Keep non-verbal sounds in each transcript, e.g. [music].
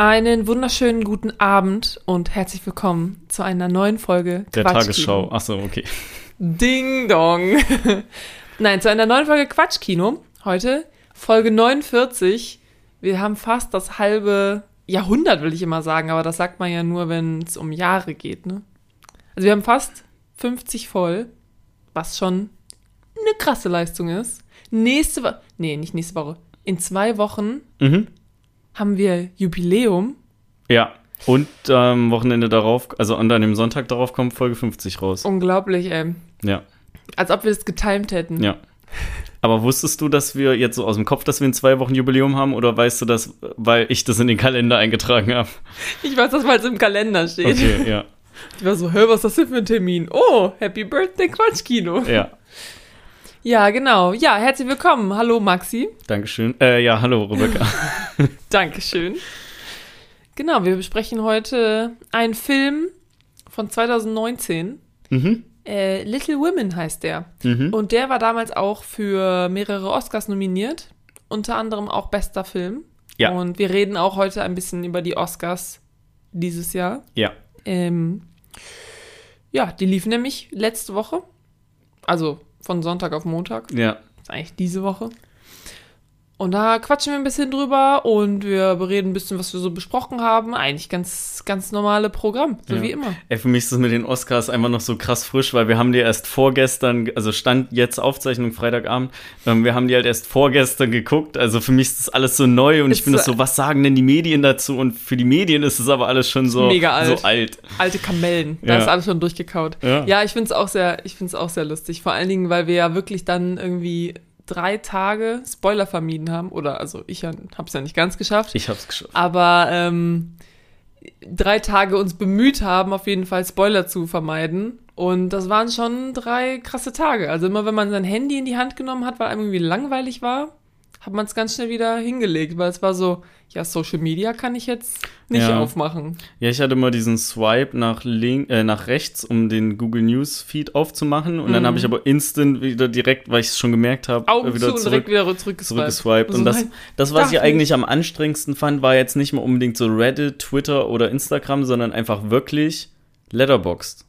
Einen wunderschönen guten Abend und herzlich willkommen zu einer neuen Folge Der Quatschkino. Tagesschau. Achso, okay. Ding dong. [laughs] Nein, zu einer neuen Folge Quatschkino. Heute Folge 49. Wir haben fast das halbe Jahrhundert, will ich immer sagen, aber das sagt man ja nur, wenn es um Jahre geht, ne? Also wir haben fast 50 voll, was schon eine krasse Leistung ist. Nächste Woche, nee, nicht nächste Woche. In zwei Wochen Mhm. Haben wir Jubiläum. Ja. Und am Wochenende darauf, also an dem Sonntag darauf kommt Folge 50 raus. Unglaublich, ey. Ja, Als ob wir das getimed hätten. ja. Aber wusstest du, dass wir jetzt so aus dem Kopf, dass wir in zwei Wochen Jubiläum haben? Oder weißt du das, weil ich das in den Kalender eingetragen habe? Ich weiß, dass mal im Kalender steht. Okay, ja. Ich war so, hör, was ist das denn für ein Termin? Oh, Happy Birthday Quatschkino. Ja. Ja, genau. Ja, herzlich willkommen. Hallo Maxi. Dankeschön. Äh, ja, hallo, Rebecca. [laughs] [laughs] Dankeschön. Genau, wir besprechen heute einen Film von 2019. mhm. Äh, Little Women heißt der. Mhm. Und der war damals auch für mehrere Oscars nominiert. Unter anderem auch bester Film. Ja. Und wir reden auch heute ein bisschen über die Oscars dieses Jahr. Ja. Ähm, ja, die liefen nämlich letzte Woche. Also von Sonntag auf Montag. Ja. ist eigentlich diese Woche. Und da quatschen wir ein bisschen drüber und wir bereden ein bisschen, was wir so besprochen haben. Eigentlich ganz, ganz normale Programm, so Ja. wie immer. Ey, für mich ist das mit den Oscars einfach noch so krass frisch, weil wir haben die erst vorgestern, also stand jetzt Aufzeichnung Freitagabend, ähm, wir haben die halt erst vorgestern geguckt. Also für mich ist das alles so neu und ich Ist bin das so- so, was sagen denn die Medien dazu? Und für die Medien ist es aber alles schon so, Mega alt. so alt. Alte Kamellen, da Ja. ist alles schon durchgekaut. Ja. Ja, ich finde es auch sehr, ich finde es auch sehr lustig. Vor allen Dingen, weil wir ja wirklich dann irgendwie drei Tage Spoiler vermieden haben. Oder also ich habe es ja nicht ganz geschafft. Ich hab's geschafft. aber ähm, drei Tage uns bemüht haben, auf jeden Fall Spoiler zu vermeiden. Und das waren schon drei krasse Tage. Also immer wenn man sein Handy in die Hand genommen hat, weil einem irgendwie langweilig war, hat man es ganz schnell wieder hingelegt, weil es war so, ja, Social Media kann ich jetzt nicht Ja. aufmachen. Ja, ich hatte immer diesen Swipe nach, link, äh, nach rechts, um den Google News Feed aufzumachen. Und dann Mhm. habe ich aber instant wieder direkt, weil ich es schon gemerkt habe, Augen wieder zu und direkt zurück, wieder zurückgeswiped. zurückgeswiped. So, Und das, das, was ich eigentlich am anstrengendsten fand, war jetzt nicht mal unbedingt so Reddit, Twitter oder Instagram, sondern einfach wirklich Letterboxd.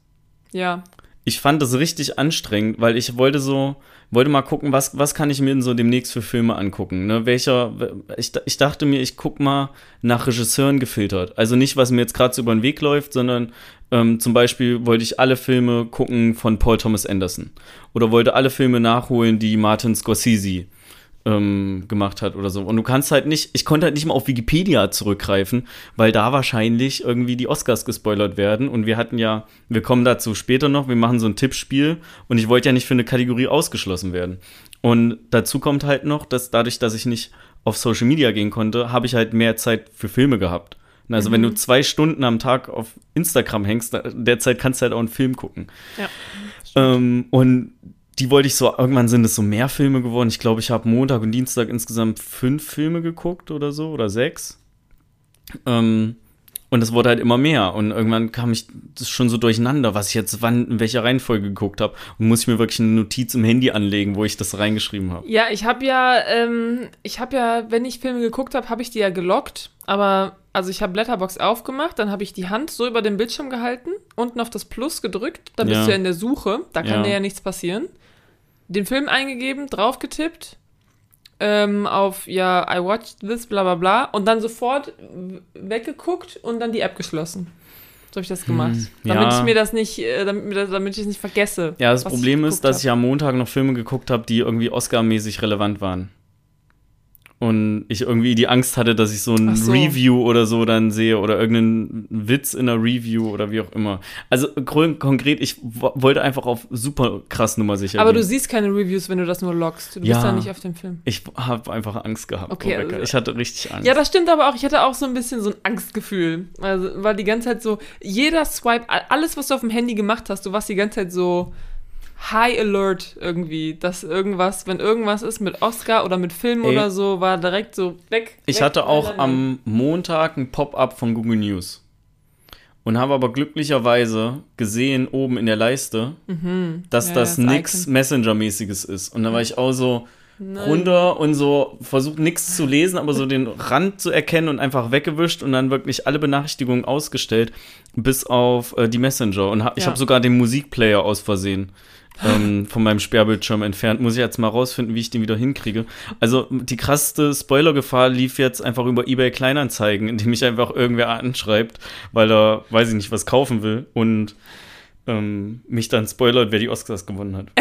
Ja, Ich fand das richtig anstrengend, weil ich wollte so, wollte mal gucken, was, was kann ich mir denn so demnächst für Filme angucken. Ne? Welcher, ich, ich dachte mir, ich guck mal nach Regisseuren gefiltert. Also nicht, was mir jetzt gerade so über den Weg läuft, sondern ähm, zum Beispiel wollte ich alle Filme gucken von Paul Thomas Anderson. Oder wollte alle Filme nachholen, die Martin Scorsese ähm, gemacht hat oder so. Und du kannst halt nicht, ich konnte halt nicht mal auf Wikipedia zurückgreifen, weil da wahrscheinlich irgendwie die Oscars gespoilert werden. Und wir hatten ja, wir kommen dazu später noch, wir machen so ein Tippspiel und ich wollte ja nicht für eine Kategorie ausgeschlossen werden. Und dazu kommt halt noch, dass dadurch, dass ich nicht auf Social Media gehen konnte, habe ich halt mehr Zeit für Filme gehabt. Also wenn du zwei Stunden am Tag auf Instagram hängst, derzeit kannst du halt auch einen Film gucken. ja. Ähm, und die wollte ich so, irgendwann sind es so mehr Filme geworden. Ich glaube, ich habe Montag und Dienstag insgesamt fünf Filme geguckt oder so, oder sechs. Ähm, und es wurde halt immer mehr. Und irgendwann kam ich das schon so durcheinander, was ich jetzt wann, in welcher Reihenfolge geguckt habe. Und muss ich mir wirklich eine Notiz im Handy anlegen, wo ich das reingeschrieben habe. Ja, ich habe ja, ähm, ich habe ja, wenn ich Filme geguckt habe, habe ich die ja gelockt. Aber, also ich habe Letterbox aufgemacht, dann habe ich die Hand so über den Bildschirm gehalten, unten auf das Plus gedrückt, dann bist Ja. du ja in der Suche, da kann Ja. dir ja nichts passieren. Den Film eingegeben, draufgetippt, ähm, auf, ja, I watched this, bla bla bla, und dann sofort weggeguckt und dann die App geschlossen. So habe ich das gemacht. damit Hm, ja. ich mir das nicht, äh, damit, damit ich es nicht vergesse. Ja, das Problem ist, dass hab. ich am Montag noch Filme geguckt habe, die irgendwie Oscar-mäßig relevant waren. Und ich irgendwie die Angst hatte, dass ich so ein so. Review oder so dann sehe oder irgendeinen Witz in einer Review oder wie auch immer. Also konkret, ich wo- wollte einfach auf super krass Nummer sicher Aber gehen. du siehst keine Reviews, wenn du das nur loggst. Du bist Ja. da nicht auf dem Film. ich habe einfach Angst gehabt. Okay, Rebecca. also- ich hatte richtig Angst. Ja, das stimmt aber auch. Ich hatte auch so ein bisschen so ein Angstgefühl. Also war die ganze Zeit so, jeder Swipe, alles, was du auf dem Handy gemacht hast, du warst die ganze Zeit so High Alert irgendwie, dass irgendwas, wenn irgendwas ist mit Oscar oder mit Film Ey. oder so, war direkt so weg. Ich weg, hatte auch am Montag ein Pop-up von Google News. Und habe aber glücklicherweise gesehen oben in der Leiste, dass Ja, das das nix Icon. Messenger-mäßiges ist. Und da war ich auch so, Nein. runter und so versucht nichts zu lesen, aber so den Rand zu erkennen und einfach weggewischt und dann wirklich alle Benachrichtigungen ausgestellt, bis auf äh, die Messenger. Und hab, ich Ja. habe sogar den Musikplayer aus Versehen ähm, von meinem Sperrbildschirm entfernt. Muss ich jetzt mal rausfinden, wie ich den wieder hinkriege. Also die krasseste Spoilergefahr lief jetzt einfach über eBay Kleinanzeigen, indem mich einfach irgendwer anschreibt, weil er, weiß ich nicht, was kaufen will und ähm, mich dann spoilert, wer die Oscars gewonnen hat. [laughs]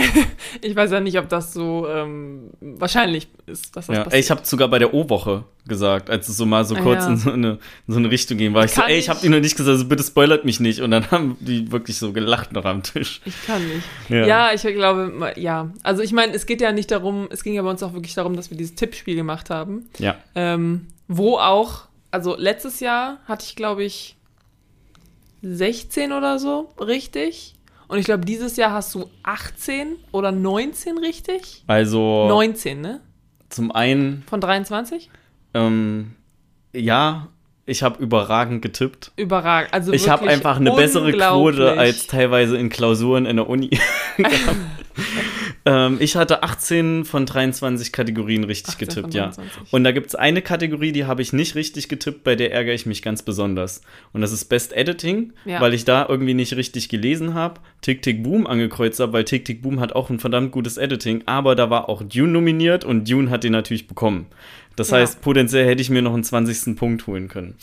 Ich weiß ja nicht, ob das so ähm, wahrscheinlich ist, dass das Ja, ey, ich habe sogar bei der O-Woche gesagt, als es so mal so Ah, kurz ja. in, so eine, in so eine Richtung ging, war ich so, Kann ey, ich ich- habe die noch nicht gesagt, also bitte spoilert mich nicht. Und dann haben die wirklich so gelacht noch am Tisch. Ich kann nicht. Ja. Ja, ich glaube, ja. Also ich meine, es geht ja nicht darum, es ging ja bei uns auch wirklich darum, dass wir dieses Tippspiel gemacht haben. Ja. Ähm, wo auch, also letztes Jahr hatte ich, glaube ich, 16 oder so richtig. Und ich glaube, dieses Jahr hast du 18 oder 19 richtig? Also 19, ne? zum einen, Von 23? ähm, ja, ich habe überragend getippt. Überragend. Also ich habe einfach eine bessere Quote als teilweise in Klausuren in der Uni. [laughs] [laughs] [laughs] ähm, ich hatte 18 von 23 Kategorien richtig 18 von getippt, ja. 23. Und da gibt es eine Kategorie, die habe ich nicht richtig getippt, bei der ärgere ich mich ganz besonders. Und das ist Best Editing, Ja. weil ich da irgendwie nicht richtig gelesen habe, Tick Tick Boom angekreuzt habe, weil Tick Tick Boom hat auch ein verdammt gutes Editing, aber da war auch Dune nominiert und Dune hat den natürlich bekommen. Das Ja. heißt, potenziell hätte ich mir noch einen 20. Punkt holen können.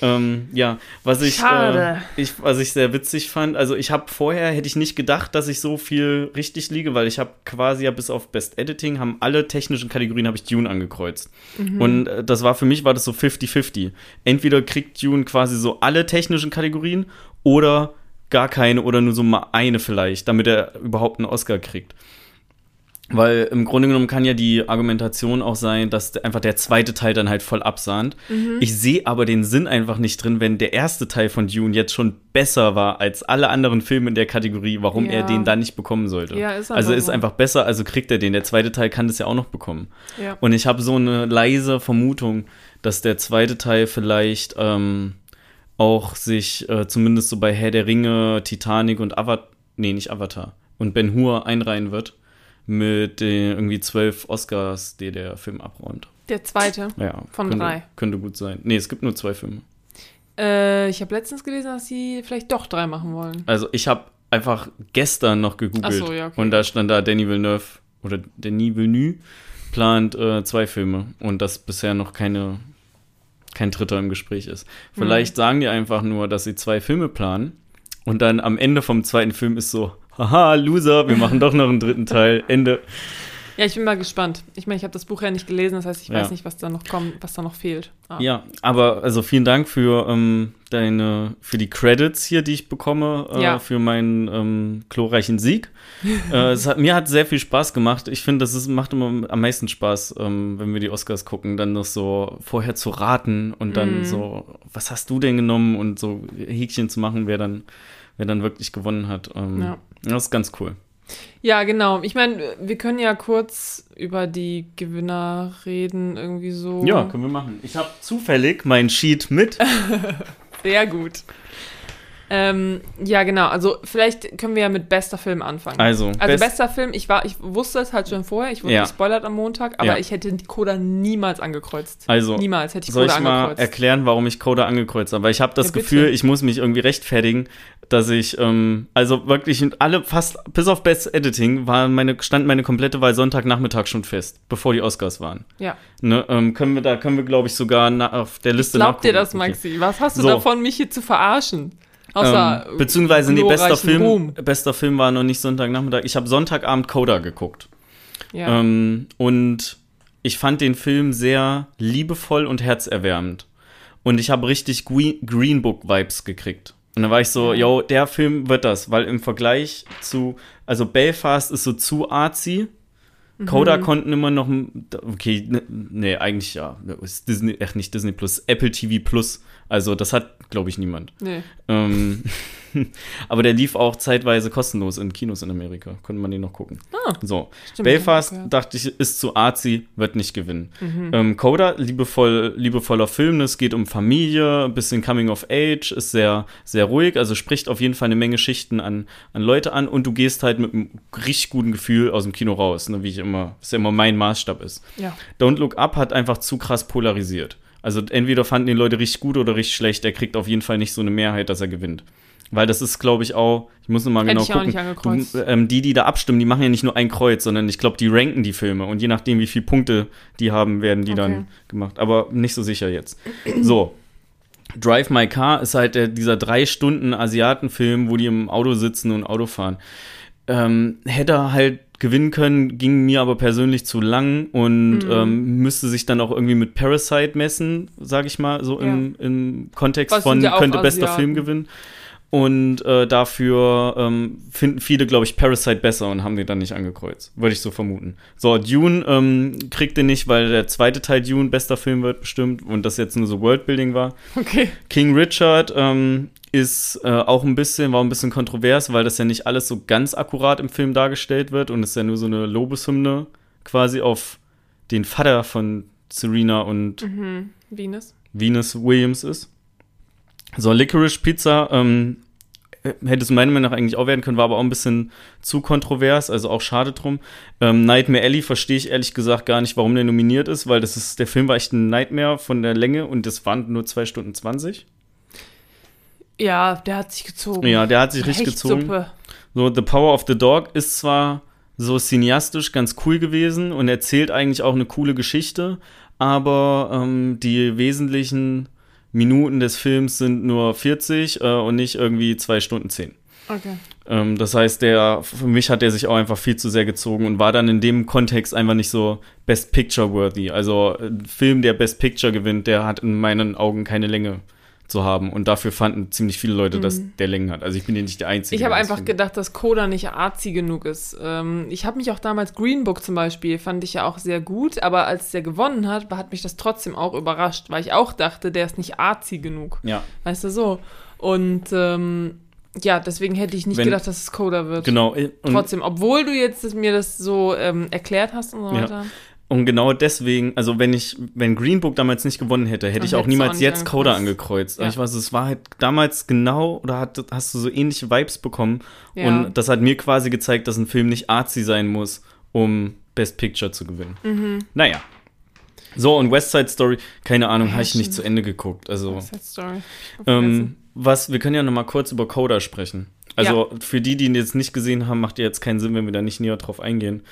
Ähm, ja, was ich. Äh, ich, was ich sehr witzig fand, also ich habe vorher, hätte ich nicht gedacht, dass ich so viel richtig liege, weil ich habe quasi ja bis auf Best Editing, haben alle technischen Kategorien, habe ich Dune angekreuzt. Und äh, das war für mich, war das so 50-50. Entweder kriegt Dune quasi so alle technischen Kategorien oder gar keine oder nur so mal eine vielleicht, damit er überhaupt einen Oscar kriegt. Weil im Grunde genommen kann ja die Argumentation auch sein, dass der- einfach der zweite Teil dann halt voll absahnt. Mhm. Ich sehe aber den Sinn einfach nicht drin, wenn der erste Teil von Dune jetzt schon besser war als alle anderen Filme in der Kategorie, warum Ja. er den dann nicht bekommen sollte. Ja, ist also ist einfach besser, also kriegt er den. Der zweite Teil kann das ja auch noch bekommen. Ja. Und ich habe so eine leise Vermutung, dass der zweite Teil vielleicht ähm, auch sich äh, zumindest so bei Herr der Ringe, Titanic und Avatar, nee, nicht Avatar, und Ben Hur einreihen wird mit den irgendwie zwölf Oscars, die der Film abräumt. Der zweite. Ja, Von könnte, drei. Könnte gut sein. Nee, es gibt nur zwei Filme. Äh, ich habe letztens gelesen, dass sie vielleicht doch drei machen wollen. Also ich habe einfach gestern noch gegoogelt Ach so, ja, okay. und da stand da Danny Villeneuve oder Denis Villeneuve plant äh, zwei Filme und dass bisher noch keine kein dritter im Gespräch ist. Vielleicht sagen die einfach nur, dass sie zwei Filme planen und dann am Ende vom zweiten Film ist so, haha, Loser, wir machen doch noch einen dritten Teil, Ende. Ja, ich bin mal gespannt. Ich meine, ich habe das Buch ja nicht gelesen, das heißt, ich Ja. weiß nicht, was da noch kommt, was da noch fehlt. Ah. Ja, aber also vielen Dank für ähm, deine, für die Credits hier, die ich bekomme, äh, Ja. für meinen ähm, glorreichen Sieg. [laughs] äh, es hat, mir hat sehr viel Spaß gemacht. Ich finde, das ist, macht immer am meisten Spaß, ähm, wenn wir die Oscars gucken, dann noch so vorher zu raten und dann Mhm. so, was hast du denn genommen und so Häkchen zu machen, wer dann, wer dann wirklich gewonnen hat. Ähm, Ja. Das ist ganz cool. Ja, genau. Ich meine, wir können ja kurz über die Gewinner reden, irgendwie so. Ja, können wir machen. Ich habe zufällig mein Sheet mit. [laughs] Sehr gut. Ähm, ja, genau. Also vielleicht können wir ja mit bester Film anfangen. Also, Also best- bester Film, ich war, ich wusste es halt schon vorher, ich wurde Ja. gespoilert am Montag, aber Ja. ich hätte Coda niemals angekreuzt. Also, niemals hätte ich Soll Coda ich mal angekreuzt. erklären, warum ich Coda angekreuzt habe? Weil ich habe das Ja. Gefühl, ich muss mich irgendwie rechtfertigen, dass ich, ähm, also wirklich alle, fast, bis auf Best Editing, war meine, stand meine komplette Wahl Sonntagnachmittag schon fest, bevor die Oscars waren. ja. Ne, ähm, können wir, da können wir, glaube ich, sogar auf der Liste Glaub dir nachgucken. das, Okay. Maxi. Was hast du So. davon, mich hier zu verarschen? Außer Ähm, beziehungsweise, nee, bester Film, Ruhm. bester Film war noch nicht Sonntagnachmittag. Ich habe Sonntagabend Coda geguckt. Ja. Ähm, und ich fand den Film sehr liebevoll und herzerwärmend. Und ich habe richtig Gre- Green Book-Vibes gekriegt. Und dann war ich so, Ja. yo, der Film wird das, weil im Vergleich zu, also Belfast ist so zu artsy. Coda Mhm. konnten immer noch, okay, ne- nee, eigentlich ja, ist Disney, echt nicht Disney Plus, Apple TV Plus. Also das hat, glaube ich, niemand. Nee. Ähm, [laughs] aber der lief auch zeitweise kostenlos in Kinos in Amerika. Konnte man den noch gucken. Ah, So, stimmt. Belfast, Ja. dachte ich, ist zu artsy, wird nicht gewinnen. Mhm. Ähm, Coda, liebevoll, liebevoller Film, es geht um Familie, ein bisschen Coming of Age, ist sehr, sehr ruhig, also spricht auf jeden Fall eine Menge Schichten an, an Leute an und du gehst halt mit einem richtig guten Gefühl aus dem Kino raus, ne, wie ich immer, was ja immer mein Maßstab ist. Ja. Don't Look Up hat einfach zu krass polarisiert. Also entweder fanden die Leute richtig gut oder richtig schlecht, er kriegt auf jeden Fall nicht so eine Mehrheit, dass er gewinnt. Weil das ist, glaube ich, auch, ich muss nochmal genau ich auch nicht gucken. Du, ähm, die, die da abstimmen, die machen ja nicht nur ein Kreuz, sondern ich glaube, die ranken die Filme. Und je nachdem, wie viele Punkte die haben, werden die Okay. dann gemacht. Aber nicht so sicher jetzt. So. Drive My Car ist halt der, dieser drei Stunden Asiatenfilm, wo die im Auto sitzen und Auto fahren. Ähm, hätte er halt gewinnen können, ging mir aber persönlich zu lang und Mhm. ähm, müsste sich dann auch irgendwie mit Parasite messen, sag ich mal, so im, im Kontext Was von ja könnte bester. Film gewinnen. Und äh, dafür ähm, finden viele, glaube ich, Parasite besser und haben den dann nicht angekreuzt. Würde ich so vermuten. So, Dune ähm, kriegt den nicht, weil der zweite Teil Dune bester Film wird bestimmt und das jetzt nur so Worldbuilding war. Okay. King Richard ähm, ist äh, auch ein bisschen, war ein bisschen kontrovers, weil das ja nicht alles so ganz akkurat im Film dargestellt wird und es ja nur so eine Lobeshymne quasi auf den Vater von Serena und Mhm. Venus. Venus Williams ist. So, Licorice Pizza ähm, äh, hätte es meiner Meinung nach eigentlich auch werden können, war aber auch ein bisschen zu kontrovers, also auch schade drum. Ähm, Nightmare Alley verstehe ich ehrlich gesagt gar nicht, warum der nominiert ist, weil das ist, der Film war echt ein Nightmare von der Länge und das waren nur 2 Stunden 20. Ja, der hat sich gezogen. Ja, der hat sich richtig gezogen. So, The Power of the Dog ist zwar so cineastisch ganz cool gewesen und erzählt eigentlich auch eine coole Geschichte, aber ähm, die wesentlichen Minuten des Films sind nur 40 äh, und nicht irgendwie 2 Stunden 10. Okay. Ähm, das heißt, der, für mich hat der sich auch einfach viel zu sehr gezogen und war dann in dem Kontext einfach nicht so Best Picture worthy. Also ein Film, der Best Picture gewinnt, der hat in meinen Augen keine Länge zu haben. Und dafür fanden ziemlich viele Leute, dass der Längen hat. Also ich bin hier nicht der Einzige. Ich habe einfach gedacht, dass Coda nicht artsy genug ist. Ähm, ich habe mich auch damals Green Book zum Beispiel, fand ich ja auch sehr gut, aber als der gewonnen hat, hat mich das trotzdem auch überrascht, weil ich auch dachte, der ist nicht artsy genug. Ja, Weißt du so? Und ähm, ja, deswegen hätte ich nicht Wenn- gedacht, dass es Coda wird. genau. Trotzdem, obwohl du jetzt mir das so ähm, erklärt hast und so Ja. Und genau deswegen, also wenn ich, wenn Green Book damals nicht gewonnen hätte, hätte Dann ich auch niemals auch jetzt Coda angekreuzt. angekreuzt. Ja. Ich weiß, es war halt damals genau, oder hat, hast du so ähnliche Vibes bekommen. Ja. Und das hat mir quasi gezeigt, dass ein Film nicht artsy sein muss, um Best Picture zu gewinnen. Mhm. Naja. So, und West Side Story, keine Ahnung, Ja, habe ich nicht zu Ende geguckt. Also, West Side Story. ähm, was, wir können ja noch mal kurz über Coda sprechen. Also, für die, die ihn jetzt nicht gesehen haben, macht ja jetzt keinen Sinn, wenn wir da nicht näher drauf eingehen.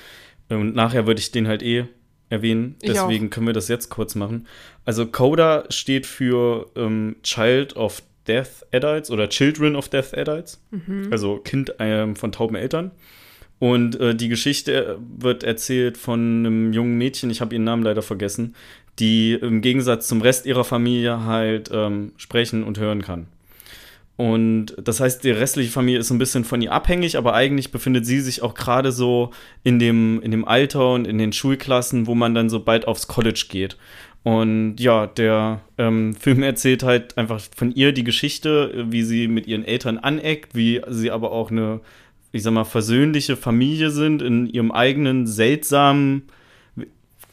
Und nachher würde ich den halt eh erwähnen. Deswegen können wir das jetzt kurz machen. Also, Coda steht für ähm, Child of Deaf Adults oder Children of Deaf Adults. Mhm. Also Kind ähm, von tauben Eltern. Und äh, die Geschichte wird erzählt von einem jungen Mädchen, ich habe ihren Namen leider vergessen, die im Gegensatz zum Rest ihrer Familie halt ähm, sprechen und hören kann. Und das heißt, die restliche Familie ist so ein bisschen von ihr abhängig, aber eigentlich befindet sie sich auch gerade so in dem, in dem Alter und in den Schulklassen, wo man dann so bald aufs College geht. Und ja, der ähm, Film erzählt halt einfach von ihr die Geschichte, wie sie mit ihren Eltern aneckt, wie sie aber auch eine, ich sag mal, versöhnliche Familie sind in ihrem eigenen seltsamen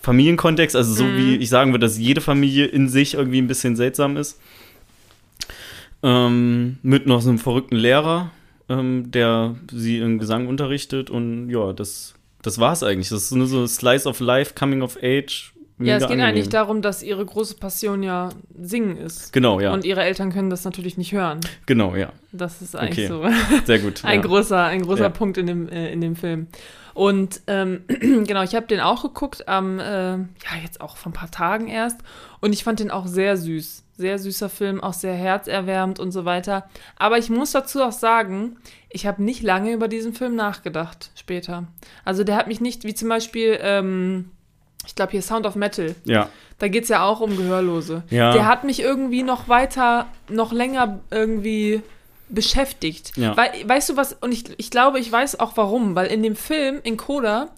Familienkontext. Also so Mhm. wie ich sagen würde, dass jede Familie in sich irgendwie ein bisschen seltsam ist. Ähm, mit noch so einem verrückten Lehrer, ähm, der sie im Gesang unterrichtet. Und ja, das, das war's eigentlich. Das ist nur so Slice of Life, Coming of Age. Ja, es geht angenehm. eigentlich darum, dass ihre große Passion ja Singen ist. Genau, ja. Und ihre Eltern können das natürlich nicht hören. genau, ja. Das ist eigentlich Okay. so [laughs] Sehr gut. [laughs] ein ja. großer, ein großer Ja. Punkt in dem, äh, in dem Film. Und ähm, [clears throat] genau, ich habe den auch geguckt am, äh, ja, jetzt auch vor ein paar Tagen erst. Und ich fand den auch sehr süß. Sehr süßer Film, auch sehr herzerwärmend und so weiter. Aber ich muss dazu auch sagen, ich habe nicht lange über diesen Film nachgedacht später. Also der hat mich nicht, wie zum Beispiel, ähm, ich glaube hier Sound of Metal. Ja, Da geht es ja auch um Gehörlose. Ja. Der hat mich irgendwie noch weiter, noch länger irgendwie beschäftigt. Ja. Weil, weißt du was, und ich, ich glaube, ich weiß auch warum, weil in dem Film, in Coda,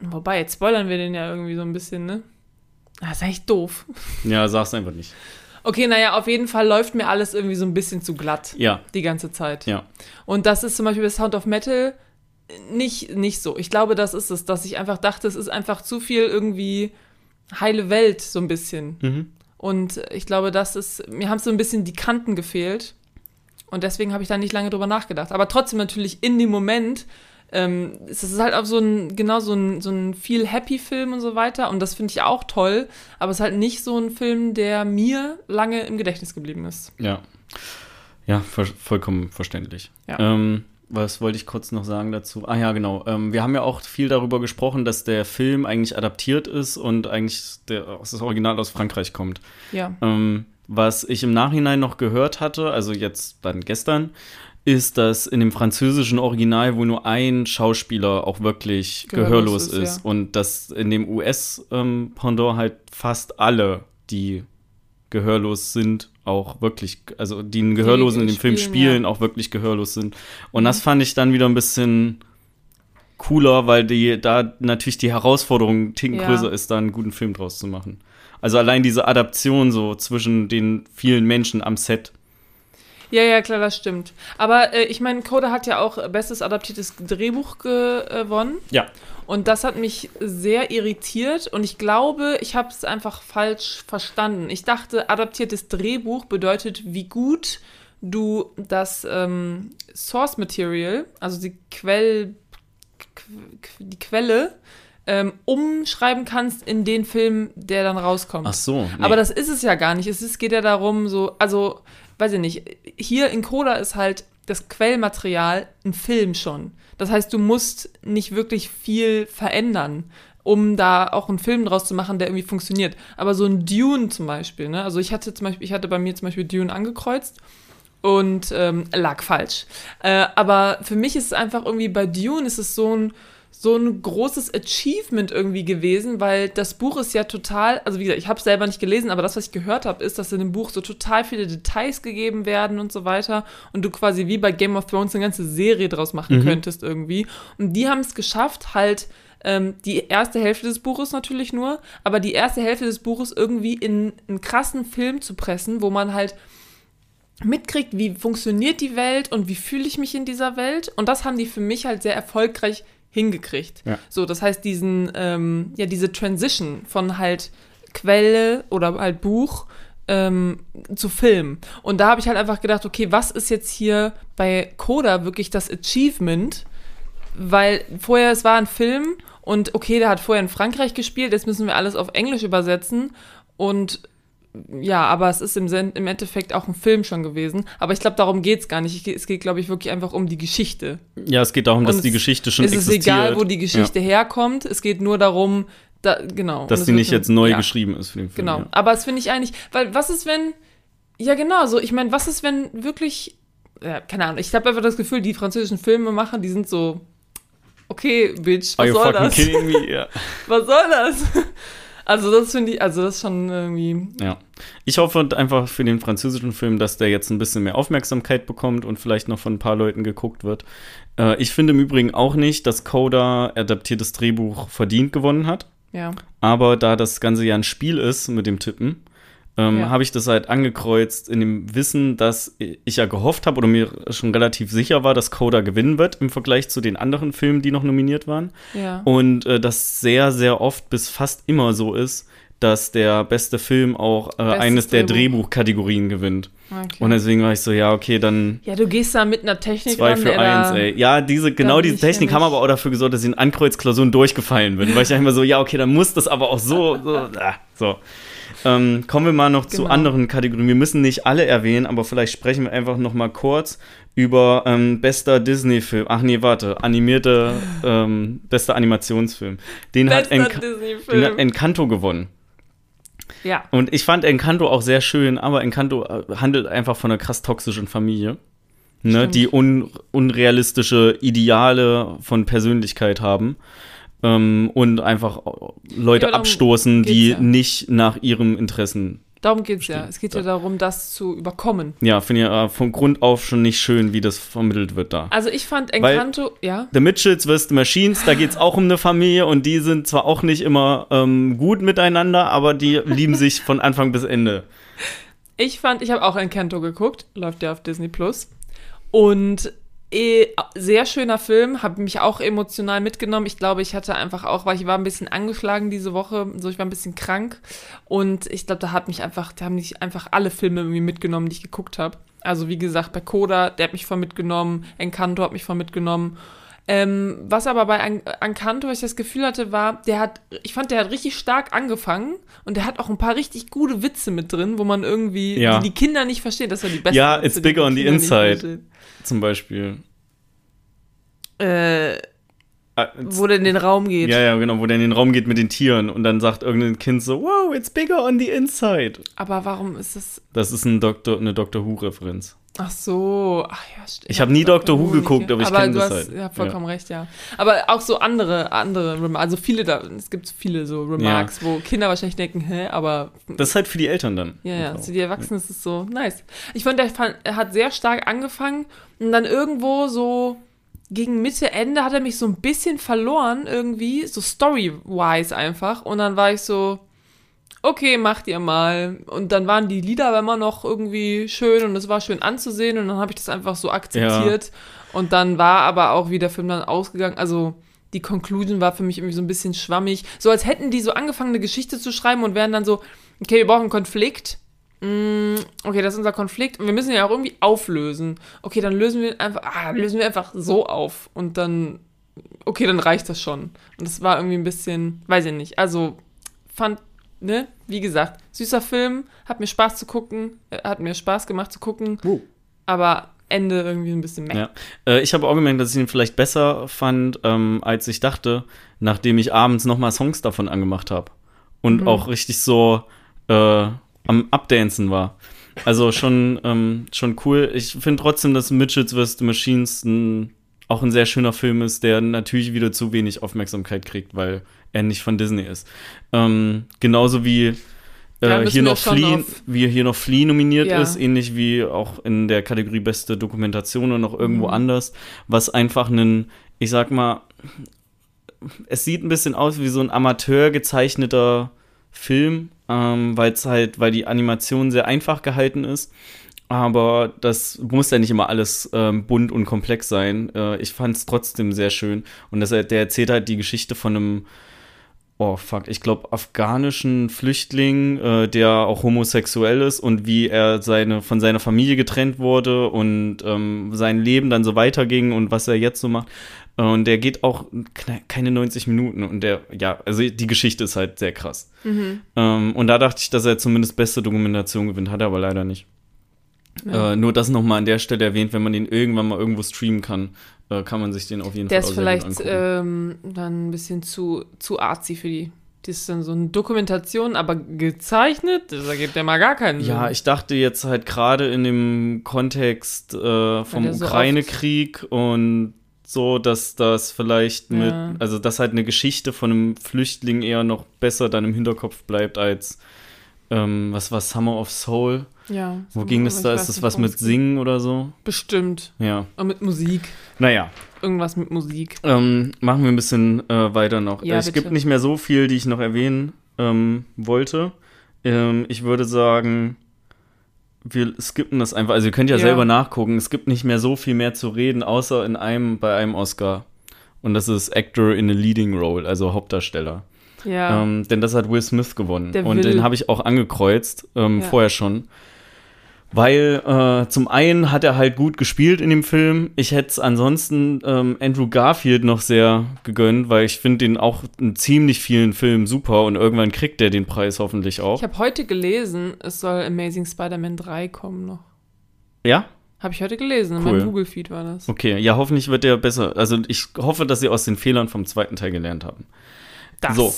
wobei, jetzt spoilern wir den ja irgendwie so ein bisschen, ne? Das ist echt doof. ja, sag's einfach nicht. Okay, naja, auf jeden Fall läuft mir alles irgendwie so ein bisschen zu glatt. Ja. Die ganze Zeit. Ja. Und das ist zum Beispiel bei Sound of Metal nicht, nicht so. Ich glaube, das ist es, dass ich einfach dachte, es ist einfach zu viel irgendwie heile Welt, so ein bisschen. Mhm. Und ich glaube, das ist, mir haben so ein bisschen die Kanten gefehlt. Und deswegen habe ich da nicht lange drüber nachgedacht. Aber trotzdem natürlich in dem Moment ähm, es ist halt auch so ein, genau so ein, so ein viel Happy-Film und so weiter. Und das finde ich auch toll. Aber es ist halt nicht so ein Film, der mir lange im Gedächtnis geblieben ist. Ja. Ja, voll, vollkommen verständlich. Ja. Ähm, was wollte ich kurz noch sagen dazu? Ah ja, genau. Ähm, wir haben ja auch viel darüber gesprochen, dass der Film eigentlich adaptiert ist und eigentlich der, das Original aus Frankreich kommt. Ja. Ähm, was ich im Nachhinein noch gehört hatte, also jetzt dann gestern, ist, dass in dem französischen Original wohl nur ein Schauspieler auch wirklich gehörlos, Gehörlos ist, ist, ja. und dass in dem US-Pendant halt fast alle, die gehörlos sind, auch wirklich, also die einen Gehörlosen in dem Film spielen, spielen, ja. auch wirklich gehörlos sind. Und das fand ich dann wieder ein bisschen cooler, weil die da natürlich die Herausforderung Ticken Ja. größer ist, da einen guten Film draus zu machen. Also allein diese Adaption so zwischen den vielen Menschen am Set. Ja, ja, klar, das stimmt. Aber äh, ich meine, Coda hat ja auch bestes adaptiertes Drehbuch gewonnen. Ja. Und das hat mich sehr irritiert und ich glaube, ich habe es einfach falsch verstanden. Ich dachte, adaptiertes Drehbuch bedeutet, wie gut du das ähm, Source Material, also die Quell, Qu- die Quelle, ähm, umschreiben kannst in den Film, der dann rauskommt. Ach so. nee. Aber das ist es ja gar nicht. Es ist, geht ja darum, so, also, weiß ich nicht, hier in Coda ist halt das Quellmaterial ein Film schon. Das heißt, du musst nicht wirklich viel verändern, um da auch einen Film draus zu machen, der irgendwie funktioniert. Aber so ein Dune zum Beispiel, ne? Also ich hatte zum Beispiel, ich hatte bei mir zum Beispiel Dune angekreuzt und ähm, lag falsch. Äh, aber für mich ist es einfach irgendwie bei Dune ist es so ein so ein großes Achievement irgendwie gewesen, weil das Buch ist ja total, also wie gesagt, ich habe es selber nicht gelesen, aber das, was ich gehört habe, ist, dass in dem Buch so total viele Details gegeben werden und so weiter und du quasi wie bei Game of Thrones eine ganze Serie draus machen Mhm. könntest irgendwie. Und die haben es geschafft, halt ähm, die erste Hälfte des Buches natürlich nur, aber die erste Hälfte des Buches irgendwie in einen krassen Film zu pressen, wo man halt mitkriegt, wie funktioniert die Welt und wie fühle ich mich in dieser Welt. Und das haben die für mich halt sehr erfolgreich hingekriegt. Ja. So, das heißt, diesen, ähm, ja, diese Transition von halt Quelle oder halt Buch ähm, zu Film. Und da habe ich halt einfach gedacht, okay, was ist jetzt hier bei Coda wirklich das Achievement? Weil vorher, es war ein Film und okay, der hat vorher in Frankreich gespielt, jetzt müssen wir alles auf Englisch übersetzen und ja, aber es ist im, im Endeffekt auch ein Film schon gewesen. Aber ich glaube, darum geht's gar nicht. Ich, es geht, glaube ich, wirklich einfach um die Geschichte. ja, es geht darum, dass Und die es- Geschichte schon es ist existiert. egal, wo die Geschichte herkommt. Es geht nur darum, da, genau. dass die es nicht jetzt neu ja, geschrieben ist für den Film. Genau. Ja. Aber es finde ich eigentlich, weil was ist, wenn, ja genau, so, ich meine, was ist, wenn wirklich, ja, keine Ahnung, ich habe einfach das Gefühl, die französischen Filmemacher, die sind so, okay, Bitch, Are was you soll fucking das? kidding me? [laughs] Ja. Was soll das? Also das finde ich, also das ist schon irgendwie, ja. Ich hoffe einfach für den französischen Film, dass der jetzt ein bisschen mehr Aufmerksamkeit bekommt und vielleicht noch von ein paar Leuten geguckt wird. Äh, ich finde im Übrigen auch nicht, dass Coda adaptiertes Drehbuch verdient gewonnen hat. ja. Aber da das Ganze ja ein Spiel ist mit dem Tippen, ähm, Ja. habe ich das halt angekreuzt in dem Wissen, dass ich ja gehofft habe oder mir schon relativ sicher war, dass Coda gewinnen wird im Vergleich zu den anderen Filmen, die noch nominiert waren. Ja. Und äh, das sehr, sehr oft bis fast immer so ist, dass der beste Film auch äh, eines der Drehbuch. Drehbuchkategorien gewinnt. Okay. Und deswegen war ich so, ja, okay, dann ja, du gehst da mit einer Technik zwei für eins, ey. Ja, diese, genau diese Technik haben aber auch dafür gesorgt, dass ich in Ankreuzklausuren durchgefallen bin. Weil ich einfach so, ja, okay, dann muss das aber auch so, so, ah, so. Ähm, kommen wir mal noch zu Genau. anderen Kategorien. Wir müssen nicht alle erwähnen, aber vielleicht sprechen wir einfach noch mal kurz über ähm, bester Disney-Film. Ach nee, warte, animierte, ähm, bester Animationsfilm. Den hat, Enc den hat. Encanto gewonnen. Ja. Und ich fand Encanto auch sehr schön, aber Encanto äh, handelt einfach von einer krass toxischen Familie, ne, die un unrealistische Ideale von Persönlichkeit haben ähm, und einfach Leute Ja, darum abstoßen, die ja. nicht nach ihrem Interessen. Darum geht's ja. Stimmt. Es geht ja darum, das zu überkommen. Ja, finde ich äh, von Grund auf schon nicht schön, wie das vermittelt wird da. Also ich fand Weil- Encanto, ja. The Mitchells vs. The Machines, da geht es auch um eine Familie und die sind zwar auch nicht immer ähm, gut miteinander, aber die lieben sich von Anfang bis Ende. Ich fand, ich habe auch Encanto geguckt, läuft ja auf Disney Plus. Und eh, sehr schöner Film, habe mich auch emotional mitgenommen. Ich glaube, ich hatte einfach auch, weil ich war ein bisschen angeschlagen diese Woche, so ich war ein bisschen krank und ich glaube, da hat mich einfach, da haben mich einfach alle Filme irgendwie mitgenommen, die ich geguckt habe. Also wie gesagt, bei Coda, der hat mich voll mitgenommen, Encanto hat mich voll mitgenommen. Ähm, was aber bei An Encanto, ich das Gefühl hatte, war, der hat, ich fand, der hat richtig stark angefangen und der hat auch ein paar richtig gute Witze mit drin, wo man irgendwie Ja. die, die Kinder nicht verstehen. Das ja die beste Ja, it's bigger on the inside. Zum Beispiel. Äh, Ah, wo der in den Raum geht. Ja, ja, genau, wo der in den Raum geht mit den Tieren und dann sagt irgendein Kind so, wow, it's bigger on the inside. Aber warum ist das? Das ist ein Doktor, eine Doctor Who-Referenz. Ach so, ach ja, stimmt. Ich hab nie Doctor Who geguckt, ge- aber ich aber kenn du das hast, halt. Ja, vollkommen recht, ja. Aber auch so andere, andere Remarks, also viele da, es gibt viele so Remarks, wo Kinder wahrscheinlich denken, hä, aber Das ist halt für die Eltern dann. ja, ja, für die Erwachsenen ist es so nice. Ich fand, der fand, er hat sehr stark angefangen und dann irgendwo so gegen Mitte, Ende hat er mich so ein bisschen verloren irgendwie, so story-wise einfach. Und dann war ich so, okay, macht ihr mal. Und dann waren die Lieder aber immer noch irgendwie schön und es war schön anzusehen und dann habe ich das einfach so akzeptiert. Und dann war aber auch, wie der Film dann ausgegangen, also die Conclusion war für mich irgendwie so ein bisschen schwammig. So als hätten die so angefangen, eine Geschichte zu schreiben und wären dann so, okay, wir brauchen einen Konflikt. Mm, Okay, das ist unser Konflikt und wir müssen ihn ja auch irgendwie auflösen. Okay, dann lösen wir einfach, ah, lösen wir einfach so auf und dann, okay, dann reicht das schon. Und das war irgendwie ein bisschen, weiß ich nicht. Also fand, ne, wie gesagt, süßer Film, hat mir Spaß zu gucken, äh, hat mir Spaß gemacht zu gucken, aber Ende irgendwie ein bisschen meh. Ja. Äh, ich habe auch gemerkt, dass ich ihn vielleicht besser fand, ähm, als ich dachte, nachdem ich abends nochmal Songs davon angemacht habe. Und Mhm. auch richtig so äh, am Updancen war. Also schon, [laughs] ähm, schon cool. Ich finde trotzdem, dass Mitchells vs. the Machines ein, auch ein sehr schöner Film ist, der natürlich wieder zu wenig Aufmerksamkeit kriegt, weil er nicht von Disney ist. Ähm, genauso wie äh, hier noch Flea, wie hier noch Flea nominiert Ja. ist, ähnlich wie auch in der Kategorie beste Dokumentation und noch irgendwo Mhm. anders, was einfach einen, ich sag mal, es sieht ein bisschen aus wie so ein amateur gezeichneter Film, ähm, weil es halt, weil die Animation sehr einfach gehalten ist. Aber das muss ja nicht immer alles ähm, bunt und komplex sein. Äh, ich fand es trotzdem sehr schön. Und das, der erzählt halt die Geschichte von einem, oh fuck, ich glaube, afghanischen Flüchtling, äh, der auch homosexuell ist und wie er seine, von seiner Familie getrennt wurde und ähm, sein Leben dann so weiterging und was er jetzt so macht. Und der geht auch keine 90 Minuten und der, ja, also die Geschichte ist halt sehr krass. Mhm. Ähm, und da dachte ich, dass er zumindest beste Dokumentation gewinnt, hat er aber leider nicht. Ja. Äh, nur das nochmal an der Stelle erwähnt, wenn man den irgendwann mal irgendwo streamen kann, äh, kann man sich den auf jeden Der Fall ist sehr gut vielleicht ähm, dann ein bisschen zu, zu artsy für die. Das ist dann so eine Dokumentation, aber gezeichnet, das ergibt ja mal gar keinen Sinn. Ja, ich dachte jetzt halt gerade in dem Kontext äh, vom der so Ukraine-Krieg und so, dass das vielleicht mit, Ja. also dass halt eine Geschichte von einem Flüchtling eher noch besser dann im Hinterkopf bleibt als ähm, was war Summer of Soul? ja. Wo ging Ich da? Ist das was mit es. Singen oder so? Bestimmt. Ja. Und mit Musik. Naja, Irgendwas mit Musik. ähm, machen wir ein bisschen äh, weiter noch. Ja, es bitte. gibt nicht mehr so viel, die ich noch erwähnen ähm, wollte. Ähm, ich würde sagen, wir skippen das einfach. Also ihr könnt ja, Ja. selber nachgucken. Es gibt nicht mehr so viel mehr zu reden, außer in einem, bei einem Oscar. Und das ist Actor in a Leading Role, also Hauptdarsteller. Ja. Ähm, denn das hat Will Smith gewonnen. Der und will- den habe ich auch angekreuzt, ähm, Ja. vorher schon. Weil äh, zum einen hat er halt gut gespielt in dem Film. Ich hätte es ansonsten ähm, Andrew Garfield noch sehr gegönnt, weil ich finde den auch in ziemlich vielen Filmen super und irgendwann kriegt er den Preis hoffentlich auch. ich habe heute gelesen, es soll Amazing Spider-Man 3 kommen noch. Ja? Habe ich heute gelesen, in Cool. meinem Google-Feed war das. Okay, ja, hoffentlich wird der besser. Also ich hoffe, dass sie aus den Fehlern vom zweiten Teil gelernt haben. Das So.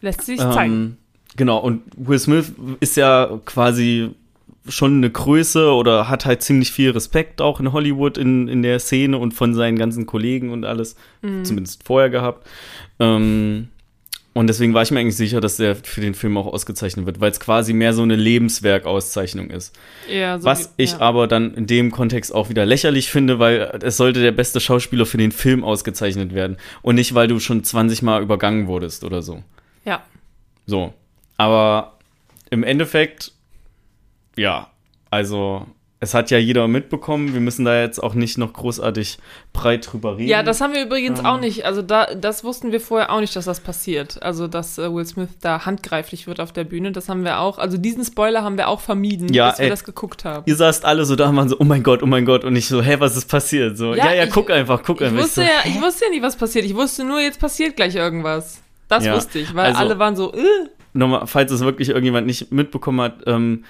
lässt sich zeigen. Ähm, genau, und Will Smith ist ja quasi schon eine Größe oder hat halt ziemlich viel Respekt auch in Hollywood in, in der Szene und von seinen ganzen Kollegen und alles, Mhm. zumindest vorher gehabt. Ähm, und deswegen war ich mir eigentlich sicher, dass der für den Film auch ausgezeichnet wird, weil es quasi mehr so eine Lebenswerkauszeichnung ist. Ja, so Was wie- ich ja. aber dann in dem Kontext auch wieder lächerlich finde, weil es sollte der beste Schauspieler für den Film ausgezeichnet werden und nicht, weil du schon 20 Mal übergangen wurdest oder so. Ja. So. Aber im Endeffekt ja, also es hat ja jeder mitbekommen. Wir müssen da jetzt auch nicht noch großartig breit drüber reden. Ja, das haben wir übrigens Ähm. auch nicht. Also da, das wussten wir vorher auch nicht, dass das passiert. Also dass äh, Will Smith da handgreiflich wird auf der Bühne. Das haben wir auch. Also diesen Spoiler haben wir auch vermieden, Ja, bis wir ey. das geguckt haben. Ihr saßt alle so da und waren so, oh mein Gott, oh mein Gott. Und ich so, hä, was ist passiert? So, Ja, ja, ja, ich- guck einfach, guck Ich einfach. wusste, so, ja, ich wusste ja nicht, was passiert. Ich wusste nur, jetzt passiert gleich irgendwas. Das Ja, wusste ich, weil also- alle waren so, äh. nochmal, falls es wirklich irgendjemand nicht mitbekommen hat, ähm,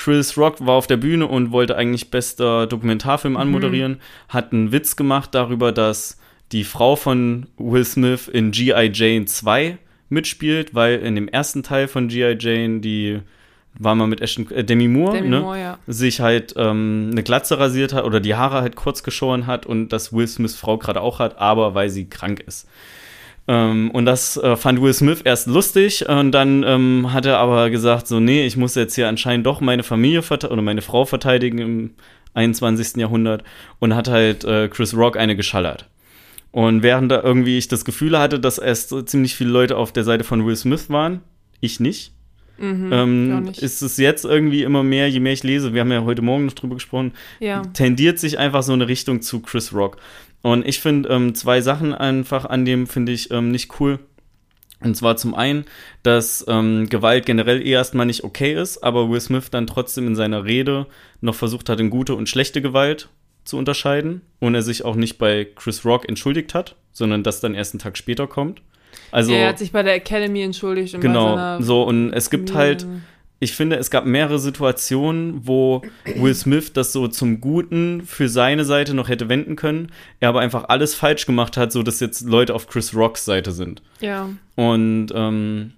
Chris Rock war auf der Bühne und wollte eigentlich bester Dokumentarfilm anmoderieren, hat einen Witz gemacht darüber, dass die Frau von Will Smith in G.I. Jane 2 mitspielt, weil in dem ersten Teil von G.I. Jane die war mal mit Ashton, äh, Demi Moore, Demi ne? Moore, ja. sich halt ähm, eine Glatze rasiert hat oder die Haare halt kurz geschoren hat und das Will Smiths Frau gerade auch hat, aber weil sie krank ist. Ähm, und das äh, fand Will Smith erst lustig und dann ähm, hat er aber gesagt, so, nee, ich muss jetzt hier anscheinend doch meine Familie oder meine Frau verteidigen im 21. Jahrhundert und hat halt äh, Chris Rock eine geschallert. Und während da irgendwie ich das Gefühl hatte, dass erst so ziemlich viele Leute auf der Seite von Will Smith waren, ich nicht, Mhm, ähm, ist es jetzt irgendwie immer mehr, je mehr ich lese, wir haben ja heute Morgen noch drüber gesprochen, ja. tendiert sich einfach so eine Richtung zu Chris Rock. Und ich finde ähm, zwei Sachen einfach an dem finde ich ähm, nicht cool. Und zwar zum einen, dass ähm, Gewalt generell eh erstmal nicht okay ist, aber Will Smith dann trotzdem in seiner Rede noch versucht hat, in gute und schlechte Gewalt zu unterscheiden und er sich auch nicht bei Chris Rock entschuldigt hat, sondern das dann erst einen Tag später kommt. Also er hat sich bei der Academy entschuldigt. Und genau so und es gibt halt. Ich finde, es gab mehrere Situationen, wo Will Smith das so zum Guten für seine Seite noch hätte wenden können, er aber einfach alles falsch gemacht hat, so dass jetzt Leute auf Chris Rocks Seite sind. Ja. Und ähm,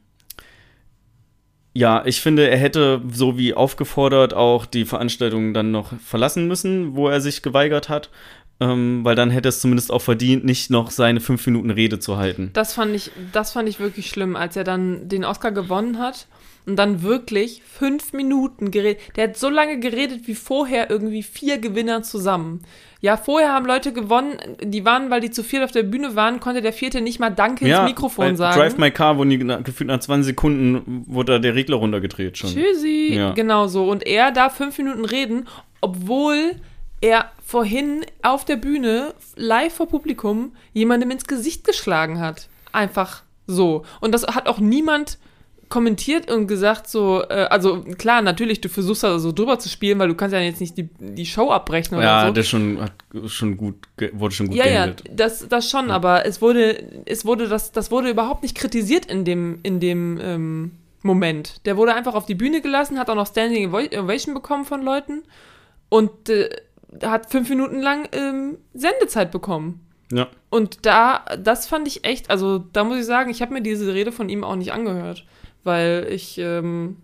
ja, ich finde, er hätte so wie aufgefordert auch die Veranstaltung dann noch verlassen müssen, wo er sich geweigert hat, ähm, weil dann hätte es zumindest auch verdient, nicht noch seine fünf Minuten Rede zu halten. Das fand ich, das fand ich wirklich schlimm, als er dann den Oscar gewonnen hat und dann wirklich fünf Minuten geredet. Der hat so lange geredet wie vorher irgendwie vier Gewinner zusammen. Ja, vorher haben Leute gewonnen, die waren, weil die zu viel auf der Bühne waren, konnte der vierte nicht mal Danke ins Mikrofon sagen. Drive My Car, die na- gefühlt nach 20 Sekunden wurde da der Regler runtergedreht schon. Tschüssi. Ja. Genau so. Und er darf fünf Minuten reden, obwohl er vorhin auf der Bühne live vor Publikum jemandem ins Gesicht geschlagen hat. Einfach so. Und das hat auch niemand kommentiert und gesagt so, äh, also klar, natürlich, du versuchst da so drüber zu spielen, weil du kannst ja jetzt nicht die, die Show abbrechen oder Ja, so. das schon, hat schon gut, wurde schon gut Ja, ja, gehandelt. das, das schon, aber es wurde, es wurde, das, das wurde überhaupt nicht kritisiert in dem, in dem ähm, Moment. Der wurde einfach auf die Bühne gelassen, hat auch noch Standing Ovation bekommen von Leuten und äh, hat fünf Minuten lang ähm, Sendezeit bekommen. Ja. Und da, das fand ich echt, also da muss ich sagen, ich habe mir diese Rede von ihm auch nicht angehört, weil ich, ähm,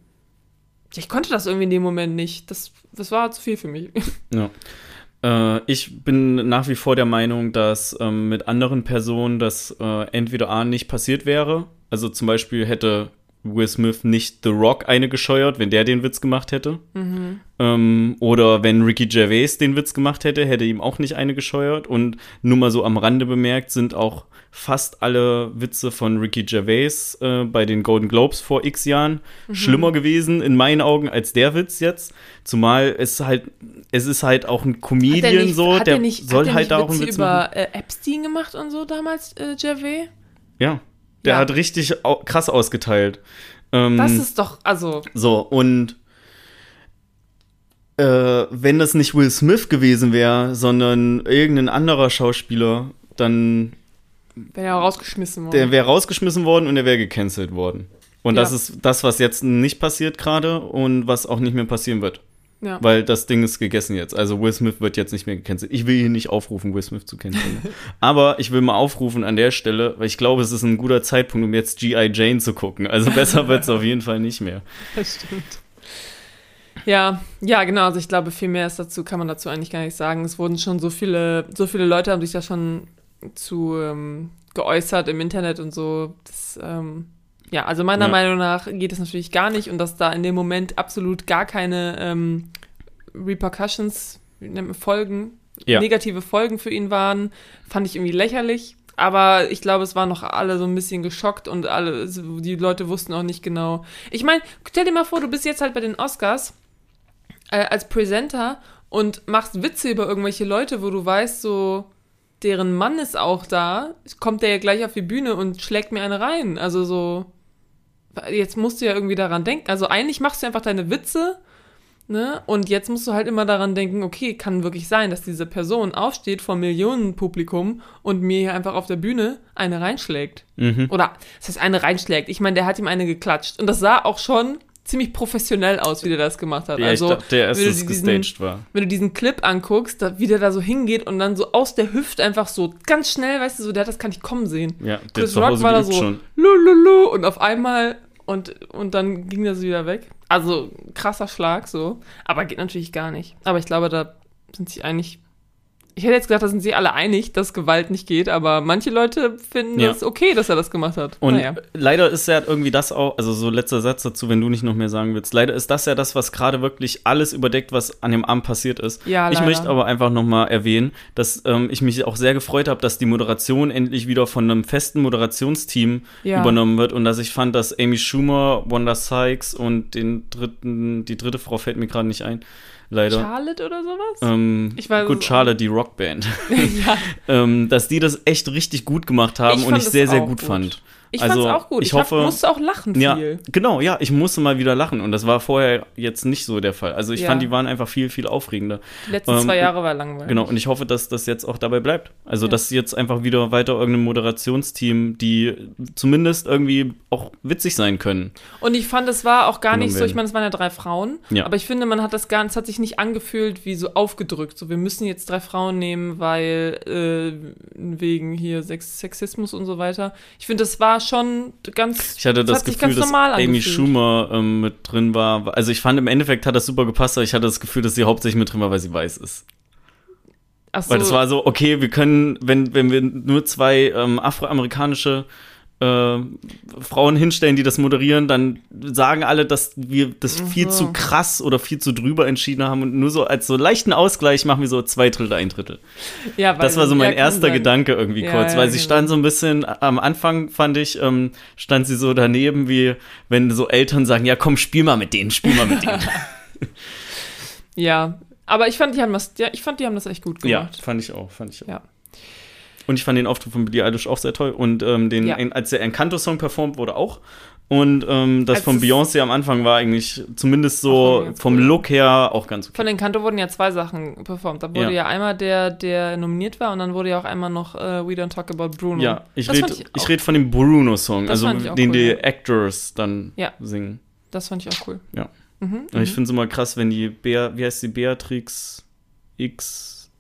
ich konnte das irgendwie in dem Moment nicht. Das, das war zu viel für mich. [laughs] Ja. Äh, ich bin nach wie vor der Meinung, dass ähm, mit anderen Personen das äh, entweder A nicht passiert wäre. Also zum Beispiel hätte Will Smith nicht The Rock eine gescheuert, wenn der den Witz gemacht hätte. Ähm, oder wenn Ricky Gervais den Witz gemacht hätte, hätte ihm auch nicht eine gescheuert. Und nur mal so am Rande bemerkt, sind auch fast alle Witze von Ricky Gervais äh, bei den Golden Globes vor x Jahren schlimmer gewesen, in meinen Augen, als der Witz jetzt. Zumal es halt, es ist halt auch ein Comedian so, hat der er nicht, soll halt nicht da auch einen Witz über machen. äh, Epstein gemacht und so damals, äh, Gervais? Ja, der Ja. hat richtig krass ausgeteilt. Ähm, Das ist doch, also, So, und äh, wenn das nicht Will Smith gewesen wäre, sondern irgendein anderer Schauspieler, dann wäre ja rausgeschmissen worden. der wäre rausgeschmissen worden und der wäre gecancelt worden. Und Ja. das ist das, was jetzt nicht passiert gerade und was auch nicht mehr passieren wird. Ja. Weil das Ding ist gegessen jetzt. Also Will Smith wird jetzt nicht mehr gecancelt. Ich will hier nicht aufrufen, Will Smith zu canceln. [laughs] Aber ich will mal aufrufen an der Stelle, weil ich glaube, es ist ein guter Zeitpunkt, um jetzt G.I. Jane zu gucken. Also besser [laughs] wird es auf jeden Fall nicht mehr. Das stimmt. Ja, ja, genau. Also ich glaube, viel mehr ist dazu, kann man dazu eigentlich gar nicht sagen. Es wurden schon so viele, so viele Leute haben sich da schon zu ähm, geäußert im Internet und so. Das, ähm, ja, also meiner Ja. Meinung nach geht es natürlich gar nicht und dass da in dem Moment absolut gar keine ähm, Repercussions, Folgen, Ja. negative Folgen für ihn waren, fand ich irgendwie lächerlich. Aber ich glaube, es waren noch alle so ein bisschen geschockt und alle, die Leute wussten auch nicht genau. Ich meine, stell dir mal vor, du bist jetzt halt bei den Oscars äh, als Presenter und machst Witze über irgendwelche Leute, wo du weißt, so, deren Mann ist auch da, kommt der ja gleich auf die Bühne und schlägt mir eine rein. Also so, jetzt musst du ja irgendwie daran denken. Also eigentlich machst du einfach deine Witze, ne? Und jetzt musst du halt immer daran denken, okay, kann wirklich sein, dass diese Person aufsteht vor Millionenpublikum und mir hier einfach auf der Bühne eine reinschlägt. Mhm. Oder, das heißt, eine reinschlägt. Ich meine, der hat ihm eine geklatscht. Und das sah auch schon ziemlich professionell aus, wie der das gemacht hat. Ja, also, ich dachte, der wenn du erstes diesen- gestaged war. wenn du diesen Clip anguckst, da, wie der da so hingeht und dann so aus der Hüfte einfach so ganz schnell, weißt du, so, der hat das kann ich kommen sehen. Ja, der Chris Rock war da so, schon. lululu, und auf einmal, und, und dann ging das wieder weg. Also, krasser Schlag so. Aber geht natürlich gar nicht. Aber ich glaube, da sind sie eigentlich. Ich hätte jetzt gedacht, da sind sie alle einig, dass Gewalt nicht geht, aber manche Leute finden Ja. das okay, dass er das gemacht hat. Und naja. leider ist ja irgendwie das auch, also so letzter Satz dazu, wenn du nicht noch mehr sagen willst. Leider ist das ja das, was gerade wirklich alles überdeckt, was an dem Abend passiert ist. Ja, ich möchte aber einfach noch mal erwähnen, dass ähm, ich mich auch sehr gefreut habe, dass die Moderation endlich wieder von einem festen Moderationsteam Ja. übernommen wird und dass ich fand, dass Amy Schumer, Wanda Sykes und den dritten, die dritte Frau fällt mir gerade nicht ein, leider. Charlotte oder sowas? Ähm, Ich weiß gut, Charlotte, die Rockband. [laughs] ja. ähm, dass die das echt richtig gut gemacht haben Ich und ich sehr, sehr gut, gut. fand. Ich Also, fand's auch gut. ich Ich, hab- hoffe- musste auch lachen Ja, viel. genau, ja, ich musste mal wieder lachen und das war vorher jetzt nicht so der Fall. Also ich Ja. fand, die waren einfach viel, viel aufregender. Die letzten Ähm, zwei Jahre war langweilig. Genau, und ich hoffe, dass das jetzt auch dabei bleibt. Also, Ja. dass jetzt einfach wieder weiter irgendein Moderationsteam, die zumindest irgendwie auch witzig sein können. Und ich fand, es war auch gar Genommen nicht so, ich meine, es waren ja drei Frauen, Ja. aber ich finde, man hat das gar es hat sich nicht angefühlt wie so aufgedrückt. So, wir müssen jetzt drei Frauen nehmen, weil äh, wegen hier Sex Sexismus und so weiter. Ich finde, das war schon ganz. Ich hatte das sich Gefühl, dass Amy. Schumer ähm, mit drin war. Also ich fand im Endeffekt hat das super gepasst, aber ich hatte das Gefühl, dass sie hauptsächlich mit drin war, weil sie weiß ist. So, Weil das war so, okay, wir können, wenn, wenn wir nur zwei ähm, afroamerikanische äh, Frauen hinstellen, die das moderieren, dann sagen alle, dass wir das viel so. zu krass oder viel zu drüber entschieden haben und nur so als so leichten Ausgleich machen wir so zwei Drittel, ein Drittel. ja, Das war so mein ja, erster sein. Gedanke irgendwie Ja, kurz, ja, weil sie genau. stand so ein bisschen, am Anfang fand ich, ähm, stand sie so daneben, wie wenn so Eltern sagen, ja komm, spiel mal mit denen, spiel mal mit denen. [laughs] [laughs] Ja, aber ich fand, die haben das, ja, ich fand, die haben das echt gut ja, gemacht. fand ich auch, fand ich auch. Ja. Und ich fand den Auftritt von Billie Eilish auch sehr toll. Und ähm, den, Ja. als der Encanto-Song performt wurde auch. Und ähm, das Als von Beyoncé am Anfang war eigentlich zumindest so vom cool. Look her auch ganz okay. Von Encanto wurden ja zwei Sachen performt. Da wurde Ja. ja, einmal der, der nominiert war und dann wurde ja auch einmal noch äh, We Don't Talk About Bruno. Ja, ich rede ich red von dem Bruno-Song, also den cool, die ja. Actors dann Ja. singen. Das fand ich auch cool. Ja. Mhm, Und ich mhm. finde es immer krass, wenn die, Bea, wie heißt die, Beatrix X,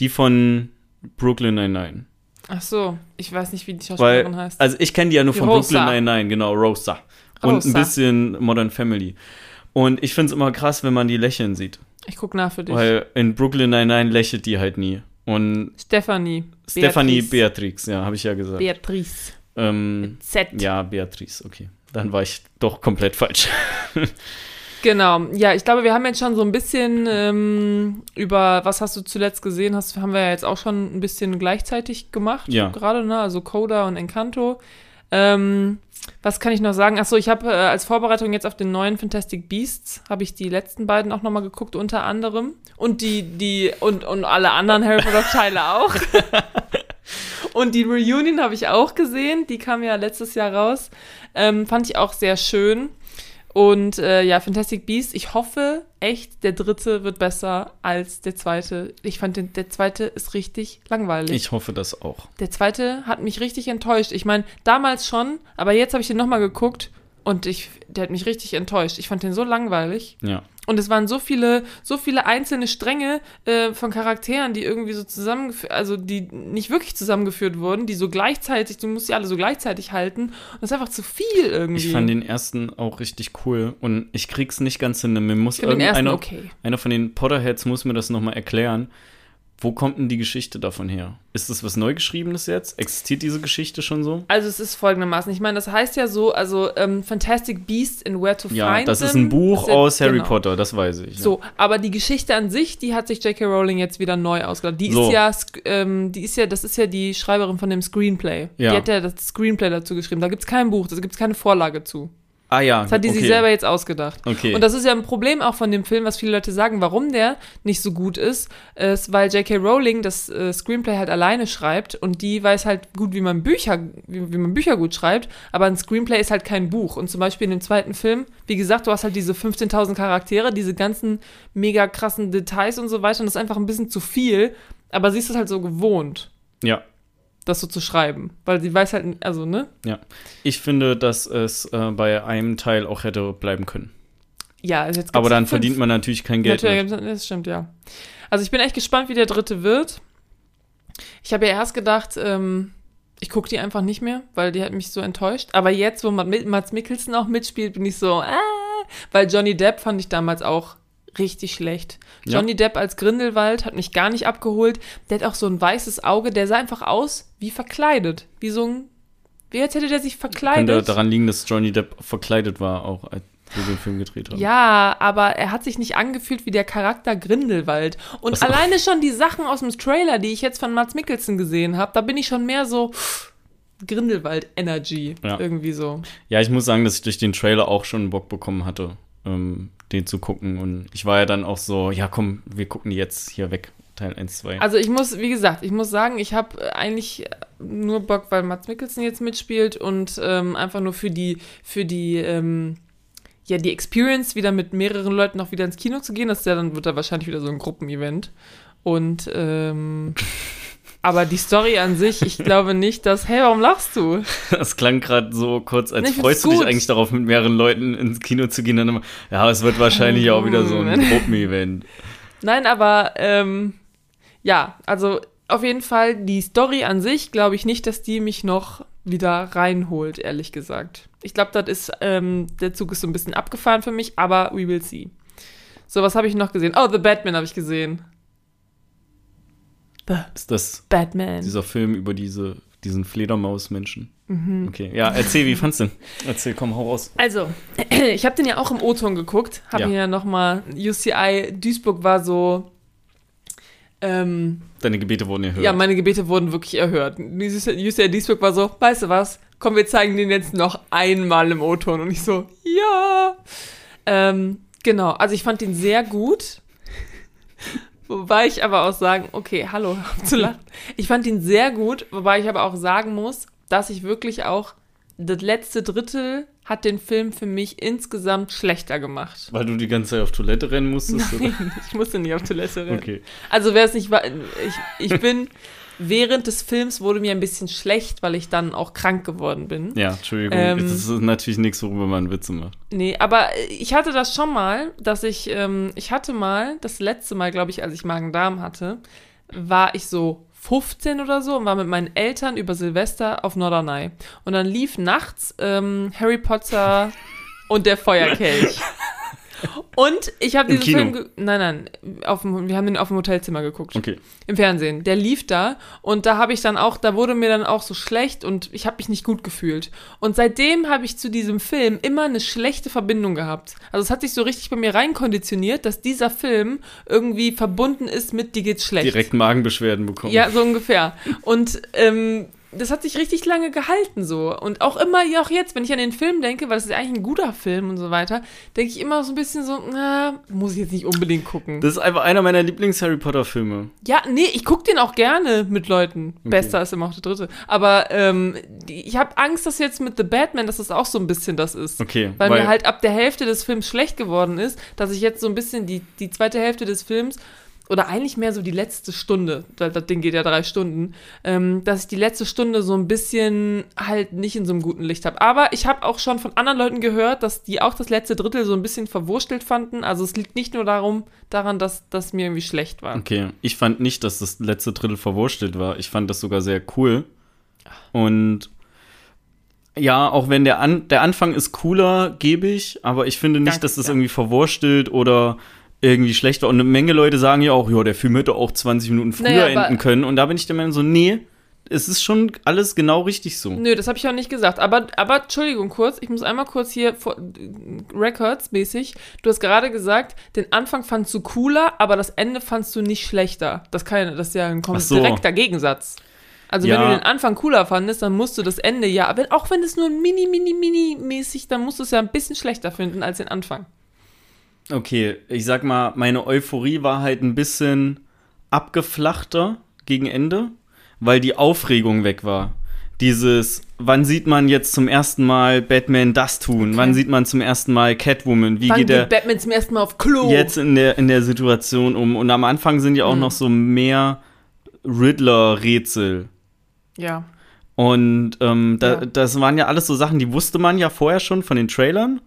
die von Brooklyn Nine-Nine. Ach so, ich weiß nicht, wie die Weil, Schauspielerin heißt. also ich kenne die ja nur Die von Rosa. Brooklyn Nine-Nine, genau, Rosa. Und Rosa. ein bisschen Modern Family. Und ich finde es immer krass, wenn man die lächeln sieht. ich guck nach für dich. Weil in Brooklyn Nine-Nine lächelt die halt nie. Und Stephanie. Stephanie Beatrice. Beatrix, ja, habe ich ja gesagt. Beatrice. ähm, Z. ja, Beatrice, okay. Dann war ich doch komplett falsch. [laughs] Genau. Ja, ich glaube, wir haben jetzt schon so ein bisschen ähm, über, was hast du zuletzt gesehen, hast, haben wir ja jetzt auch schon ein bisschen gleichzeitig gemacht. Ja. Gerade, ne? Also Coda und Encanto. Ähm, was kann ich noch sagen? Achso, ich habe äh, als Vorbereitung jetzt auf den neuen Fantastic Beasts, habe ich die letzten beiden auch nochmal geguckt, unter anderem. Und die, die, und, und alle anderen Harry Potter [laughs] Teile auch. und die Reunion habe ich auch gesehen, die kam ja letztes Jahr raus. Ähm, fand ich auch sehr schön. Und äh, ja, Fantastic Beasts, ich hoffe echt, der dritte wird besser als der zweite. Ich fand, den, der zweite ist richtig langweilig. Ich hoffe das auch. Der zweite hat mich richtig enttäuscht. Ich meine, damals schon, aber jetzt habe ich den nochmal geguckt und ich, der hat mich richtig enttäuscht. Ich fand den so langweilig. Ja. Und es waren so viele, so viele einzelne Stränge äh, von Charakteren, die irgendwie so zusammengeführt, also die nicht wirklich zusammengeführt wurden, die so gleichzeitig, du musst die alle so gleichzeitig halten. Und das ist einfach zu viel irgendwie. Ich fand den ersten auch richtig cool und ich krieg's nicht ganz hin. Mir muss irgendeiner, okay. einer von den Potterheads muss mir das nochmal erklären. Wo kommt denn die Geschichte davon her? Ist das was Neugeschriebenes jetzt? Existiert diese Geschichte schon so? Also es ist folgendermaßen, ich meine, das heißt ja so, also ähm, Fantastic Beasts and Where to Ja, Find das ist ein Buch ja- aus Harry genau. Potter, das weiß ich. So, aber die Geschichte an sich, die hat sich J.K. Rowling jetzt wieder neu ausgedacht. Die So. ist ja, ähm, die ist ja, das ist ja die Schreiberin von dem Screenplay. Ja. Die hat ja das Screenplay dazu geschrieben. Da gibt's kein Buch, da gibt's keine Vorlage zu. Ah ja. Das hat die okay. sich selber jetzt ausgedacht. Okay. Und das ist ja ein Problem auch von dem Film, was viele Leute sagen, warum der nicht so gut ist, ist, weil J.K. Rowling das äh, Screenplay halt alleine schreibt und die weiß halt gut, wie man Bücher, wie, wie man Bücher gut schreibt, aber ein Screenplay ist halt kein Buch. Und zum Beispiel in dem zweiten Film, wie gesagt, du hast halt diese 15.000 Charaktere, diese ganzen mega krassen Details und so weiter und das ist einfach ein bisschen zu viel, aber sie ist es halt so gewohnt, ja. Das so zu schreiben, weil sie weiß halt, also, ne? Ja. Ich finde, dass es äh, bei einem Teil auch hätte bleiben können. Ja, also jetzt Aber dann fünf. verdient man natürlich kein Geld Natürlich, mit. das stimmt, ja. Also ich bin echt gespannt, wie der dritte wird. Ich habe ja erst gedacht, ähm, ich gucke die einfach nicht mehr, weil die hat mich so enttäuscht. Aber jetzt, wo Mats Mikkelsen auch mitspielt, bin ich so, ah, weil Johnny Depp fand ich damals auch richtig schlecht. Ja. Johnny Depp als Grindelwald hat mich gar nicht abgeholt. Der hat auch so ein weißes Auge, der sah einfach aus wie verkleidet. Wie so ein, wie als hätte der sich Könnte verkleidet. daran liegen, dass Johnny Depp verkleidet war, auch als wir den Film gedreht haben. Ja, aber er hat sich nicht angefühlt wie der Charakter Grindelwald. Und so. alleine schon die Sachen aus dem Trailer, die ich jetzt von Mats Mikkelsen gesehen habe, da bin ich schon mehr so Grindelwald-Energy. Ja. Irgendwie so. Ja, ich muss sagen, dass ich durch den Trailer auch schon Bock bekommen hatte, ähm, den zu gucken. Und ich war ja dann auch so, ja komm, wir gucken die jetzt hier weg. Teil 1, 2. Also ich muss, wie gesagt, ich muss sagen, ich habe eigentlich nur Bock, weil Mats Mikkelsen jetzt mitspielt und ähm, einfach nur für die, für die, ähm, ja, die Experience, wieder mit mehreren Leuten auch wieder ins Kino zu gehen. Das ist ja dann, wird da wahrscheinlich wieder so ein Gruppenevent. Und, ähm, [laughs] aber die Story an sich, ich glaube nicht, dass, hey, warum lachst du? Das klang gerade so kurz, als ich freust du dich gut. eigentlich darauf, mit mehreren Leuten ins Kino zu gehen. Dann immer, ja, es wird wahrscheinlich auch wieder so ein Gruppenevent. Nein, aber, ähm, ja, also auf jeden Fall die Story an sich, glaube ich nicht, dass die mich noch wieder reinholt, ehrlich gesagt. Ich glaube, das ist, ähm, der Zug ist so ein bisschen abgefahren für mich, aber we will see. So, was habe ich noch gesehen? Oh, The Batman habe ich gesehen. The Ist das Batman. dieser Film über diese, diesen Fledermausmenschen? Mhm. Okay, ja, erzähl, wie fandst du den? Erzähl, komm, hau raus. Also, [clears throat] ich habe den ja auch im O-Ton geguckt, habe Ja. ihn ja nochmal, UCI Duisburg war so, ähm, Deine Gebete wurden erhört. Ja, meine Gebete wurden wirklich erhört. UCI Duisburg war so, weißt du was, komm, wir zeigen den jetzt noch einmal im O-Ton. Und ich so, ja. Ähm, genau, also ich fand den sehr gut. Wobei ich aber auch sagen, okay, hallo, hör zu lachen. Ich fand ihn sehr gut, wobei ich aber auch sagen muss, dass ich wirklich auch, das letzte Drittel hat den Film für mich insgesamt schlechter gemacht. Weil du die ganze Zeit auf Toilette rennen musstest? Nein, [laughs] ich musste nicht auf Toilette Oder? rennen. Okay. Also wer es nicht war, ich, ich bin, [laughs] während des Films wurde mir ein bisschen schlecht, weil ich dann auch krank geworden bin. Ja, Entschuldigung. Ähm, das ist natürlich nichts, worüber man Witze macht. Nee, aber ich hatte das schon mal, dass ich, ähm, ich hatte mal, das letzte Mal, glaube ich, als ich Magen-Darm hatte, war ich so 15 oder so und war mit meinen Eltern über Silvester auf Norderney. Und dann lief nachts ähm, Harry Potter und der Feuerkelch. [laughs] Und ich habe diesen Film. Nein, nein, auf dem, wir haben den auf dem Hotelzimmer geguckt. Okay. Im Fernsehen. Der lief da und da habe ich dann auch, da wurde mir dann auch so schlecht und ich habe mich nicht gut gefühlt. Und seitdem habe ich zu diesem Film immer eine schlechte Verbindung gehabt. Also es hat sich so richtig bei mir reinkonditioniert, dass dieser Film irgendwie verbunden ist mit dir geht's schlecht. Direkt Magenbeschwerden bekommen. Ja, so ungefähr. Und ähm, das hat sich richtig lange gehalten so. Und auch immer, ja auch jetzt, wenn ich an den Film denke, weil es ist ja eigentlich ein guter Film und so weiter, denke ich immer so ein bisschen so, na, muss ich jetzt nicht unbedingt gucken. Das ist einfach einer meiner Lieblings-Harry Potter-Filme. Ja, nee, ich guck den auch gerne mit Leuten. Bester ist immer auch der dritte. Aber ähm, ich habe Angst, dass jetzt mit The Batman, dass das auch so ein bisschen das ist. Okay. Weil, mir halt ab der Hälfte des Films schlecht geworden ist, dass ich jetzt so ein bisschen die, die zweite Hälfte des Films oder eigentlich mehr so die letzte Stunde, weil das Ding geht ja drei Stunden, ähm, dass ich die letzte Stunde so ein bisschen halt nicht in so einem guten Licht habe. Aber ich habe auch schon von anderen Leuten gehört, dass die auch das letzte Drittel so ein bisschen verwurstelt fanden. Also es liegt nicht nur darum, daran, dass das mir irgendwie schlecht war. Okay, ich fand nicht, dass das letzte Drittel verwurstelt war. Ich fand das sogar sehr cool. Und ja, auch wenn der, An der Anfang ist cooler, gebe ich, aber ich finde nicht, Danke, dass das ja. irgendwie verwurstelt oder irgendwie schlecht war. Und eine Menge Leute sagen ja auch, ja, der Film hätte auch 20 Minuten früher Naja, enden können. Und da bin ich der Meinung so, nee, es ist schon alles genau richtig so. Nö, das habe ich auch nicht gesagt. Aber, aber Entschuldigung kurz, ich muss einmal kurz hier vor, Records-mäßig. Du hast gerade gesagt, den Anfang fandst du cooler, aber das Ende fandst du nicht schlechter. Das, kann, das ist ja ein so. direkter Gegensatz. Also Ja. wenn du den Anfang cooler fandest, dann musst du das Ende ja, wenn, auch wenn es nur mini, mini, mini mäßig, dann musst du es ja ein bisschen schlechter finden als den Anfang. Okay, ich sag mal, meine Euphorie war halt ein bisschen abgeflachter gegen Ende, weil die Aufregung weg war. Dieses, wann sieht man jetzt zum ersten Mal Batman das tun? Okay. Wann sieht man zum ersten Mal Catwoman? Wie Wann geht der Batman zum ersten Mal auf Klo? jetzt in der, in der Situation um? Und am Anfang sind ja auch Mhm. noch so mehr Riddler-Rätsel. Ja. Und ähm, da, Ja. das waren ja alles so Sachen, die wusste man ja vorher schon von den Trailern.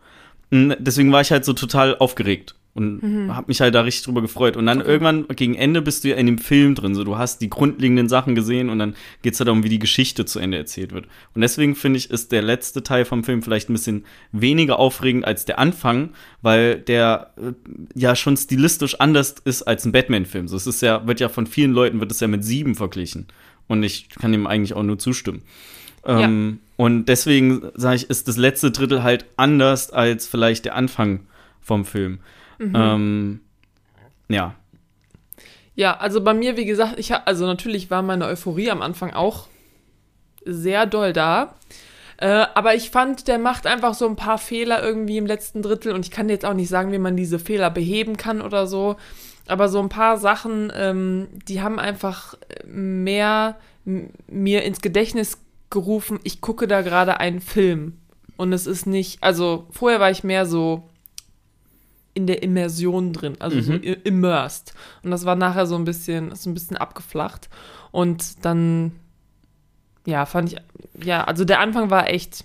Deswegen war ich halt so total aufgeregt und Mhm. habe mich halt da richtig drüber gefreut. Und dann irgendwann gegen Ende bist du ja in dem Film drin. So, du hast die grundlegenden Sachen gesehen und dann geht es ja darum, wie die Geschichte zu Ende erzählt wird. Und deswegen finde ich, ist der letzte Teil vom Film vielleicht ein bisschen weniger aufregend als der Anfang, weil der äh, ja schon stilistisch anders ist als ein Batman-Film. So, es ist ja, wird ja von vielen Leuten wird es ja mit sieben verglichen. Und ich kann dem eigentlich auch nur zustimmen. Ähm, Und deswegen sage ich, ist das letzte Drittel halt anders als vielleicht der Anfang vom Film. Ähm, ja. Ja, also bei mir, wie gesagt, ich hab, also natürlich war meine Euphorie am Anfang auch sehr doll da. Äh, aber ich fand, der macht einfach so ein paar Fehler irgendwie im letzten Drittel und ich kann jetzt auch nicht sagen, wie man diese Fehler beheben kann oder so. Aber so ein paar Sachen, ähm, die haben einfach mehr mir ins Gedächtnis gerufen, ich gucke da gerade einen Film. Und es ist nicht, also vorher war ich mehr so in der Immersion drin, also so Mhm. i- immersed. Und das war nachher so ein bisschen, ist ein bisschen abgeflacht. Und dann, ja, fand ich, ja, also der Anfang war echt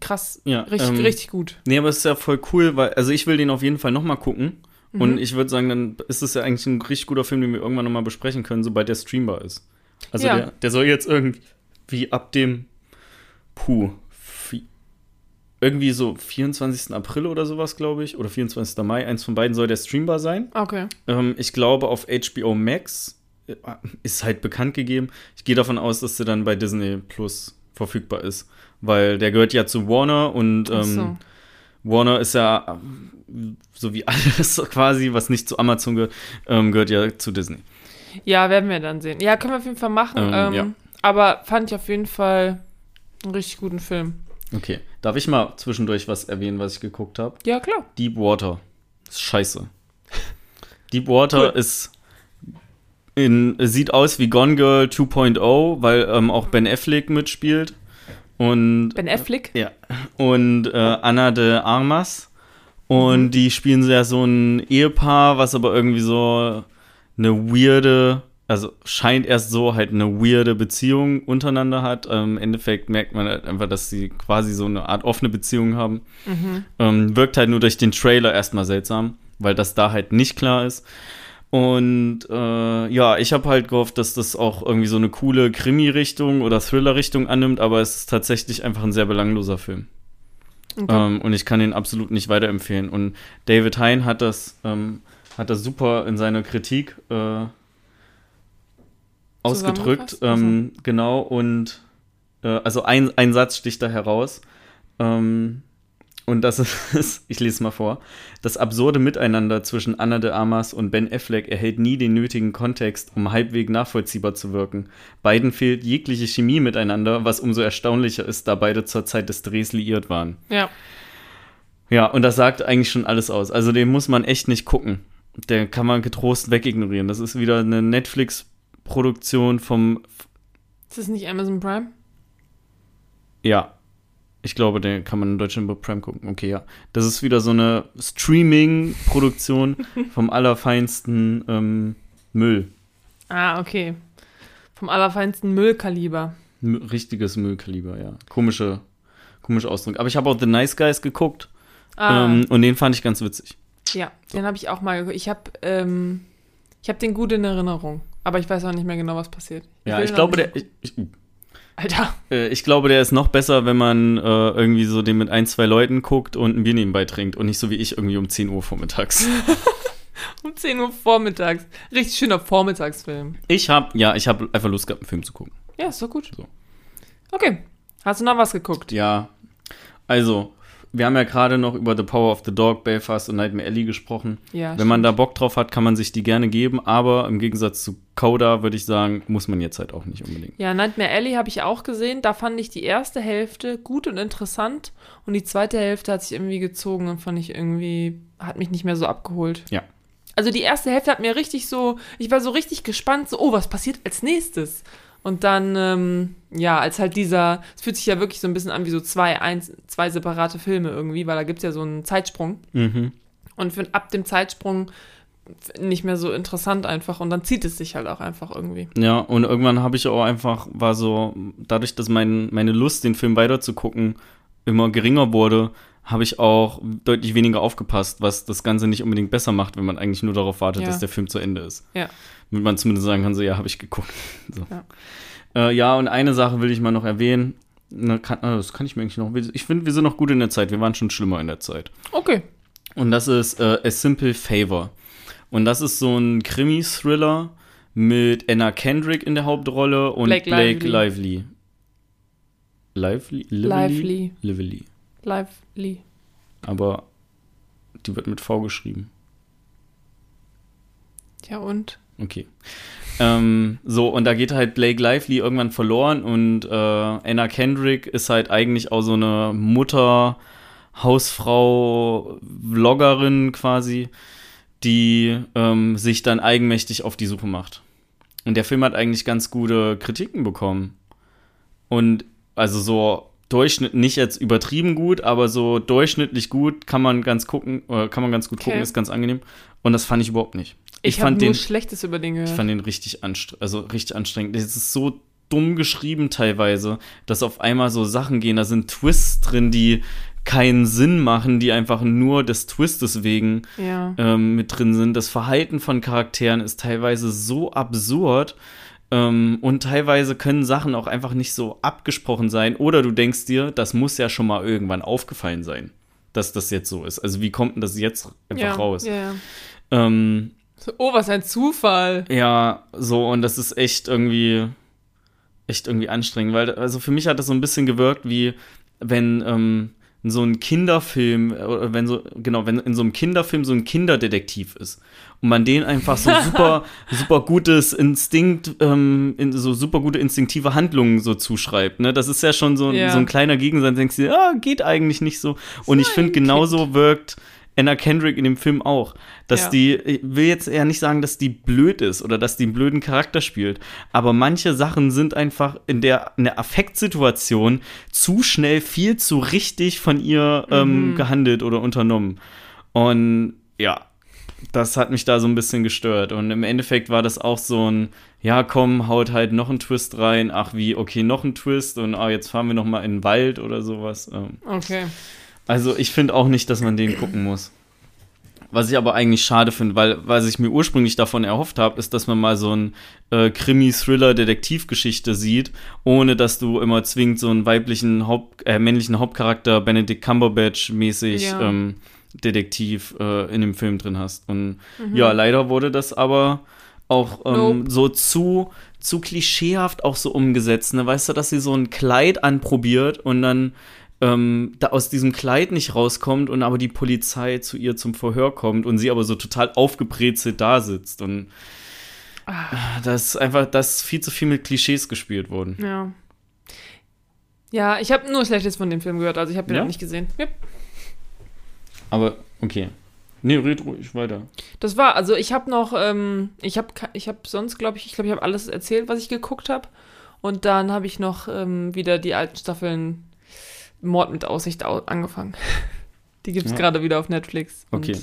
krass, Ja, richtig, ähm, richtig gut. Nee, aber es ist ja voll cool, weil, also ich will den auf jeden Fall nochmal gucken. Mhm. Und ich würde sagen, dann ist es ja eigentlich ein richtig guter Film, den wir irgendwann nochmal besprechen können, sobald der streambar ist. Also Ja. der, der soll jetzt irgendwie ab dem, puh, irgendwie so 24. April oder sowas, glaube ich, oder 24. Mai, eins von beiden soll der streambar sein. Okay. Ähm, ich glaube, auf HBO Max äh, ist halt bekannt gegeben. Ich gehe davon aus, dass der dann bei Disney Plus verfügbar ist. Weil der gehört ja zu Warner und ähm, so. Warner ist ja ähm, so wie [laughs] alles quasi, was nicht zu Amazon gehört, ähm, gehört ja zu Disney. Ja, werden wir dann sehen. Ja, können wir auf jeden Fall machen. Ähm, Ähm, ja. Aber fand ich auf jeden Fall einen richtig guten Film. Okay. Darf ich mal zwischendurch was erwähnen, was ich geguckt habe? Ja, klar. Deep Water. Ist scheiße. Deep Water Cool. ist in, sieht aus wie Gone Girl 2.0, weil ähm, auch Ben Affleck mitspielt. Und Ben Affleck. ja. Und äh, Anna de Armas. Und die spielen ja so ein Ehepaar, was aber irgendwie so eine weirde, also scheint erst so halt eine weirde Beziehung untereinander hat. Ähm, Im Endeffekt merkt man halt einfach, dass sie quasi so eine Art offene Beziehung haben. Ähm, wirkt halt nur durch den Trailer erstmal seltsam, weil das da halt nicht klar ist. Und äh, ja, ich habe halt gehofft, dass das auch irgendwie so eine coole Krimi-Richtung oder Thriller-Richtung annimmt, aber es ist tatsächlich einfach ein sehr belangloser Film. Okay. Ähm, und ich kann ihn absolut nicht weiterempfehlen. Und David Hein hat das, ähm, hat das super in seiner Kritik äh, ausgedrückt. Zusammengefasst? Also Ähm, genau, und äh, also ein, ein Satz sticht da heraus. Ähm, und das [laughs] ist, ich lese mal vor, das absurde Miteinander zwischen Anna de Armas und Ben Affleck erhält nie den nötigen Kontext, um halbwegs nachvollziehbar zu wirken. Beiden fehlt jegliche Chemie miteinander, was umso erstaunlicher ist, da beide zur Zeit des Drehs liiert waren. Ja. Ja, und das sagt eigentlich schon alles aus. Also den muss man echt nicht gucken. Der kann man getrost wegignorieren. Das ist wieder eine Netflix-Produktion vom, Ist das nicht Amazon Prime? ja, ich glaube, den kann man in Deutschland bei Prime gucken. Okay, ja. Das ist wieder so eine Streaming-Produktion [laughs] vom allerfeinsten ähm, Müll. Ah, okay. Vom allerfeinsten Müllkaliber. M richtiges Müllkaliber, ja. Komische, komische Ausdruck. Aber ich habe auch The Nice Guys geguckt Ah, ähm, und den fand ich ganz witzig. ja, den habe ich auch mal geguckt. Ich habe ähm, ich hab den gut in Erinnerung. Aber ich weiß auch nicht mehr genau, was passiert. Ja, will ich glaube, der, ich, ich, Alter. Äh, Ich glaube, der ist noch besser, wenn man äh, irgendwie so den mit ein, zwei Leuten guckt und ein Bier nebenbei trinkt und nicht so wie ich irgendwie um 10 Uhr vormittags. [laughs] Um 10 Uhr vormittags. Richtig schöner Vormittagsfilm. Ich habe, ja, ich habe einfach Lust gehabt, einen Film zu gucken. Ja, ist doch gut. So. Okay. Hast du noch was geguckt? Ja, also, wir haben ja gerade noch über The Power of the Dog, Belfast und Nightmare Alley gesprochen. Ja, Wenn man da Bock drauf hat, kann man sich die gerne geben, aber im Gegensatz zu Coda würde ich sagen, muss man jetzt halt auch nicht unbedingt. Ja, Nightmare Alley habe ich auch gesehen. Da fand ich die erste Hälfte gut und interessant und die zweite Hälfte hat sich irgendwie gezogen und fand ich irgendwie, hat mich nicht mehr so abgeholt. Ja. Also die erste Hälfte hat mir richtig so, ich war so richtig gespannt, so, oh, was passiert als nächstes? Und dann, ähm, ja, als halt dieser, es fühlt sich ja wirklich so ein bisschen an wie so zwei, eins, zwei separate Filme irgendwie, weil da gibt es ja so einen Zeitsprung. Mhm. Und für, ab dem Zeitsprung nicht mehr so interessant einfach und dann zieht es sich halt auch einfach irgendwie. Ja, und irgendwann habe ich auch einfach, war so, dadurch, dass mein, meine Lust, den Film weiterzugucken, immer geringer wurde, habe ich auch deutlich weniger aufgepasst, was das Ganze nicht unbedingt besser macht, wenn man eigentlich nur darauf wartet, Ja. dass der Film zu Ende ist. Ja. Damit man zumindest sagen kann, so, ja, habe ich geguckt. [laughs] So. Ja. Äh, ja, und eine Sache will ich mal noch erwähnen. Na, kann, äh, das kann ich mir eigentlich noch. Ich finde, wir sind noch gut in der Zeit. Wir waren schon schlimmer in der Zeit. Okay. Und das ist äh, A Simple Favor. Und das ist so ein Krimi-Thriller mit Anna Kendrick in der Hauptrolle und Blake Blake, Lively. Lively. Lively? Lively. Lively. Lively. Aber die wird mit V geschrieben. Ja, und? Okay. Ähm, so, und da geht halt Blake Lively irgendwann verloren und äh, Anna Kendrick ist halt eigentlich auch so eine Mutter, Hausfrau, Vloggerin quasi, die ähm, sich dann eigenmächtig auf die Suche macht. Und der Film hat eigentlich ganz gute Kritiken bekommen. Und also so Durchschnitt, nicht jetzt übertrieben gut, aber so durchschnittlich gut kann man ganz gucken, äh, kann man ganz gut Okay. gucken, ist ganz angenehm. Und das fand ich überhaupt nicht. Ich, habe fand nur den, Schlechtes über den gehört. ich fand den richtig anstrengend, also richtig anstrengend. Es ist so dumm geschrieben teilweise, dass auf einmal so Sachen gehen, da sind Twists drin, die keinen Sinn machen, die einfach nur des Twistes wegen ja. ähm, mit drin sind. Das Verhalten von Charakteren ist teilweise so absurd ähm, und teilweise können Sachen auch einfach nicht so abgesprochen sein. Oder du denkst dir, das muss ja schon mal irgendwann aufgefallen sein, dass das jetzt so ist. Also wie kommt denn das jetzt einfach ja. raus? Ja, ja. Ähm, So, oh, was ein Zufall. ja, so, und das ist echt irgendwie, echt irgendwie anstrengend, weil, also für mich hat das so ein bisschen gewirkt, wie wenn ähm, so ein Kinderfilm, äh, oder wenn so, genau, wenn in so einem Kinderfilm so ein Kinderdetektiv ist und man den einfach so super, [laughs] super gutes Instinkt, ähm, in, so super gute instinktive Handlungen so zuschreibt, ne? Das ist ja schon so, Ja. so ein kleiner Gegensatz, denkst du, dir, ah, geht eigentlich nicht so. Und ich finde, ein genauso wirkt Anna Kendrick in dem Film auch. Dass Ja. die, ich will jetzt eher nicht sagen, dass die blöd ist oder dass die einen blöden Charakter spielt, aber manche Sachen sind einfach in der, in der Affektsituation zu schnell viel zu richtig von ihr ähm, Mhm. gehandelt oder unternommen. Und ja, das hat mich da so ein bisschen gestört. Und im Endeffekt war das auch so ein, ja, komm, haut halt noch einen Twist rein. Ach wie, okay, noch ein Twist und ah, jetzt fahren wir noch mal in den Wald oder sowas. Ähm, Okay. Also ich finde auch nicht, dass man den gucken muss. Was ich aber eigentlich schade finde, weil was ich mir ursprünglich davon erhofft habe, ist, dass man mal so ein äh, Krimi-Thriller-Detektivgeschichte sieht, ohne dass du immer zwingend so einen weiblichen Haupt äh, männlichen Hauptcharakter Benedict Cumberbatch mäßig Ja. ähm, Detektiv äh, in dem Film drin hast. Und ja, leider wurde das aber auch ähm, Nope. so zu zu klischeehaft auch so umgesetzt. Ne? Weißt du, dass sie so ein Kleid anprobiert und dann ähm, da aus diesem Kleid nicht rauskommt und aber die Polizei zu ihr zum Verhör kommt und sie aber so total aufgebrezelt da sitzt und Ah. das einfach, das viel zu viel mit Klischees gespielt worden. Ja. Ja, ich habe nur Schlechtes von dem Film gehört, also ich habe ihn Ja? auch nicht gesehen. Yep. Aber okay. Nee, red ruhig weiter. Das war, also ich habe noch, ähm, ich habe ich hab sonst, glaube ich, ich glaube, ich habe alles erzählt, was ich geguckt habe. Und dann habe ich noch ähm, wieder die alten Staffeln Mord mit Aussicht au angefangen. [laughs] Die gibt es Ja. gerade wieder auf Netflix. Okay.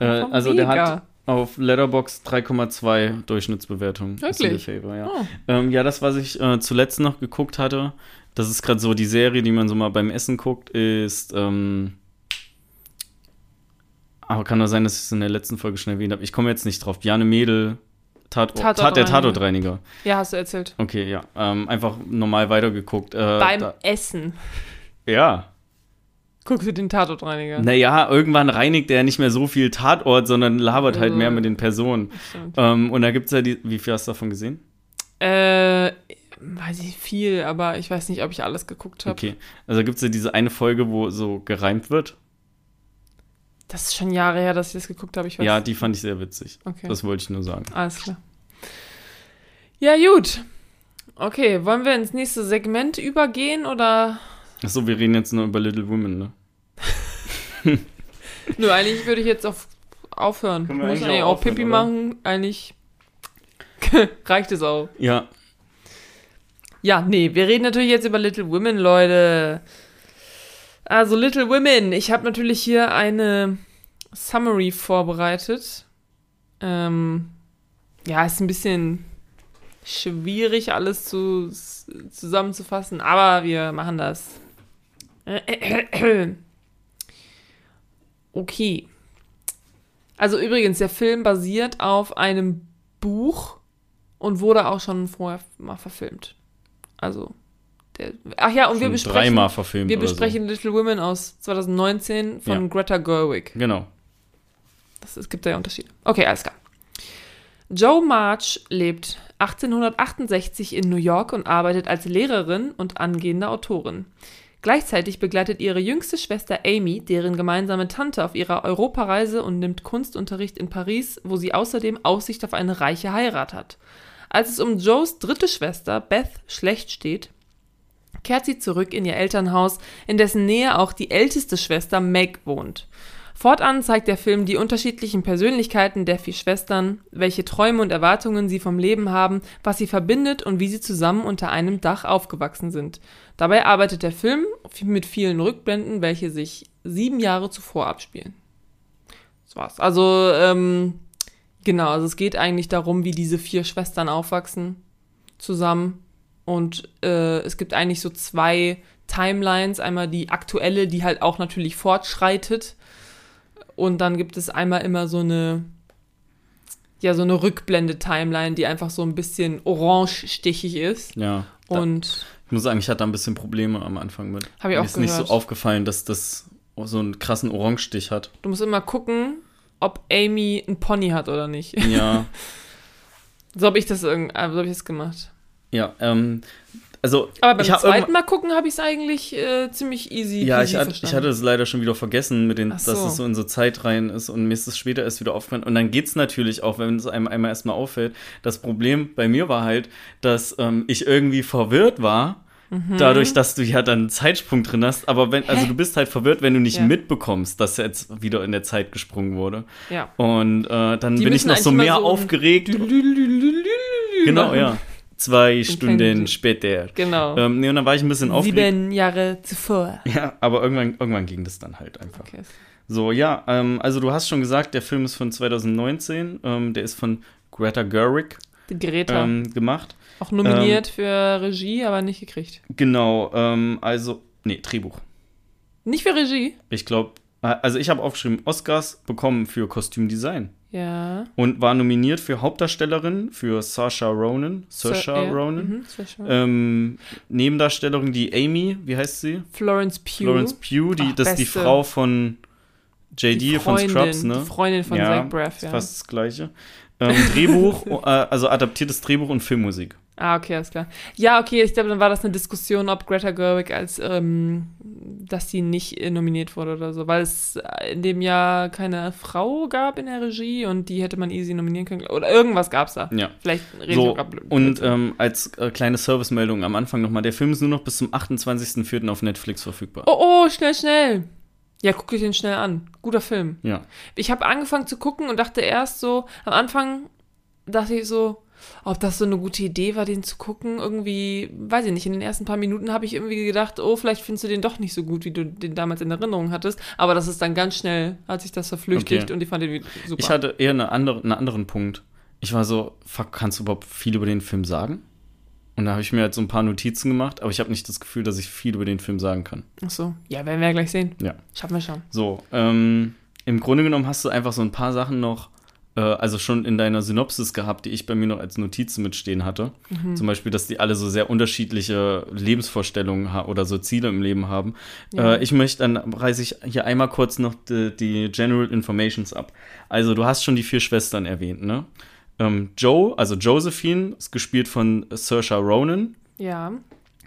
Äh, also der mega. hat auf Letterbox 3,2 Durchschnittsbewertung. Wirklich? Favor, ja. Oh. Ähm, ja, das, was ich äh, zuletzt noch geguckt hatte, das ist gerade so die Serie, die man so mal beim Essen guckt, ist. Ähm, aber kann nur sein, dass ich es in der letzten Folge schon erwähnt habe. Ich komme jetzt nicht drauf. Bjane Mädel, Tat, Tat, der Tatortreiniger. Tatortreiniger. Ja, hast du erzählt. Okay, ja. Ähm, einfach normal weitergeguckt. Äh, Beim da, Essen. Ja. Guckst du den Tatortreiniger? Naja, irgendwann reinigt er nicht mehr so viel Tatort, sondern labert halt Äh. mehr mit den Personen. Ähm, und da gibt es ja die. Wie viel hast du davon gesehen? Äh, weiß ich viel, aber ich weiß nicht, ob ich alles geguckt habe. Okay. Also gibt es ja diese eine Folge, wo so gereimt wird. Das ist schon Jahre her, dass ich das geguckt habe. Ich weiß. Ja, die fand ich sehr witzig. okay. Das wollte ich nur sagen. Alles klar. Ja, gut. Okay, wollen wir ins nächste Segment übergehen oder? Achso, wir reden jetzt nur über Little Women, ne? [laughs] Nö, eigentlich würde ich jetzt auf, aufhören. Können wir Muss eigentlich auch auch Pipi machen. Eigentlich [laughs] reicht es auch. Ja. Ja, nee, wir reden natürlich jetzt über Little Women, Leute. Also Little Women, ich habe natürlich hier eine Summary vorbereitet. Ähm, ja, ist ein bisschen schwierig, alles zu, zusammenzufassen, aber wir machen das. [clears throat] Okay. Also übrigens, der Film basiert auf einem Buch und wurde auch schon vorher mal verfilmt. Also, der, ach ja, und wir Schon besprechen, dreimal verfilmt wir besprechen Little Women aus 2019 von Ja. Greta Gerwig. so. Genau. Das, es gibt da ja Unterschiede. Okay, alles klar. Joe March lebt 1868 in New York und arbeitet als Lehrerin und angehende Autorin. Gleichzeitig begleitet ihre jüngste Schwester Amy deren gemeinsame Tante auf ihrer Europareise und nimmt Kunstunterricht in Paris, wo sie außerdem Aussicht auf eine reiche Heirat hat. Als es um Joes dritte Schwester Beth schlecht steht, kehrt sie zurück in ihr Elternhaus, in dessen Nähe auch die älteste Schwester Meg wohnt. Fortan zeigt der Film die unterschiedlichen Persönlichkeiten der vier Schwestern, welche Träume und Erwartungen sie vom Leben haben, was sie verbindet und wie sie zusammen unter einem Dach aufgewachsen sind. Dabei arbeitet der Film mit vielen Rückblenden, welche sich sieben Jahre zuvor abspielen. Das war's. Also, ähm, genau, also es geht eigentlich darum, wie diese vier Schwestern aufwachsen zusammen. Und äh, es gibt eigentlich so zwei Timelines. Einmal die aktuelle, die halt auch natürlich fortschreitet. Und dann gibt es einmal immer so eine, ja, so eine Rückblende-Timeline, die einfach so ein bisschen orange-stichig ist. Ja. Und ich muss sagen, ich hatte da ein bisschen Probleme am Anfang mit. Hab ich auch Mir ist nicht so gehört. aufgefallen, dass das so einen krassen Orangestich hat. du musst immer gucken, ob Amy einen Pony hat oder nicht. Ja. [laughs] So habe ich das irgend, äh, so hab ich das gemacht. ja. Ähm, also, Aber beim zweiten Mal gucken habe ich es eigentlich äh, ziemlich easy. Ja, ich, hatte, verstanden. ich hatte es leider schon wieder vergessen, mit den, Ach dass so. es so in so Zeitreihen ist und mir ist es später erst wieder aufgefallen. Und dann geht es natürlich auch, wenn es einem einmal erstmal auffällt. Das Problem bei mir war halt, dass ähm, ich irgendwie verwirrt war, Mhm. dadurch, dass du ja dann einen Zeitsprung drin hast. Aber wenn, also du bist halt verwirrt, wenn du nicht Ja. mitbekommst, dass jetzt wieder in der Zeit gesprungen wurde. Ja. Und äh, dann Die bin ich noch so mehr so aufgeregt. Genau, ja. Zwei Stunden später. Genau. Ähm, nee, und dann war ich ein bisschen aufgeregt. Sieben Jahre zuvor. Ja, aber irgendwann, irgendwann ging das dann halt einfach. Okay. So, ja, ähm, also du hast schon gesagt, der Film ist von 2019. Ähm, der ist von Greta Gerwig Greta. ähm, gemacht. auch nominiert für Regie, aber nicht gekriegt. Genau, ähm, also, nee, Drehbuch. Nicht für Regie? Ich glaube, also ich habe aufgeschrieben, Oscars bekommen für Kostümdesign. Ja. Und war nominiert für Hauptdarstellerin, für Saoirse Ronan. Saoirse ja. Ronan. Mhm, Saoirse. Ähm, Nebendarstellerin, die Amy, wie heißt sie? Florence Pugh. Florence Pugh, die, Ach, das ist die. Frau von JD die von Freundin, Scrubs, ne? Die Freundin von ja, Zach Braff, ja. fast das gleiche. Ähm, Drehbuch, [laughs] äh, also adaptiertes Drehbuch und Filmmusik. Ah, okay, alles klar. Ja, okay, ich glaube, dann war das eine Diskussion, ob Greta Gerwig als, ähm, dass sie nicht nominiert wurde oder so, weil es in dem Jahr keine Frau gab in der Regie und die hätte man easy nominieren können. Oder irgendwas gab's da. Ja. Vielleicht rede ich So, auch grad blöd. und ähm, als äh, kleine Servicemeldung am Anfang nochmal, der Film ist nur noch bis zum 28.04. auf Netflix verfügbar. Oh, oh, schnell, schnell. Ja, guck dich den schnell an. Guter Film. Ja. Ich habe angefangen zu gucken und dachte erst so, am Anfang dachte ich so, ob das so eine gute Idee war, den zu gucken. Irgendwie, weiß ich nicht, in den ersten paar Minuten habe ich irgendwie gedacht, oh, vielleicht findest du den doch nicht so gut, wie du den damals in Erinnerung hattest. Aber das ist dann ganz schnell, hat sich das verflüchtigt Okay. und ich fand den super. Ich hatte eher eine andere, einen anderen Punkt. Ich war so, fuck, kannst du überhaupt viel über den Film sagen? Und da habe ich mir halt so ein paar Notizen gemacht, aber ich habe nicht das Gefühl, dass ich viel über den Film sagen kann. Ach so, ja, werden wir ja gleich sehen. Ja. Schaffen wir schon. So, ähm, im Grunde genommen hast du einfach so ein paar Sachen noch, äh, also schon in deiner Synopsis gehabt, die ich bei mir noch als Notizen mitstehen hatte. Mhm. Zum Beispiel, dass die alle so sehr unterschiedliche Lebensvorstellungen oder so Ziele im Leben haben. Ja. Äh, ich möchte, dann reiße ich hier einmal kurz noch die, die General Informations ab. Also, du hast schon die vier Schwestern erwähnt, ne? Ähm, Joe, also Josephine, ist gespielt von Saoirse Ronan. Ja.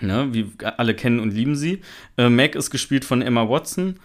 Ne, wie alle kennen und lieben sie. Äh, Meg ist gespielt von Emma Watson.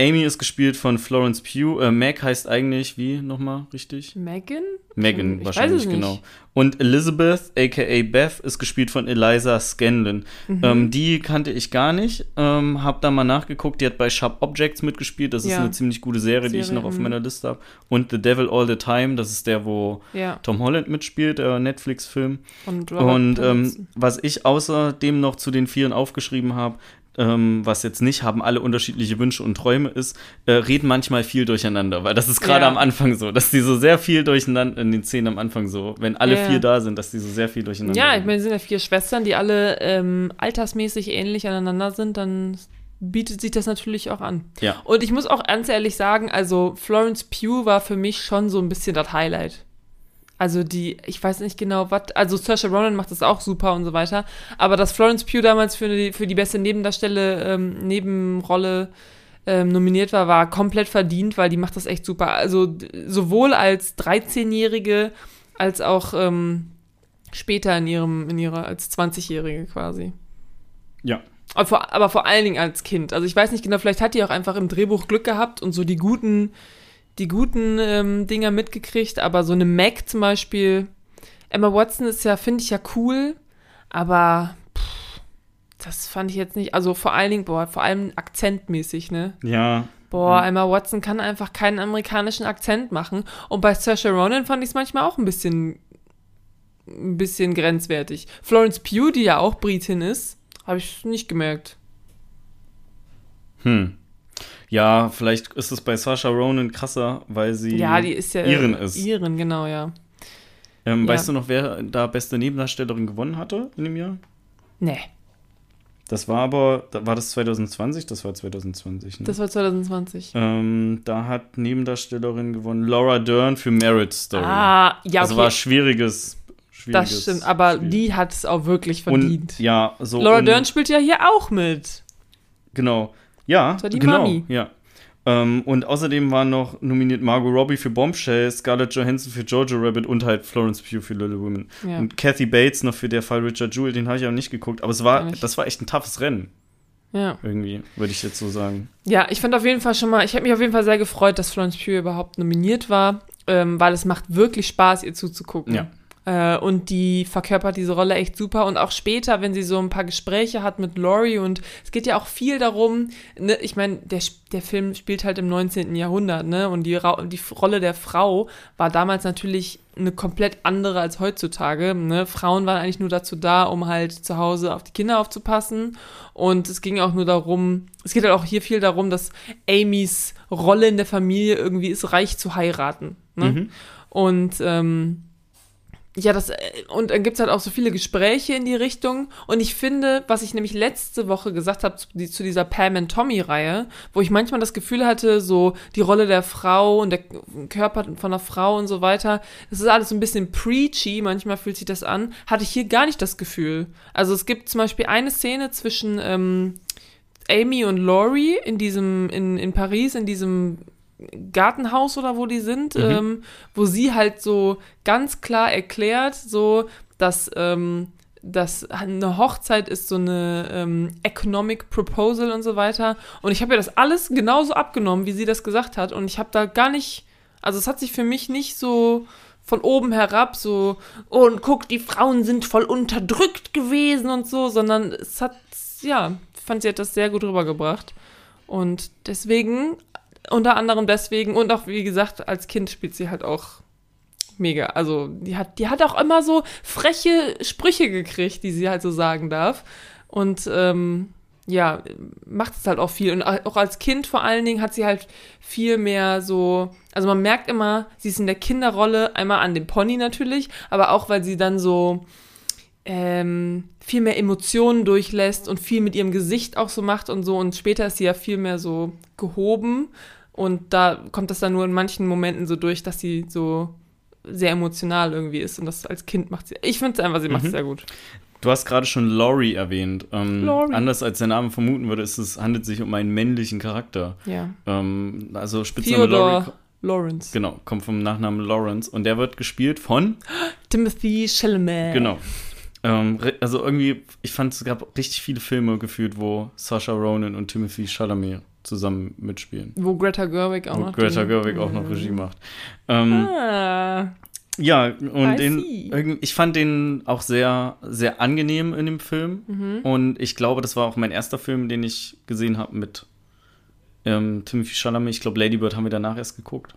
Amy ist gespielt von Florence Pugh. Äh, Meg heißt eigentlich, wie nochmal richtig? Megan? Megan Ich wahrscheinlich, genau. Und Elizabeth, aka Beth, ist gespielt von Eliza Scanlon. Mhm. Ähm, die kannte ich gar nicht. Ähm, hab da mal nachgeguckt. Die hat bei Sharp Objects mitgespielt. Das ist Ja. eine ziemlich gute Serie, die ich Serie, noch auf mhm. meiner Liste habe. Und The Devil All the Time, das ist der, wo Ja. Tom Holland mitspielt, der Netflix-Film. Und, Robert Und ähm, was ich außerdem noch zu den Vieren aufgeschrieben habe, ähm, was jetzt nicht haben alle unterschiedliche Wünsche und Träume ist, äh, reden manchmal viel durcheinander, weil das ist gerade Ja. am Anfang so, dass die so sehr viel durcheinander, in den Szenen am Anfang so, wenn alle Ja. vier da sind, dass die so sehr viel durcheinander Ja, ich meine, es sind ja vier Schwestern, die alle ähm, altersmäßig ähnlich aneinander sind, dann bietet sich das natürlich auch an. Ja. Und ich muss auch ganz ehrlich sagen, also Florence Pugh war für mich schon so ein bisschen das Highlight. Also die, ich weiß nicht genau, was, also Saoirse Ronan macht das auch super und so weiter, aber dass Florence Pugh damals für die, für die beste Nebendarstelle, ähm, Nebenrolle ähm, nominiert war, war komplett verdient, weil die macht das echt super. Also sowohl als 13-Jährige als auch ähm, später in ihrem, in ihrer, als 20-Jährige quasi. Ja. Aber vor, aber vor allen Dingen als Kind. Also ich weiß nicht genau, vielleicht hat die auch einfach im Drehbuch Glück gehabt und so die guten, die guten ähm, Dinger mitgekriegt, aber so eine Mac zum Beispiel, Emma Watson ist ja, finde ich ja cool, aber pff, das fand ich jetzt nicht, also vor allen Dingen, boah, vor allem akzentmäßig, ne? Ja. Boah. Emma Watson kann einfach keinen amerikanischen Akzent machen. Und bei Saoirse Ronan fand ich es manchmal auch ein bisschen, ein bisschen grenzwertig. Florence Pugh, die ja auch Britin ist, habe ich nicht gemerkt. Hm. Ja, vielleicht ist es bei Sasha Ronan krasser, weil sie Ja, die ist ja Iren ist. Iren, genau, ja. Ähm, Ja. Weißt du noch, wer da beste Nebendarstellerin gewonnen hatte in dem Jahr? Nee, Das war aber, war das 2020? Das war 2020, ne? das war 2020. Ähm, da hat Nebendarstellerin gewonnen Laura Dern für Marriage Story. Ah, ja, Also okay. war schwieriges, schwieriges das stimmt, aber Spiel. die hat es auch wirklich verdient. und ja, so Laura Dern spielt ja hier auch mit. Genau. Ja, Das war die genau. Mami. Ja. Ähm, und außerdem waren noch nominiert Margot Robbie für Bombshell, Scarlett Johansson für Jojo Rabbit und halt Florence Pugh für Little Women. Ja. Und Kathy Bates noch für der Fall Richard Jewell, den habe ich aber nicht geguckt. Aber es war, Auch das war echt ein toughes Rennen, Ja. irgendwie, würde ich jetzt so sagen. Ja, ich fand auf jeden Fall schon mal, ich habe mich auf jeden Fall sehr gefreut, dass Florence Pugh überhaupt nominiert war, ähm, weil es macht wirklich Spaß, ihr zuzugucken. Ja. Äh, und die verkörpert diese Rolle echt super. Und auch später, wenn sie so ein paar Gespräche hat mit Laurie und es geht ja auch viel darum, ne, ich meine, der, der Film spielt halt im 19. Jahrhundert, ne? Und die, die Rolle der Frau war damals natürlich eine komplett andere als heutzutage. Ne? Frauen waren eigentlich nur dazu da, um halt zu Hause auf die Kinder aufzupassen. Und es ging auch nur darum, es geht halt auch hier viel darum, dass Amys Rolle in der Familie irgendwie ist, reich zu heiraten. Ne? Mhm. Und ähm, ja, das, äh, und dann gibt's halt auch so viele Gespräche in die Richtung. Und ich finde, was ich nämlich letzte Woche gesagt habe zu, die, zu dieser Pam and Tommy-Reihe, wo ich manchmal das Gefühl hatte, so die Rolle der Frau und der Körper von der Frau und so weiter, das ist alles so ein bisschen preachy, manchmal fühlt sich das an, hatte ich hier gar nicht das Gefühl. Also es gibt zum Beispiel eine Szene zwischen ähm, Amy und Laurie in diesem, in, in Paris, in diesem Gartenhaus oder wo die sind, Mhm. ähm, wo sie halt so ganz klar erklärt, so, dass, ähm, dass eine Hochzeit ist so eine ähm, Economic Proposal und so weiter. Und ich habe ihr das alles genauso abgenommen, wie sie das gesagt hat. Und ich habe da gar nicht, also es hat sich für mich nicht so von oben herab so, oh, und guck, die Frauen sind voll unterdrückt gewesen und so, sondern es hat, ja, fand, sie hat das sehr gut rübergebracht. Und deswegen, unter anderem deswegen, und auch, wie gesagt, als Kind spielt sie halt auch mega. Also, die hat, die hat auch immer so freche Sprüche gekriegt, die sie halt so sagen darf. Und ähm, ja, macht es halt auch viel. Und auch als Kind vor allen Dingen hat sie halt viel mehr so, also man merkt immer, sie ist in der Kinderrolle, einmal an dem Pony natürlich, aber auch, weil sie dann so ähm, viel mehr Emotionen durchlässt und viel mit ihrem Gesicht auch so macht und so. Und später ist sie ja viel mehr so gehoben. Und da kommt das dann nur in manchen Momenten so durch, dass sie so sehr emotional irgendwie ist. Und das als Kind macht sie. Ich finde es einfach, sie macht es Mhm. sehr gut. Du hast gerade schon Laurie erwähnt. Ähm, Laurie. Anders als der Name vermuten würde, ist es, handelt sich um einen männlichen Charakter. Ja. Ähm, also Spitzname Laurie, Theodore Lawrence. genau, kommt vom Nachnamen Lawrence und der wird gespielt von, [gasps] Timothy Chalamet. genau. Ähm, also irgendwie, ich fand, es gab richtig viele Filme gefühlt, wo Saoirse Ronan und Timothy Chalamet zusammen mitspielen. Wo Greta Gerwig auch Wo noch. Greta Gerwig auch noch Regie macht. Ähm, Ah, Ja, und den, ich fand den auch sehr, sehr angenehm in dem Film. Mhm. Und ich glaube, das war auch mein erster Film, den ich gesehen habe mit ähm, Timothy Chalamet. Ich glaube, Lady Bird haben wir danach erst geguckt.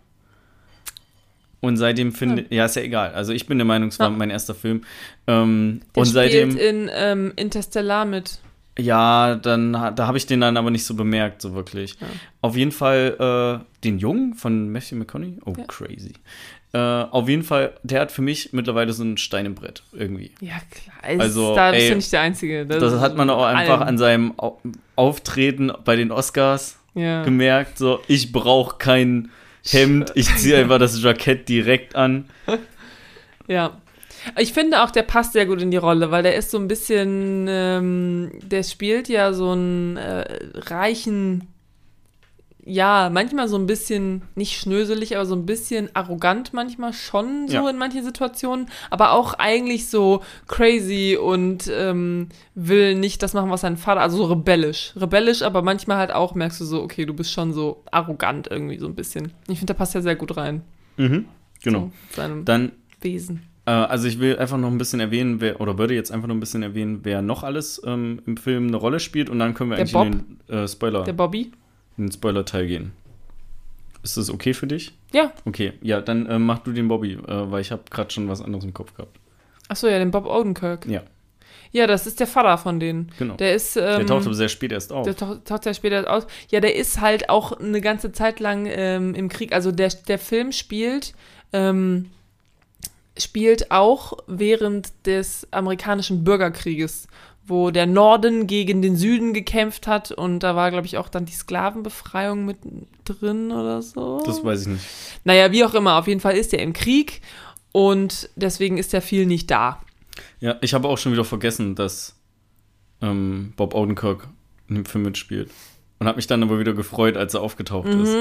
Und seitdem finde ja, ist ja egal. Also ich bin der Meinung, es war Ja. mein erster Film. Ähm, der und seitdem, spielt in ähm, Interstellar mit. ja, dann da habe ich den dann aber nicht so bemerkt, so wirklich. Ja. Auf jeden Fall äh, den Jungen von Matthew McConaughey. Oh, Ja. crazy. Äh, auf jeden Fall, der hat für mich mittlerweile so ein Stein im Brett irgendwie. Ja, klar. Also, da bist ey, du nicht der Einzige. Das hat man auch einfach allen. an seinem Au- Auftreten bei den Oscars Ja. gemerkt. So, ich brauche kein Hemd, ich ziehe einfach das Jackett direkt an. Ja. Ich finde auch, der passt sehr gut in die Rolle, weil der ist so ein bisschen, ähm, der spielt ja so einen äh, reichen, ja, manchmal so ein bisschen, nicht schnöselig, aber so ein bisschen arrogant manchmal schon so Ja. in manchen Situationen, aber auch eigentlich so crazy und ähm, will nicht das machen, was sein Vater, also so rebellisch. Rebellisch, aber manchmal halt auch merkst du so, okay, du bist schon so arrogant irgendwie so ein bisschen. Ich finde, der passt ja sehr gut rein. Mhm, genau. So, seinem Dann, Wesen. äh, also ich will einfach noch ein bisschen erwähnen, wer, oder würde jetzt einfach noch ein bisschen erwähnen, wer noch alles ähm, im Film eine Rolle spielt und dann können wir Der eigentlich in den äh, Spoiler, Der Bobby? In den Spoiler-Teil gehen. Ist das okay für dich? Ja. Okay, ja, dann äh, mach du den Bobby, äh, weil ich habe gerade schon was anderes im Kopf gehabt. Achso, ja, den Bob Odenkirk. Ja, Ja, das ist der Vater von denen. genau. Der ist. Ähm, der taucht aber sehr spät erst auf. der taucht, taucht ja später aus. Ja, der ist halt auch eine ganze Zeit lang ähm, im Krieg. Also der, der Film spielt, ähm, spielt auch während des amerikanischen Bürgerkrieges, wo der Norden gegen den Süden gekämpft hat und da war, glaube ich, auch dann die Sklavenbefreiung mit drin oder so. Das weiß ich nicht. naja, wie auch immer, auf jeden Fall ist er im Krieg und deswegen ist er viel nicht da. Ja, ich habe auch schon wieder vergessen, dass ähm, Bob Odenkirk in dem Film mitspielt. Und habe mich dann aber wieder gefreut, als er aufgetaucht ist.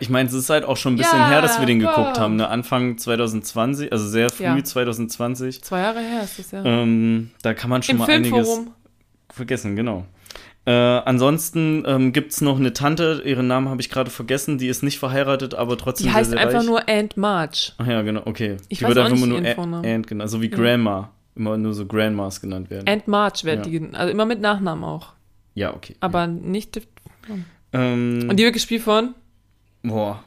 Ich meine, es ist halt auch schon ein bisschen Mhm. Ja, her, dass wir den geguckt Bob. haben. Ne? Anfang 2020, also sehr früh Ja. 2020. Zwei Jahre her ist das ja. Ähm, da kann man schon Im mal einiges Filmforum. vergessen, genau. Äh, ansonsten ähm, gibt es noch eine Tante, ihren Namen habe ich gerade vergessen, die ist nicht verheiratet, aber trotzdem Die sehr, heißt sehr einfach reich. nur Aunt March. Ach ja, genau, okay. Ich die weiß wird einfach immer nur. Aunt genannt, so wie Ja. Grandma. Immer nur so Grandmas genannt werden. Aunt March wird Ja. die, gen- also immer mit Nachnamen auch. ja, okay. Aber nicht. Ähm, Und die wird gespielt von? Boah.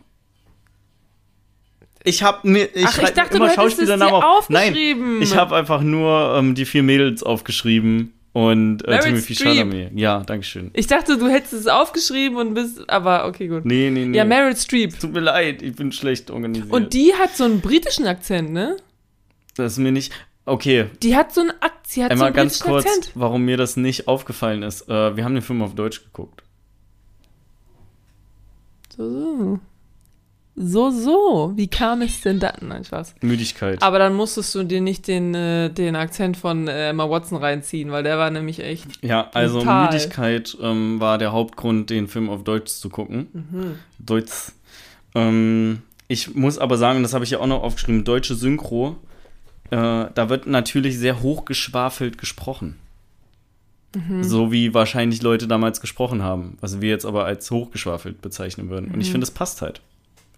Ich habe mir. Ich, Ach, ich dachte, immer du hättest es Schauspielernamen auf. Nein, aufgeschrieben. ich habe einfach nur ähm, die vier Mädels aufgeschrieben und äh, Timothy. Chalamet. Ja, dankeschön. Ich dachte, du hättest es aufgeschrieben und bist. Aber okay, gut. Nee, nee, nee. Ja, Meryl Streep. Tut mir leid, ich bin schlecht organisiert. Und die hat so einen britischen Akzent, ne? Das ist mir nicht. Okay, Die hat so einen Akzent. Sie hat so einmal einen ganz kurz, Akzent. warum mir das nicht aufgefallen ist. Äh, wir haben den Film auf Deutsch geguckt. So, so. So, so. Wie kam es denn da? Nein, Spaß. Müdigkeit. Aber dann musstest du dir nicht den, äh, den Akzent von äh, Emma Watson reinziehen, weil der war nämlich echt. ja, also Brutal. Müdigkeit ähm, war der Hauptgrund, den Film auf Deutsch zu gucken. Mhm. Deutsch. Ähm, ich muss aber sagen, das habe ich ja auch noch aufgeschrieben, deutsche Synchro, äh, da wird natürlich sehr hochgeschwafelt gesprochen. Mhm. So wie wahrscheinlich Leute damals gesprochen haben, was wir jetzt aber als hochgeschwafelt bezeichnen würden. Und ich finde, es passt halt.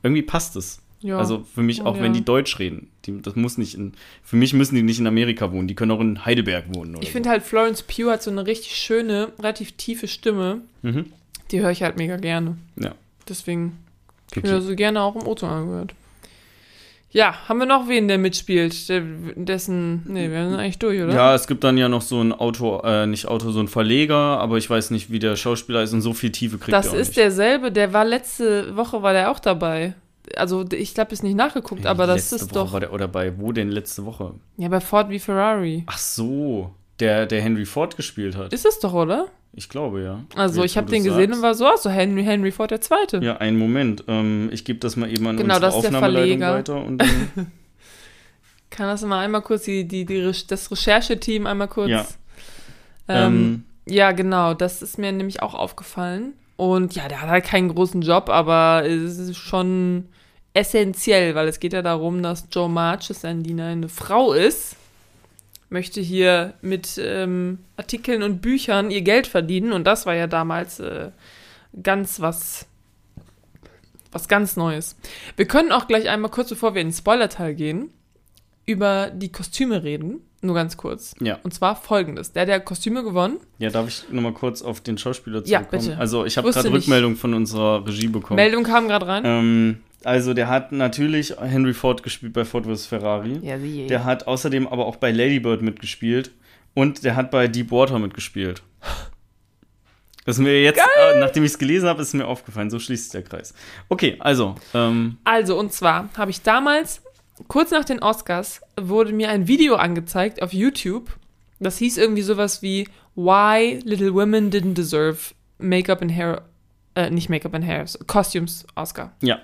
Irgendwie passt es. Mhm. Ja. Also für mich, Ja, auch wenn ja. die Deutsch reden. Die, das muss nicht in, für mich müssen die nicht in Amerika wohnen, die können auch in Heidelberg wohnen. Ich finde halt, Florence Pugh hat so eine richtig schöne, relativ tiefe Stimme. so. Mhm. Die höre ich halt mega gerne. Ja. Deswegen Okay. okay. so gerne auch im Auto angehört. Ja, haben wir noch wen, der mitspielt? Der, dessen. Nee, wir sind eigentlich durch, oder? Ja, es gibt dann ja noch so ein Auto, äh, nicht Auto, so ein Verleger, aber ich weiß nicht, wie der Schauspieler ist und so viel Tiefe kriegt das er auch ist nicht. derselbe, der war letzte Woche war der auch dabei. Also ich glaube, ist nicht nachgeguckt, aber das Letzte ist Woche doch. War der, oder bei wo denn letzte Woche? Ja, bei Ford wie Ferrari. Ach so, der, der Henry Ford gespielt hat. Ist es doch, oder? Ich glaube, ja. Also Jetzt, ich habe den gesehen sagst. und war so, ach so Henry, Henry Ford der Zweite. Ja, einen Moment. Ähm, ich gebe das mal eben an Genau, unsere das ist der Aufnahmeleitung Verleger. weiter. Und dann, [laughs] Kann das mal einmal kurz, die, die, die, das Rechercheteam einmal kurz. Ja. Ähm, ähm, ja, genau, das ist mir nämlich auch aufgefallen. Und ja, der hat halt keinen großen Job, aber es ist schon essentiell, weil es geht ja darum, dass Joe March, ist ein Diener, eine Frau ist, möchte hier mit ähm, Artikeln und Büchern ihr Geld verdienen. Und das war ja damals äh, ganz was, was ganz Neues. Wir können auch gleich einmal kurz, bevor wir in den Spoiler-Teil gehen, über die Kostüme reden. Nur ganz kurz. Ja. Und zwar folgendes. Der, der Kostüme gewonnen. Ja, darf ich nochmal kurz auf den Schauspieler Ja, zurückkommen? bitte. Also ich habe gerade. Rückmeldung von unserer Regie bekommen. Meldung kam gerade rein. ähm, also der hat natürlich Henry Ford gespielt bei Ford vs. Ferrari. ja, sie. Der hat außerdem aber auch bei Ladybird mitgespielt und der hat bei Deepwater mitgespielt. Das ist mir jetzt, äh, nachdem ich es gelesen habe, ist mir aufgefallen. So schließt sich der Kreis. Okay, also, ähm, Also, und zwar habe ich damals, kurz nach den Oscars, wurde mir ein Video angezeigt auf YouTube. Das hieß irgendwie sowas wie Why Little Women Didn't Deserve Makeup and Hair, äh, nicht Makeup and Hair, Costumes Oscar. ja.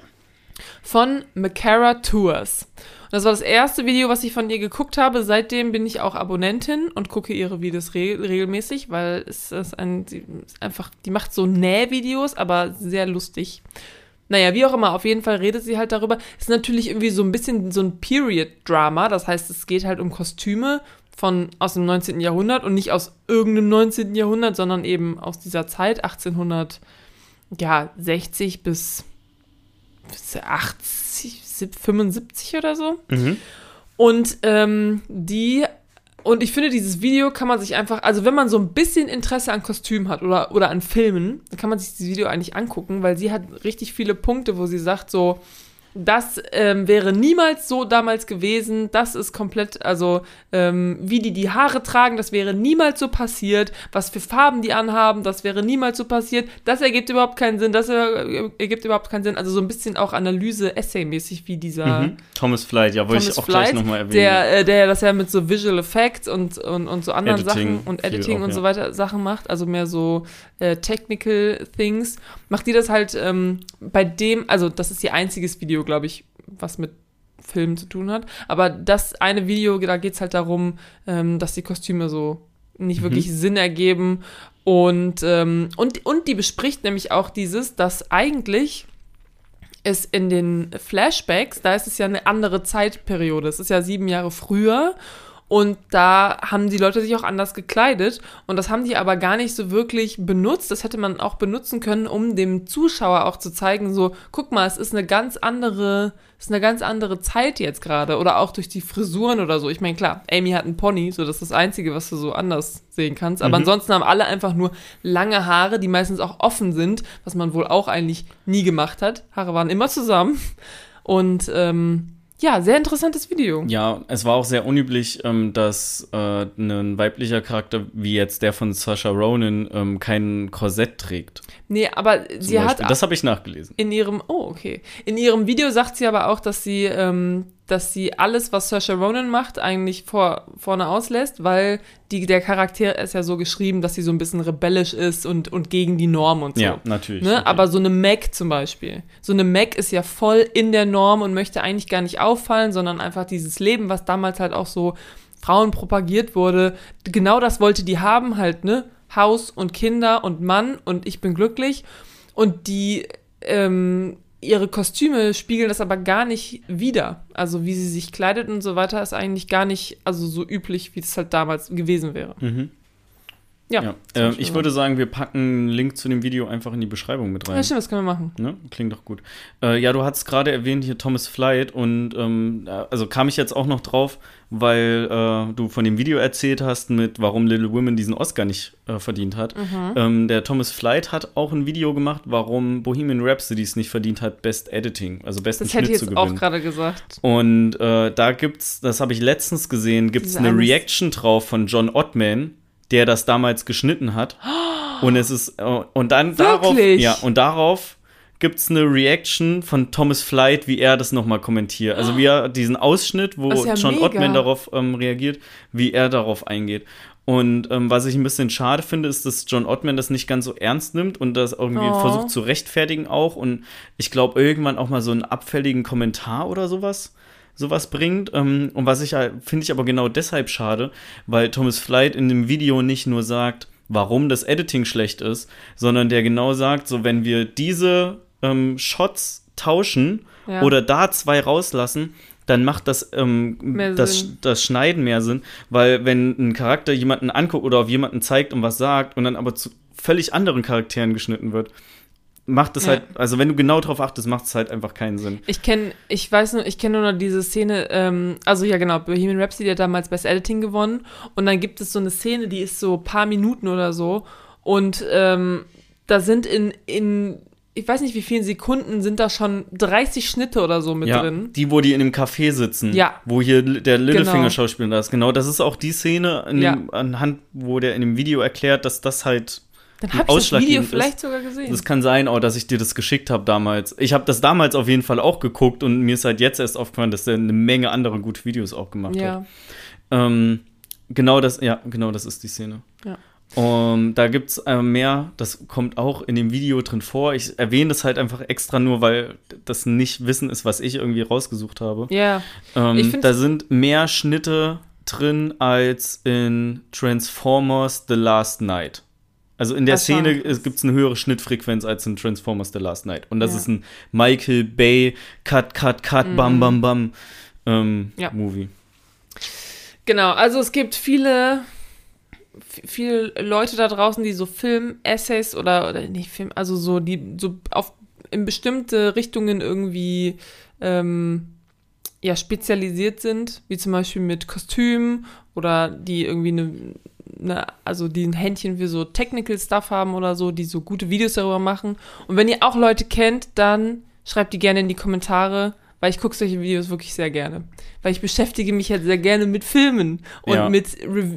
Von Macara Tours. Und das war das erste Video, was ich von ihr geguckt habe. Seitdem bin ich auch Abonnentin und gucke ihre Videos re regelmäßig, weil es ist ein, ist einfach, die macht so Nähvideos, aber sehr lustig. Naja, wie auch immer, auf jeden Fall redet sie halt darüber. Ist natürlich irgendwie so ein bisschen so ein Period-Drama. Das heißt, es geht halt um Kostüme von aus dem 19. Jahrhundert und nicht aus irgendeinem 19. Jahrhundert, sondern eben aus dieser Zeit, 1860 bis, bis 80, 75 oder so. Mhm. Und ähm, die, und ich finde, dieses Video kann man sich einfach, also wenn man so ein bisschen Interesse an Kostümen hat oder, oder an Filmen, dann kann man sich dieses Video eigentlich angucken, weil sie hat richtig viele Punkte, wo sie sagt, so, das ähm, wäre niemals so damals gewesen. Das ist komplett, also ähm, wie die die Haare tragen, das wäre niemals so passiert. Was für Farben die anhaben, das wäre niemals so passiert. Das ergibt überhaupt keinen Sinn. Das er, ergibt überhaupt keinen Sinn. Also so ein bisschen auch Analyse, Essay-mäßig wie dieser Mhm. Thomas Flight, ja, wollte ich auch gleich Flight, nochmal erwähnen. der, äh, der das ja mit so Visual Effects und, und, und so anderen Editing Sachen und Editing auch, und ja. so weiter Sachen macht, also mehr so äh, Technical Things, macht die das halt ähm, bei dem, also das ist ihr einziges Video, glaube ich, was mit Filmen zu tun hat. Aber das eine Video, da geht es halt darum, ähm, dass die Kostüme so nicht Mhm. wirklich Sinn ergeben. Und, ähm, und, und die bespricht nämlich auch dieses, dass eigentlich es in den Flashbacks, da ist es ja eine andere Zeitperiode. Es ist ja sieben Jahre früher. Und da haben die Leute sich auch anders gekleidet. Und das haben die aber gar nicht so wirklich benutzt. Das hätte man auch benutzen können, um dem Zuschauer auch zu zeigen, so, guck mal, es ist eine ganz andere, es ist eine ganz andere Zeit jetzt gerade. Oder auch durch die Frisuren oder so. Ich meine, klar, Amy hat einen Pony, so das ist das Einzige, was du so anders sehen kannst. Aber Mhm. ansonsten haben alle einfach nur lange Haare, die meistens auch offen sind, was man wohl auch eigentlich nie gemacht hat. Haare waren immer zusammen. Und ähm, ja, sehr interessantes Video. Ja, es war auch sehr unüblich, ähm, dass äh, ein weiblicher Charakter wie jetzt der von Saoirse Ronan ähm, kein Korsett trägt. Nee, aber zum sie hat Beispiel. Das habe ich nachgelesen. in ihrem, oh, okay. In ihrem Video sagt sie aber auch, dass sie, ähm, dass sie alles, was Saoirse Ronan macht, eigentlich vor, vorne auslässt, weil die, der Charakter ist ja so geschrieben, dass sie so ein bisschen rebellisch ist und, und gegen die Norm und so. Ja, natürlich. Ne? okay. Aber so eine Mac zum Beispiel. So eine Mac ist ja voll in der Norm und möchte eigentlich gar nicht auffallen, sondern einfach dieses Leben, was damals halt auch so Frauen propagiert wurde. Genau das wollte die haben halt, ne? Haus und Kinder und Mann und ich bin glücklich. Und die, ähm, ihre Kostüme spiegeln das aber gar nicht wider. Also wie sie sich kleidet und so weiter ist eigentlich gar nicht, also so üblich, wie es halt damals gewesen wäre. Mhm. Ja, Ja. Beispiel ich würde sagen, wir packen einen Link zu dem Video einfach in die Beschreibung mit rein. Ja, stimmt, das können wir machen. Ne? Klingt doch gut. Äh, ja, du hast gerade erwähnt hier Thomas Flight und ähm, äh, also kam ich jetzt auch noch drauf, weil äh, du von dem Video erzählt hast mit, warum Little Women diesen Oscar nicht äh, verdient hat. Mhm. Ähm, der Thomas Flight hat auch ein Video gemacht, warum Bohemian Rhapsody es nicht verdient hat, Best Editing, also besten Das hätte Schnitt ich zu jetzt auch gewinnen. gerade gesagt. Und äh, da gibt's, das habe ich letztens gesehen, gibt's Diese eine eine- Reaction drauf von John Ottman, der das damals geschnitten hat. Und es ist äh, und dann darauf, Wirklich? ja, und darauf gibt's eine Reaction von Thomas Flight, wie er das nochmal kommentiert. Also wie er diesen Ausschnitt, wo ja John mega. Ottman darauf ähm, reagiert, wie er darauf eingeht. Und ähm, was ich ein bisschen schade finde, ist, dass John Ottman das nicht ganz so ernst nimmt und das irgendwie Oh. versucht zu rechtfertigen auch. Und ich glaube, irgendwann auch mal so einen abfälligen Kommentar oder sowas sowas bringt. Ähm, und was ich halt, finde ich aber genau deshalb schade, weil Thomas Flight in dem Video nicht nur sagt, warum das Editing schlecht ist, sondern der genau sagt, so wenn wir diese ähm, Shots tauschen Ja. oder da zwei rauslassen, dann macht das, ähm, das, das Schneiden mehr Sinn, weil wenn ein Charakter jemanden anguckt oder auf jemanden zeigt und was sagt und dann aber zu völlig anderen Charakteren geschnitten wird, macht es Ja. halt, also wenn du genau drauf achtest, macht es halt einfach keinen Sinn. Ich kenne, ich weiß nur, ich kenne nur noch diese Szene, ähm, also ja genau, Bohemian Rhapsody hat damals Best Editing gewonnen und dann gibt es so eine Szene, die ist so paar Minuten oder so und ähm, da sind in, in, ich weiß nicht wie vielen Sekunden, sind da schon 30 Schnitte oder so mit ja, drin. die, wo die in dem Café sitzen, Ja. wo hier der Genau. Littlefinger-Schauspieler da ist. Genau, das ist auch die Szene, Ja. dem, anhand, wo der in dem Video erklärt, dass das halt Dann habe ich das Video ist. vielleicht sogar gesehen. Das kann sein, auch, dass ich dir das geschickt habe damals. Ich habe das damals auf jeden Fall auch geguckt und mir ist halt jetzt erst aufgefallen, dass er eine Menge andere gute Videos auch gemacht hat. ja, Ähm, genau das, ja, genau das ist die Szene. Ja. Und da gibt es äh, mehr, das kommt auch in dem Video drin vor. Ich erwähne das halt einfach extra nur, weil das nicht Wissen ist, was ich irgendwie rausgesucht habe. ja, Ähm, Ich find's- da sind mehr Schnitte drin als in Transformers The Last Night. Also in der Das Szene gibt es eine höhere Schnittfrequenz als in Transformers The Last Night. Und das Ja. ist ein Michael Bay Cut, Cut, Cut, Bam, Bam, Bam ähm, Ja. Movie. Genau, also es gibt viele, viele Leute da draußen, die so Film-Essays oder, oder nicht Film, also so, die so auf in bestimmte Richtungen irgendwie ähm, ja, spezialisiert sind, wie zum Beispiel mit Kostümen oder die irgendwie eine, eine, also die ein Händchen für so Technical Stuff haben oder so, die so gute Videos darüber machen. Und wenn ihr auch Leute kennt, dann schreibt die gerne in die Kommentare, weil ich gucke solche Videos wirklich sehr gerne. Weil ich beschäftige mich halt sehr gerne mit Filmen und Ja. mit Rev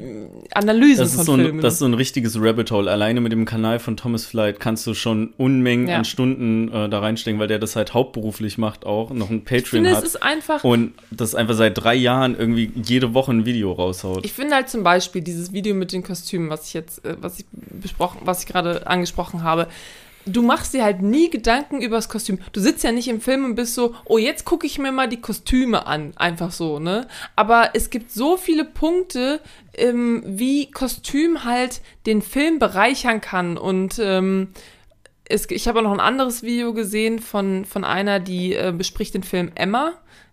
Analysen Das von ist, so ein, Filmen. das ist so ein richtiges Rabbit Hole. Alleine mit dem Kanal von Thomas Flight kannst du schon Unmengen Ja. an Stunden äh, da reinstecken, weil der das halt hauptberuflich macht auch, noch ein ich Patreon finde, es hat. ist einfach und das einfach seit drei Jahren irgendwie jede Woche ein Video raushaut. Ich finde halt zum Beispiel dieses Video mit den Kostümen, was ich jetzt, äh, was ich besprochen, was ich gerade angesprochen habe. Du machst dir halt nie Gedanken über das Kostüm. Du sitzt ja nicht im Film und bist so, oh, jetzt gucke ich mir mal die Kostüme an. Einfach so, ne? Aber es gibt so viele Punkte, ähm, wie Kostüm halt den Film bereichern kann. Und ähm, es, ich habe auch noch ein anderes Video gesehen von, von einer, die äh, bespricht den Film Emma.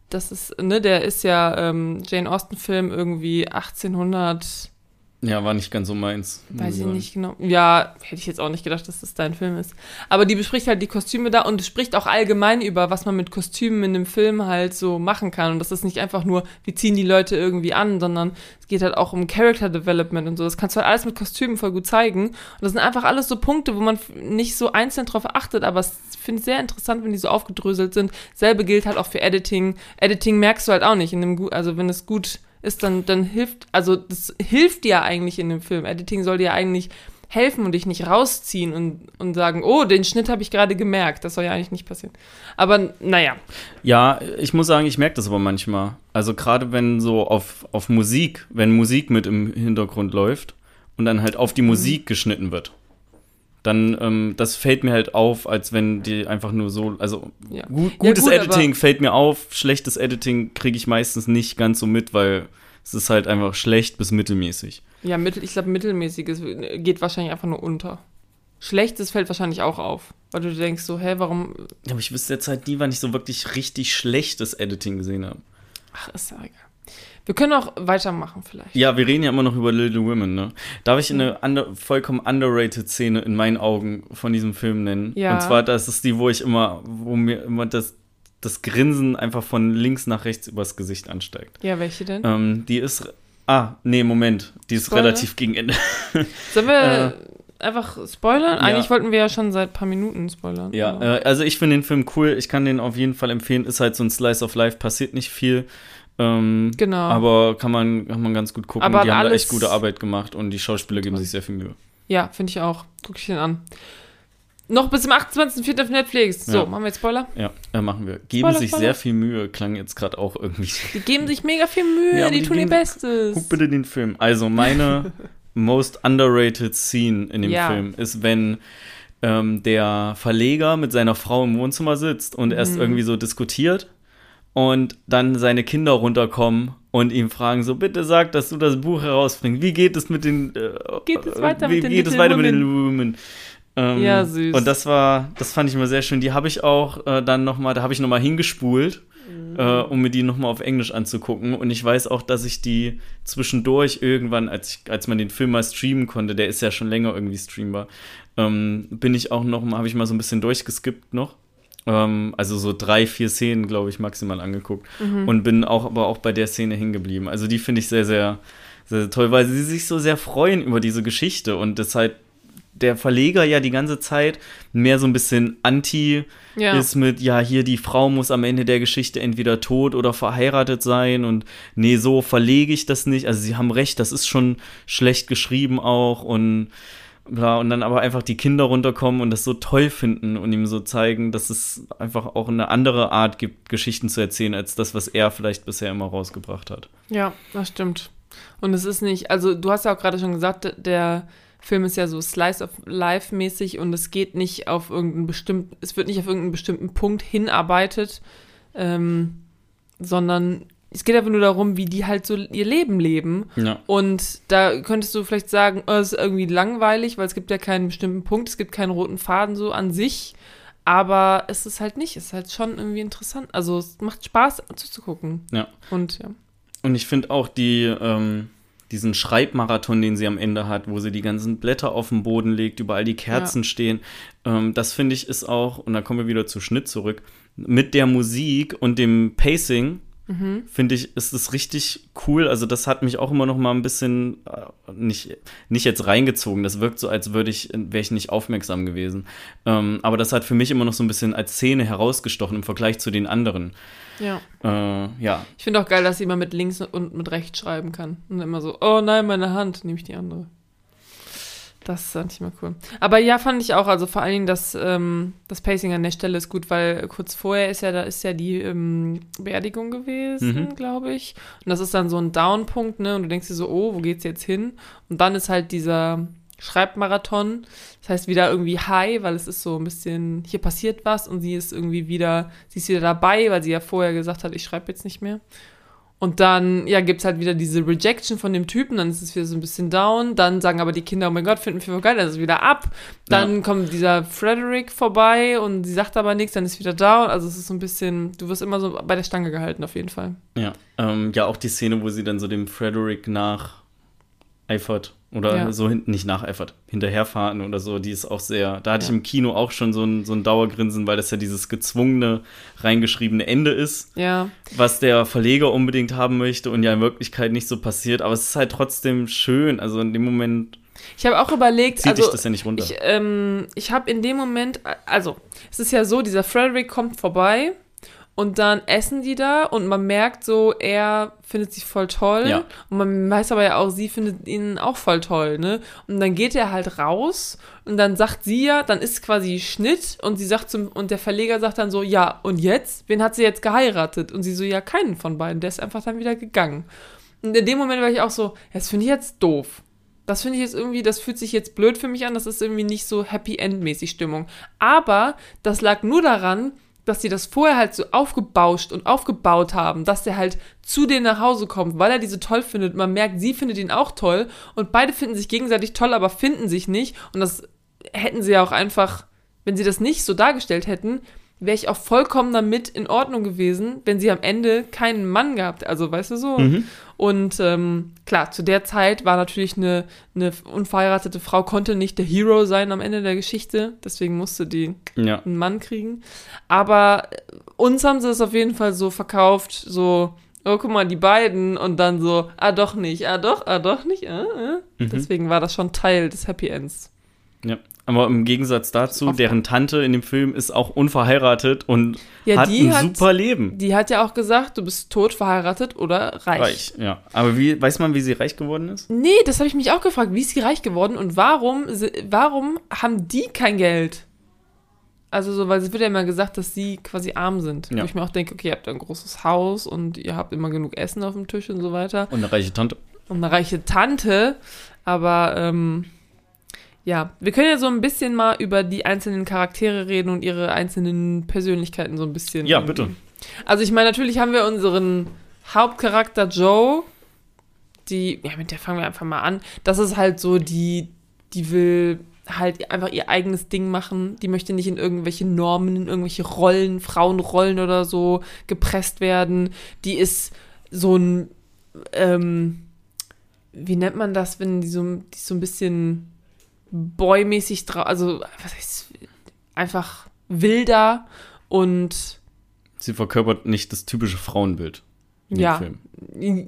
Das ist, ne, der ist ja ähm, Jane Austen-Film irgendwie 1800, ja, war nicht ganz so meins. weiß ich nicht genau. Ja, hätte ich jetzt auch nicht gedacht, dass das dein Film ist. Aber die bespricht halt die Kostüme da und spricht auch allgemein über, was man mit Kostümen in dem Film halt so machen kann. Und das ist nicht einfach nur, wir ziehen die Leute irgendwie an, sondern es geht halt auch um Character Development und so. Das kannst du halt alles mit Kostümen voll gut zeigen. Und das sind einfach alles so Punkte, wo man nicht so einzeln drauf achtet, aber es- ich finde es sehr interessant, wenn die so aufgedröselt sind. Selbe gilt halt auch für Editing. Editing merkst du halt auch nicht in dem, gu- also wenn es gut ist, dann, dann hilft, also das hilft dir eigentlich in dem Film. Editing soll dir eigentlich helfen und dich nicht rausziehen und, und sagen, oh, den Schnitt habe ich gerade gemerkt. Das soll ja eigentlich nicht passieren. Aber naja, Ja, ich muss sagen, ich merke das aber manchmal. Also gerade wenn so auf, auf Musik, wenn Musik mit im Hintergrund läuft und dann halt Mhm. auf die Musik geschnitten wird. Dann, ähm, das fällt mir halt auf, als wenn die einfach nur so, also Ja. gut, Ja, gutes gut, Editing fällt mir auf, schlechtes Editing kriege ich meistens nicht ganz so mit, weil es ist halt einfach schlecht bis mittelmäßig. ja, mittel, ich glaube, mittelmäßiges geht wahrscheinlich einfach nur unter. Schlechtes fällt wahrscheinlich auch auf, weil du denkst so, hä, warum, Aber ich wüsste jetzt halt nie, wann ich so wirklich richtig schlechtes Editing gesehen habe. ach, ist ja egal. Wir können auch weitermachen vielleicht. Ja, wir reden ja immer noch über Little Women, ne? Darf ich eine under, vollkommen underrated Szene in meinen Augen von diesem Film nennen? Ja. Und zwar, das ist die, wo ich immer, wo mir immer das, das Grinsen einfach von links nach rechts übers Gesicht ansteigt. Ja, welche denn? Ähm, die ist, ah, nee, Moment, die ist Spoiler? relativ gegen Ende. [laughs] Sollen wir einfach spoilern? Äh, ja. Eigentlich wollten wir ja schon seit ein paar Minuten spoilern. Ja, äh, also ich finde den Film cool, ich kann den auf jeden Fall empfehlen, ist halt so ein Slice of Life, passiert nicht viel. Ähm, Genau. Aber kann man, kann man ganz gut gucken. Aber die haben da echt gute Arbeit gemacht und die Schauspieler geben sich sehr viel Mühe. Ja, finde ich auch. Guck ich den an. Noch bis zum 28.04. auf Netflix. So, Ja. machen wir jetzt Spoiler? Ja, äh, machen wir. Geben Spoiler, sich Spoiler. sehr viel Mühe, klang jetzt gerade auch irgendwie. Die geben sich mega viel Mühe, Ja, die, die tun ihr Bestes. Guck bitte den Film. Also, meine [laughs] most underrated Scene in dem Ja. Film ist, wenn ähm, der Verleger mit seiner Frau im Wohnzimmer sitzt und Mhm. erst irgendwie so diskutiert und dann seine Kinder runterkommen und ihm fragen so, bitte sag, dass du das Buch herausbringst. Wie geht es mit den äh, Geht es weiter wie mit den geht es weiter mit den Women? Ähm, Ja, süß. Und das war, das fand ich immer sehr schön. Die habe ich auch äh, dann nochmal, da habe ich nochmal hingespult, Mhm. äh, um mir die nochmal auf Englisch anzugucken. Und ich weiß auch, dass ich die zwischendurch irgendwann, als, ich, als man den Film mal streamen konnte, der ist ja schon länger irgendwie streambar, ähm, bin ich auch noch, habe ich mal so ein bisschen durchgeskippt noch. Ähm, also so drei, vier Szenen, glaube ich, maximal angeguckt. Mhm. Und bin auch aber auch bei der Szene hingeblieben. Also die finde ich sehr, sehr, sehr, sehr toll, weil sie sich so sehr freuen über diese Geschichte und deshalb der Verleger ja die ganze Zeit mehr so ein bisschen anti Ja. ist mit, ja, hier die Frau muss am Ende der Geschichte entweder tot oder verheiratet sein und nee, so verlege ich das nicht. Also sie haben recht, das ist schon schlecht geschrieben auch und bla, und dann aber einfach die Kinder runterkommen und das so toll finden und ihm so zeigen, dass es einfach auch eine andere Art gibt, Geschichten zu erzählen, als das, was er vielleicht bisher immer rausgebracht hat. Ja, das stimmt. Und es ist nicht, also du hast ja auch gerade schon gesagt, der Film ist ja so Slice of Life mäßig und es geht nicht auf irgendeinen bestimmten, es wird nicht auf irgendeinen bestimmten Punkt hinarbeitet, ähm, sondern es geht einfach nur darum, wie die halt so ihr Leben leben. Ja. Und da könntest du vielleicht sagen, oh, es ist irgendwie langweilig, weil es gibt ja keinen bestimmten Punkt, es gibt keinen roten Faden so an sich. Aber es ist halt nicht, es ist halt schon irgendwie interessant. Also es macht Spaß zuzugucken. Ja. Und ja. Und ich finde auch die, ähm, diesen Schreibmarathon, den sie am Ende hat, wo sie die ganzen Blätter auf den Boden legt, überall die Kerzen stehen, ähm, das finde ich ist auch, und da kommen wir wieder zu Schnitt zurück, mit der Musik und dem Pacing, finde ich, ist es richtig cool. Also das hat mich auch immer noch mal ein bisschen äh, nicht, nicht jetzt reingezogen. Das wirkt so, als würde ich, wäre ich nicht aufmerksam gewesen. Ähm, aber das hat für mich immer noch so ein bisschen als Szene herausgestochen im Vergleich zu den anderen. Ja. Äh, ja, Ich finde auch geil, dass sie immer mit links und mit rechts schreiben kann. Und immer so, oh nein, meine Hand, nehme ich die andere. Das fand ich mal cool. Aber ja, fand ich auch, also vor allen Dingen das, ähm, das Pacing an der Stelle ist gut, weil kurz vorher ist ja, da ist ja die ähm, Beerdigung gewesen, Mhm. glaube ich. Und das ist dann so ein Downpunkt, ne? Und du denkst dir so, oh, wo geht's jetzt hin? Und dann ist halt dieser Schreibmarathon. Das heißt wieder irgendwie high, weil es ist so ein bisschen, hier passiert was und sie ist irgendwie wieder, sie ist wieder dabei, weil sie ja vorher gesagt hat, ich schreibe jetzt nicht mehr. Und dann, ja, gibt's halt wieder diese Rejection von dem Typen, dann ist es wieder so ein bisschen down. Dann sagen aber die Kinder, oh mein Gott, finden wir voll geil, dann ist es wieder ab. Dann kommt dieser Frederick vorbei und sie sagt aber nichts, dann ist wieder down. Also es ist so ein bisschen, du wirst immer so bei der Stange gehalten, auf jeden Fall. Ja, ähm, ja, auch die Szene, wo sie dann so dem Frederick nacheifert oder Ja. so hin, nicht nacheifert, hinterherfahren oder so, die ist auch sehr, da hatte Ja. ich im Kino auch schon so ein, so ein Dauergrinsen, weil das ja dieses gezwungene, reingeschriebene Ende ist, Ja, was der Verleger unbedingt haben möchte und ja in Wirklichkeit nicht so passiert, aber es ist halt trotzdem schön, also in dem Moment ich habe auch überlegt, zieht also dich das ja nicht runter. Ich, ähm, ich habe in dem Moment, also, es ist ja so, dieser Frederick kommt vorbei und dann essen die da und man merkt so, er findet sie voll toll. Ja. Und man weiß aber ja auch, sie findet ihn auch voll toll, ne? Und dann geht er halt raus und dann sagt sie ja, dann ist quasi Schnitt und sie sagt zum, und der Verleger sagt dann so, ja, und jetzt? Wen hat sie jetzt geheiratet? Und sie so, ja, keinen von beiden. Der ist einfach dann wieder gegangen. Und in dem Moment war ich auch so, das finde ich jetzt doof. Das finde ich jetzt irgendwie, das fühlt sich jetzt blöd für mich an, das ist irgendwie nicht so Happy End-mäßig Stimmung. Aber das lag nur daran, dass sie das vorher halt so aufgebauscht und aufgebaut haben, dass der halt zu denen nach Hause kommt, weil er diese toll findet. Man merkt, sie findet ihn auch toll und beide finden sich gegenseitig toll, aber finden sich nicht. Und das hätten sie ja auch einfach, wenn sie das nicht so dargestellt hätten, wäre ich auch vollkommen damit in Ordnung gewesen, wenn sie am Ende keinen Mann gehabt, also weißt du so. Und ähm, klar, zu der Zeit war natürlich eine, eine unverheiratete Frau konnte nicht der Hero sein am Ende der Geschichte, deswegen musste die ja. einen Mann kriegen. Aber äh, uns haben sie es auf jeden Fall so verkauft, so, oh, guck mal, die beiden und dann so, ah, doch nicht, ah, doch, ah, doch nicht, ah, ah. Mhm. Deswegen war das schon Teil des Happy Ends. ja. Aber im Gegensatz dazu, deren Tante in dem Film ist auch unverheiratet und Ja, hat ein hat- super Leben. Die hat ja auch gesagt, du bist tot, verheiratet oder reich. Reich, ja. Aber wie, weiß man, wie sie reich geworden ist? Nee, das habe ich mich auch gefragt. Wie ist sie reich geworden und warum, warum haben die kein Geld? Also so, weil es wird ja immer gesagt, dass sie quasi arm sind. Ja. Wo ich mir auch denke, okay, ihr habt ein großes Haus und ihr habt immer genug Essen auf dem Tisch und so weiter. Und eine reiche Tante. Und eine reiche Tante. Aber ähm, ja, wir können ja so ein bisschen mal über die einzelnen Charaktere reden und ihre einzelnen Persönlichkeiten so ein bisschen. Ja, bitte. Also ich meine, natürlich haben wir unseren Hauptcharakter Joe, die, ja, mit der fangen wir einfach mal an. Das ist halt so die, die will halt einfach ihr eigenes Ding machen. Die möchte nicht in irgendwelche Normen, in irgendwelche Rollen, Frauenrollen oder so gepresst werden. Die ist so ein, ähm, wie nennt man das, wenn die so, die so ein bisschen boymäßig drauf, also was heißt, einfach wilder und Sie verkörpert nicht das typische Frauenbild. in dem ja, Film.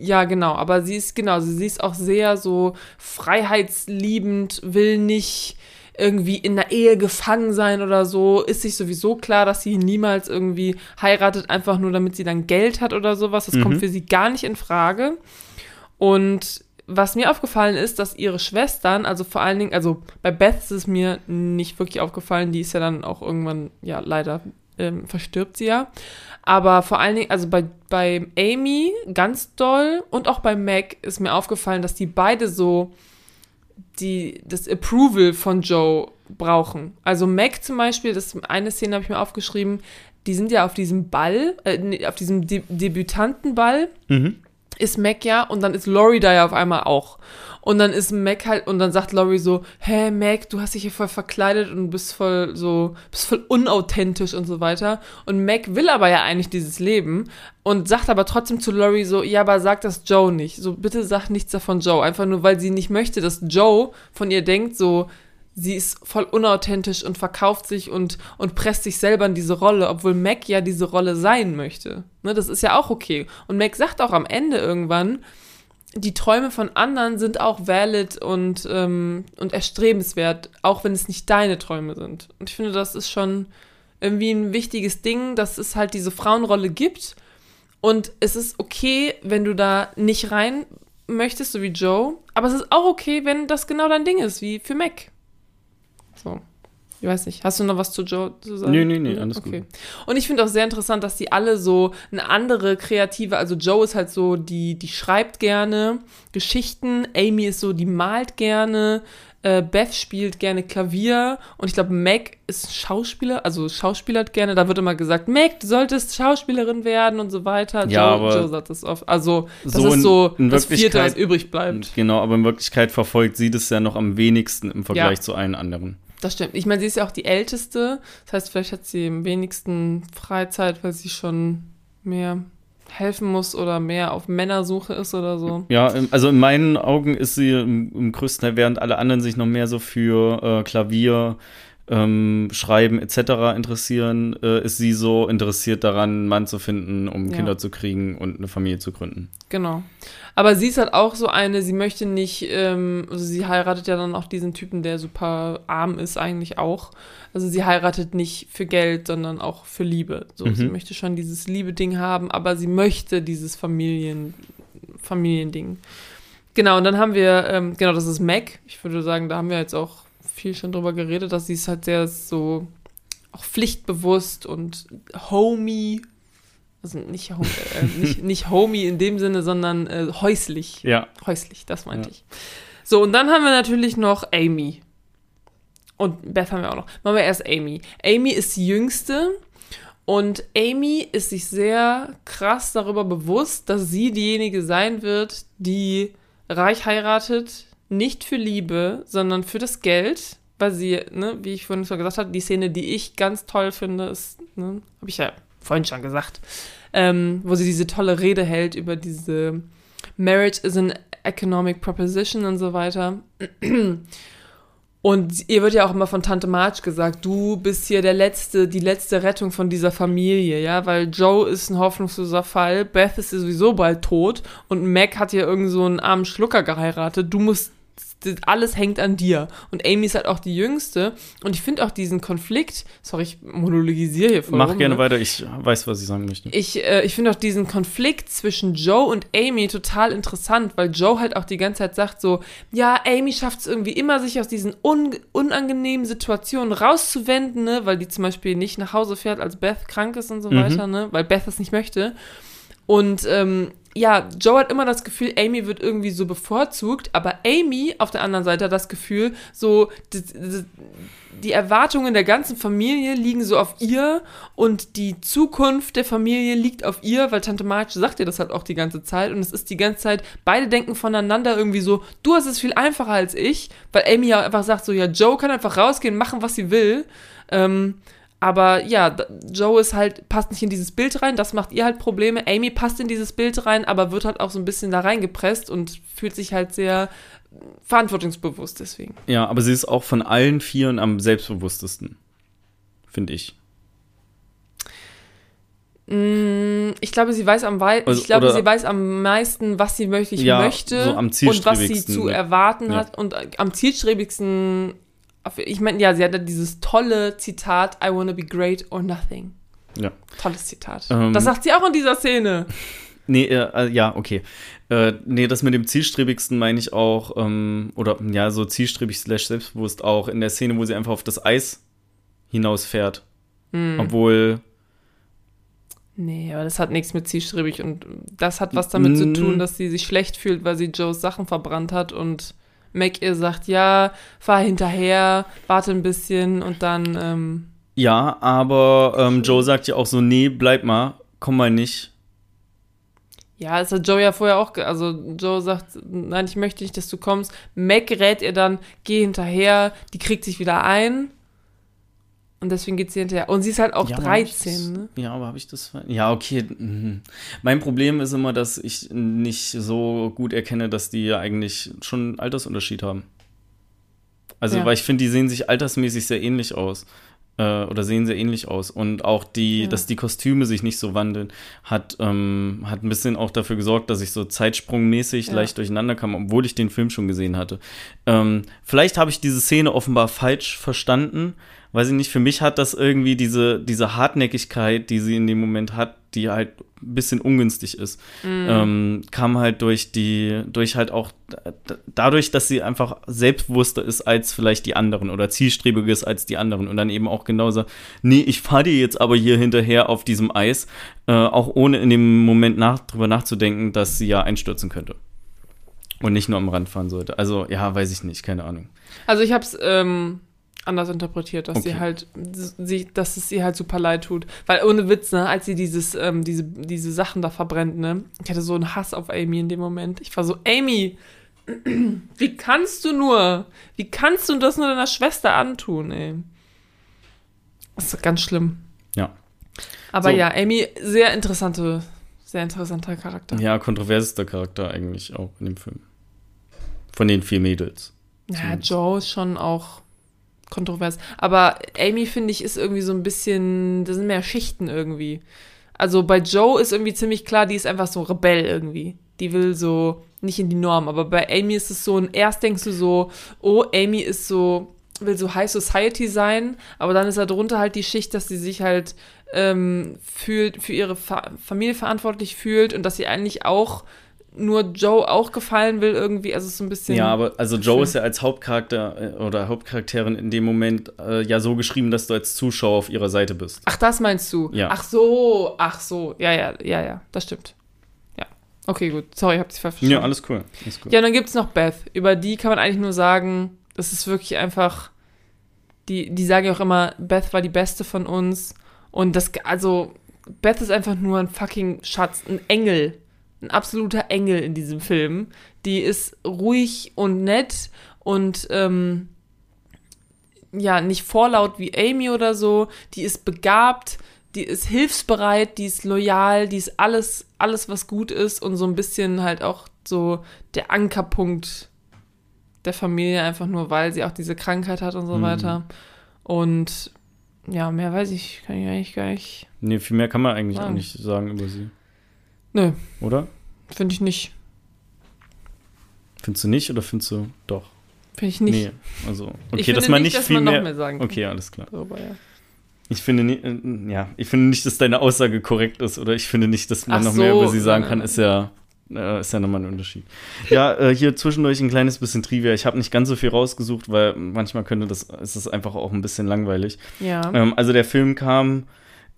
ja, genau. Aber sie ist genau, sie ist auch sehr so freiheitsliebend, will nicht irgendwie in der Ehe gefangen sein oder so. Ist sich sowieso klar, dass sie niemals irgendwie heiratet, einfach nur damit sie dann Geld hat oder sowas. Das kommt Mhm. für sie gar nicht in Frage. Und was mir aufgefallen ist, dass ihre Schwestern, also vor allen Dingen, also bei Beth ist es mir nicht wirklich aufgefallen, die ist ja dann auch irgendwann, ja, leider ähm, verstirbt sie ja. Aber vor allen Dingen, also bei, bei Amy ganz doll und auch bei Meg ist mir aufgefallen, dass die beide so die, das Approval von Joe brauchen. Also Meg zum Beispiel, das eine Szene habe ich mir aufgeschrieben, die sind ja auf diesem Ball, äh, auf diesem De Debütantenball Mhm. Ist Mac ja und dann ist Lori da ja auf einmal auch. Und dann ist Mac halt, und dann sagt Lori so, hä, Mac, du hast dich hier voll verkleidet und bist voll so, bist voll unauthentisch und so weiter. Und Mac will aber ja eigentlich dieses Leben und sagt aber trotzdem zu Lori so, ja, aber sag das Joe nicht. So, bitte sag nichts davon Joe. Einfach nur, weil sie nicht möchte, dass Joe von ihr denkt, so, sie ist voll unauthentisch und verkauft sich und, und presst sich selber in diese Rolle, obwohl Mac ja diese Rolle sein möchte. Ne, das ist ja auch okay. Und Mac sagt auch am Ende irgendwann, die Träume von anderen sind auch valid und, ähm, und erstrebenswert, auch wenn es nicht deine Träume sind. Und ich finde, das ist schon irgendwie ein wichtiges Ding, dass es halt diese Frauenrolle gibt. Und es ist okay, wenn du da nicht rein möchtest, so wie Joe. Aber es ist auch okay, wenn das genau dein Ding ist, wie für Mac. So. Ich weiß nicht. Hast du noch was zu Joe zu sagen? Nee, nee, nee, alles okay. gut. Und ich finde auch sehr interessant, dass die alle so eine andere kreative, also Joe ist halt so, die, die schreibt gerne Geschichten, Amy ist so, die malt gerne, äh, Beth spielt gerne Klavier und ich glaube, Meg ist Schauspieler, also schauspielert gerne. Da wird immer gesagt, Meg, du solltest Schauspielerin werden und so weiter. Ja, Joe, aber Joe sagt das oft. Also, das so ist in- so in das Vierte, was übrig bleibt. Genau, aber in Wirklichkeit verfolgt sie das ja noch am wenigsten im Vergleich Ja. zu allen anderen. Das stimmt. Ich meine, sie ist ja auch die Älteste. Das heißt, vielleicht hat sie am wenigsten Freizeit, weil sie schon mehr helfen muss oder mehr auf Männersuche ist oder so. Ja, also in meinen Augen ist sie im, im größten Teil, während alle anderen sich noch mehr so für äh, Klavier, ähm, Schreiben etc. interessieren, äh, ist sie so interessiert daran, einen Mann zu finden, um Ja. Kinder zu kriegen und eine Familie zu gründen. Genau. Aber sie ist halt auch so eine, sie möchte nicht, ähm, also sie heiratet ja dann auch diesen Typen, der super arm ist, eigentlich auch. Also sie heiratet nicht für Geld, sondern auch für Liebe. So, Mhm. sie möchte schon dieses Liebe-Ding haben, aber sie möchte dieses Familien, Familiending. Genau, und dann haben wir, ähm, genau, das ist Mac. Ich würde sagen, da haben wir jetzt auch viel schon drüber geredet, dass sie ist halt sehr so auch pflichtbewusst und homey. Also nicht, äh, [laughs] nicht, nicht homey in dem Sinne, sondern äh, häuslich. Ja. Häuslich, das meinte Ja. ich. So, und dann haben wir natürlich noch Amy. Und Beth haben wir auch noch. Machen wir erst Amy. Amy ist die jüngste und Amy ist sich sehr krass darüber bewusst, dass sie diejenige sein wird, die reich heiratet, nicht für Liebe, sondern für das Geld. Weil sie, ne, wie ich vorhin schon gesagt habe, die Szene, die ich ganz toll finde, ist, ne, habe ich ja vorhin schon gesagt, ähm, wo sie diese tolle Rede hält über diese Marriage is an economic proposition und so weiter. [clears throat] Und ihr wird ja auch immer von Tante Marge gesagt, du bist hier der letzte, die letzte Rettung von dieser Familie, ja, weil Joe ist ein hoffnungsloser Fall, Beth ist sowieso bald tot und Mac hat hier irgend so einen armen Schlucker geheiratet. Du musst alles hängt an dir. Und Amy ist halt auch die Jüngste. Und ich finde auch diesen Konflikt, sorry, ich monologisiere hier voll Mach rum, gerne ne? weiter, ich weiß, was ich sagen möchte. Ich, äh, ich finde auch diesen Konflikt zwischen Joe und Amy total interessant, weil Joe halt auch die ganze Zeit sagt so, ja, Amy schafft es irgendwie immer, sich aus diesen un unangenehmen Situationen rauszuwenden, ne, weil die zum Beispiel nicht nach Hause fährt, als Beth krank ist und so Mhm. weiter, ne, weil Beth es nicht möchte. Und ähm, ja, Joe hat immer das Gefühl, Amy wird irgendwie so bevorzugt, aber Amy auf der anderen Seite hat das Gefühl, so die, die Erwartungen der ganzen Familie liegen so auf ihr und die Zukunft der Familie liegt auf ihr, weil Tante Marge sagt ihr das halt auch die ganze Zeit und es ist die ganze Zeit, beide denken voneinander irgendwie so, du hast es viel einfacher als ich, weil Amy ja einfach sagt so, ja, Joe kann einfach rausgehen, machen, was sie will. Ähm, aber ja, Joe ist halt, passt nicht in dieses Bild rein, das macht ihr halt Probleme. Amy passt in dieses Bild rein, aber wird halt auch so ein bisschen da reingepresst und fühlt sich halt sehr verantwortungsbewusst deswegen. Ja, aber sie ist auch von allen Vieren am selbstbewusstesten, finde ich. Mm, ich glaube, sie weiß am wei also, ich glaube, sie weiß am meisten, was sie wirklich ja, möchte so und was sie zu erwarten ja. hat. Und am zielstrebigsten ich meine, ja, sie hatte dieses tolle Zitat, I wanna be great or nothing. Ja. Tolles Zitat. Ähm, das sagt sie auch in dieser Szene. [laughs] Nee, äh, äh, ja, okay. Äh, nee, das mit dem zielstrebigsten meine ich auch, ähm, oder ja, so zielstrebig slash selbstbewusst auch in der Szene, wo sie einfach auf das Eis hinausfährt. Mm. Obwohl. Nee, aber das hat nichts mit zielstrebig und das hat was damit zu tun, dass sie sich schlecht fühlt, weil sie Joes Sachen verbrannt hat und Mac ihr sagt, ja, fahr hinterher, warte ein bisschen und dann. Ähm, ja, aber ähm, Joe sagt ja auch so, nee, bleib mal, komm mal nicht. Ja, das hat Joe ja vorher auch, also Joe sagt, nein, ich möchte nicht, dass du kommst. Mac rät ihr dann, geh hinterher, die kriegt sich wieder ein. Und deswegen geht sie hinterher. Und sie ist halt auch ja, 13, das, ne? Ja, aber habe ich das. Ja, okay. Mhm. Mein Problem ist immer, dass ich nicht so gut erkenne, dass die ja eigentlich schon einen Altersunterschied haben. Also, ja. weil ich finde, die sehen sich altersmäßig sehr ähnlich aus. Äh, oder sehen sehr ähnlich aus. Und auch die, ja. dass die Kostüme sich nicht so wandeln, hat, ähm, hat ein bisschen auch dafür gesorgt, dass ich so zeitsprungmäßig ja. leicht durcheinander kam, obwohl ich den Film schon gesehen hatte. Ähm, vielleicht habe ich diese Szene offenbar falsch verstanden weiß ich nicht, für mich hat das irgendwie diese, diese Hartnäckigkeit, die sie in dem Moment hat, die halt ein bisschen ungünstig ist, mm. ähm, kam halt durch die, durch halt auch dadurch, dass sie einfach selbstbewusster ist als vielleicht die anderen oder zielstrebiger ist als die anderen und dann eben auch genauso, nee, ich fahre dir jetzt aber hier hinterher auf diesem Eis, äh, auch ohne in dem Moment nach, drüber nachzudenken, dass sie ja einstürzen könnte. Und nicht nur am Rand fahren sollte. Also, ja, weiß ich nicht, keine Ahnung. Also ich hab's, ähm, anders interpretiert, dass okay. sie halt, sie, dass es ihr halt super leid tut. Weil ohne Witz, ne, als sie dieses, ähm, diese, diese Sachen da verbrennt, ne, ich hatte so einen Hass auf Amy in dem Moment. Ich war so, Amy, [clears throat] wie kannst du nur, wie kannst du das nur deiner Schwester antun, ey? Das ist ganz schlimm. Ja. Aber so. ja, Amy, sehr interessante, sehr interessanter Charakter. Ja, kontroversester Charakter eigentlich auch in dem Film. Von den vier Mädels. Ja, Joe ist schon auch kontrovers. Aber Amy, finde ich, ist irgendwie so ein bisschen, das sind mehr Schichten irgendwie. Also bei Joe ist irgendwie ziemlich klar, die ist einfach so Rebell irgendwie. Die will so nicht in die Norm. Aber bei Amy ist es so, und erst denkst du so, oh, Amy ist so, will so High Society sein, aber dann ist da drunter halt die Schicht, dass sie sich halt ähm, fühlt, für ihre Fa Familie verantwortlich fühlt und dass sie eigentlich auch nur Joe auch gefallen will irgendwie. Also so ein bisschen. Ja, aber also Joe ist ja als Hauptcharakter äh, oder Hauptcharakterin in dem Moment äh, ja so geschrieben, dass du als Zuschauer auf ihrer Seite bist. Ach, das meinst du? Ja. Ach so, ach so. Ja, ja, ja, ja, das stimmt. Ja. Okay, gut. Sorry, ich hab dich verstanden. Ja, alles cool. alles cool. Ja, dann gibt es noch Beth. Über die kann man eigentlich nur sagen, das ist wirklich einfach. Die, die sagen ja auch immer, Beth war die beste von uns. Und das, also, Beth ist einfach nur ein fucking Schatz, ein Engel ein absoluter Engel in diesem Film. Die ist ruhig und nett und ähm, ja, nicht vorlaut wie Amy oder so. Die ist begabt, die ist hilfsbereit, die ist loyal, die ist alles, alles, was gut ist und so ein bisschen halt auch so der Ankerpunkt der Familie, einfach nur weil sie auch diese Krankheit hat und so mhm. weiter. Und ja, mehr weiß ich, kann ich eigentlich gar nicht. Nee, viel mehr kann man eigentlich sagen. auch nicht sagen über sie. Nö. Oder? Finde ich nicht. Findest du nicht oder findest du doch? Finde ich nicht. Nee, also, okay, dass man nicht, dass viel man mehr, mehr sagen kann. Okay, alles klar. Darüber, ja. Ich finde nicht, äh, ja, ich finde nicht, dass deine Aussage korrekt ist oder ich finde nicht, dass man Ach noch so, mehr über sie sagen nein, kann, ist ja, äh, ist ja nochmal ein Unterschied. ja, äh, hier zwischendurch ein kleines bisschen Trivia. Ich habe nicht ganz so viel rausgesucht, weil manchmal könnte das, ist es einfach auch ein bisschen langweilig. Ja. Ähm, also der Film kam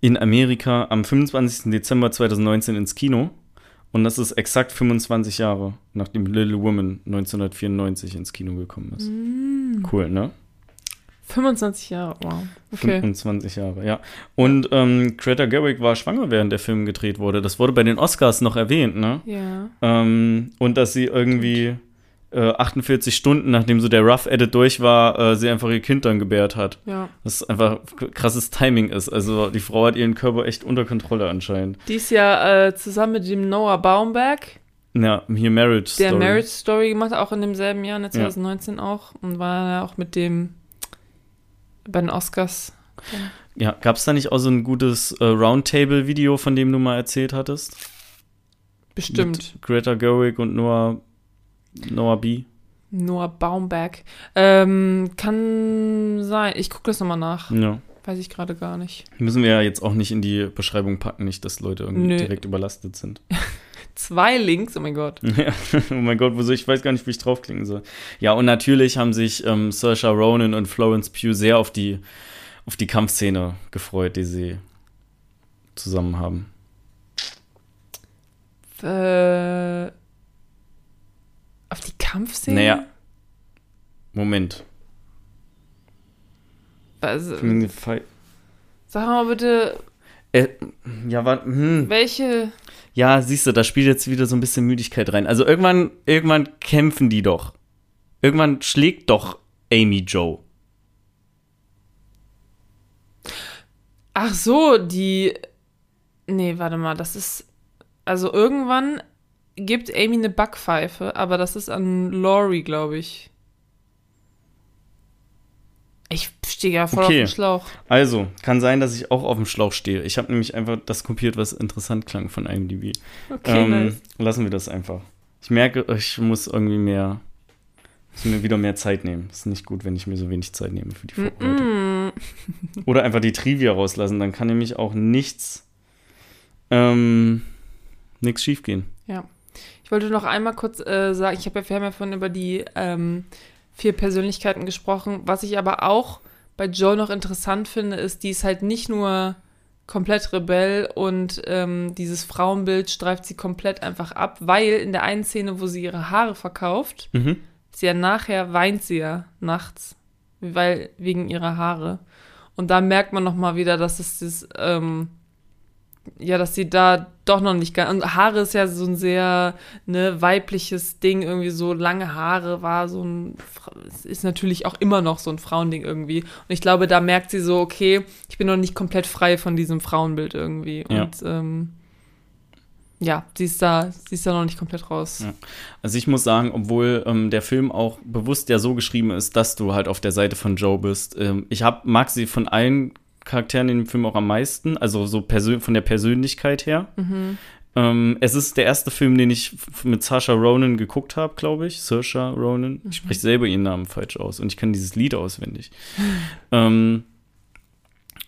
in Amerika am 25. Dezember 2019 ins Kino Und das ist exakt 25 Jahre, nachdem Little Woman 1994 ins Kino gekommen ist. Mm. Cool, ne? 25 Jahre, wow. Okay. 25 Jahre, ja. Und ähm, Greta Gerwig war schwanger, während der Film gedreht wurde. Das wurde bei den Oscars noch erwähnt, ne? Ja. Ähm, und dass sie irgendwie äh, 48 Stunden, nachdem so der Rough Edit durch war, äh, sie einfach ihr Kind dann gebärt hat. Ja. Was einfach krasses Timing ist. Also die Frau hat ihren Körper echt unter Kontrolle anscheinend. Die ist ja äh, zusammen mit dem Noah Baumberg, Ja, hier Marriage der Story. Marriage Story gemacht, auch in demselben Jahr, ne, Ja. 2019 auch. Und war ja auch mit dem bei den Oscars. Ja, gab es da nicht auch so ein gutes äh, Roundtable-Video, von dem du mal erzählt hattest? Bestimmt. Mit Greta Gerwig und Noah, Noah B. Noah Baumberg. Ähm, kann sein. Ich gucke das nochmal nach. Ja. Weiß ich gerade gar nicht. Müssen wir ja jetzt auch nicht in die Beschreibung packen, nicht, dass Leute irgendwie Nö. direkt überlastet sind. [laughs] Zwei Links, oh mein Gott. [laughs] Ja, oh mein Gott, wo soll ich, ich weiß gar nicht, wie ich draufklicken soll. Ja, und natürlich haben sich ähm, Saoirse Ronan und Florence Pugh sehr auf die, auf die Kampfszene gefreut, die sie zusammen haben. Äh, auf die Kampfszene? Naja. Moment. Also, Äh, sag mal bitte, ja, warte. Hm. welche. Ja, siehst du, da spielt jetzt wieder so ein bisschen Müdigkeit rein. Also irgendwann, irgendwann kämpfen die doch. Irgendwann schlägt doch Amy Joe. Ach so, die. Nee, warte mal, das ist. Also irgendwann gibt Amy eine Backpfeife, aber das ist an Laurie, glaube ich. Ich stehe ja voll Okay. auf dem Schlauch. Also, kann sein, dass ich auch auf dem Schlauch stehe. Ich habe nämlich einfach das kopiert, was interessant klang von IMDb. Okay, ähm, nice. Lassen wir das einfach. Ich merke, ich muss irgendwie mehr, muss mir wieder mehr Zeit nehmen. Ist nicht gut, wenn ich mir so wenig Zeit nehme für die Vorbereitung. Oder einfach die Trivia rauslassen, dann kann nämlich auch nichts, ähm, nichts schiefgehen. Ich wollte noch einmal kurz äh, sagen, ich habe ja, ja vorhin über die ähm, vier Persönlichkeiten gesprochen. Was ich aber auch bei Joe noch interessant finde, ist, die ist halt nicht nur komplett Rebell und ähm, dieses Frauenbild streift sie komplett einfach ab, weil in der einen Szene, wo sie ihre Haare verkauft, Mhm. sie ja nachher weint sie ja nachts, weil wegen ihrer Haare. Und da merkt man noch mal wieder, dass es das, ähm, ja, dass sie da doch noch nicht ganz. Haare ist ja so ein sehr ne, weibliches Ding, irgendwie so lange Haare war so ein. Ist natürlich auch immer noch so ein Frauending irgendwie. Und ich glaube, da merkt sie so, okay, ich bin noch nicht komplett frei von diesem Frauenbild irgendwie. Ja. Und ähm, ja, sie ist da, sie ist da noch nicht komplett raus. Ja. Also ich muss sagen, obwohl ähm, der Film auch bewusst ja so geschrieben ist, dass du halt auf der Seite von Joe bist. Ähm, ich hab, mag sie von allen Charakteren in dem Film auch am meisten, also so von der Persönlichkeit her. Ähm, es ist der erste Film, den ich mit Saoirse Ronan geguckt habe, glaube ich. Saoirse Ronan. Ich spreche selber ihren Namen falsch aus und ich kann dieses Lied auswendig. ähm,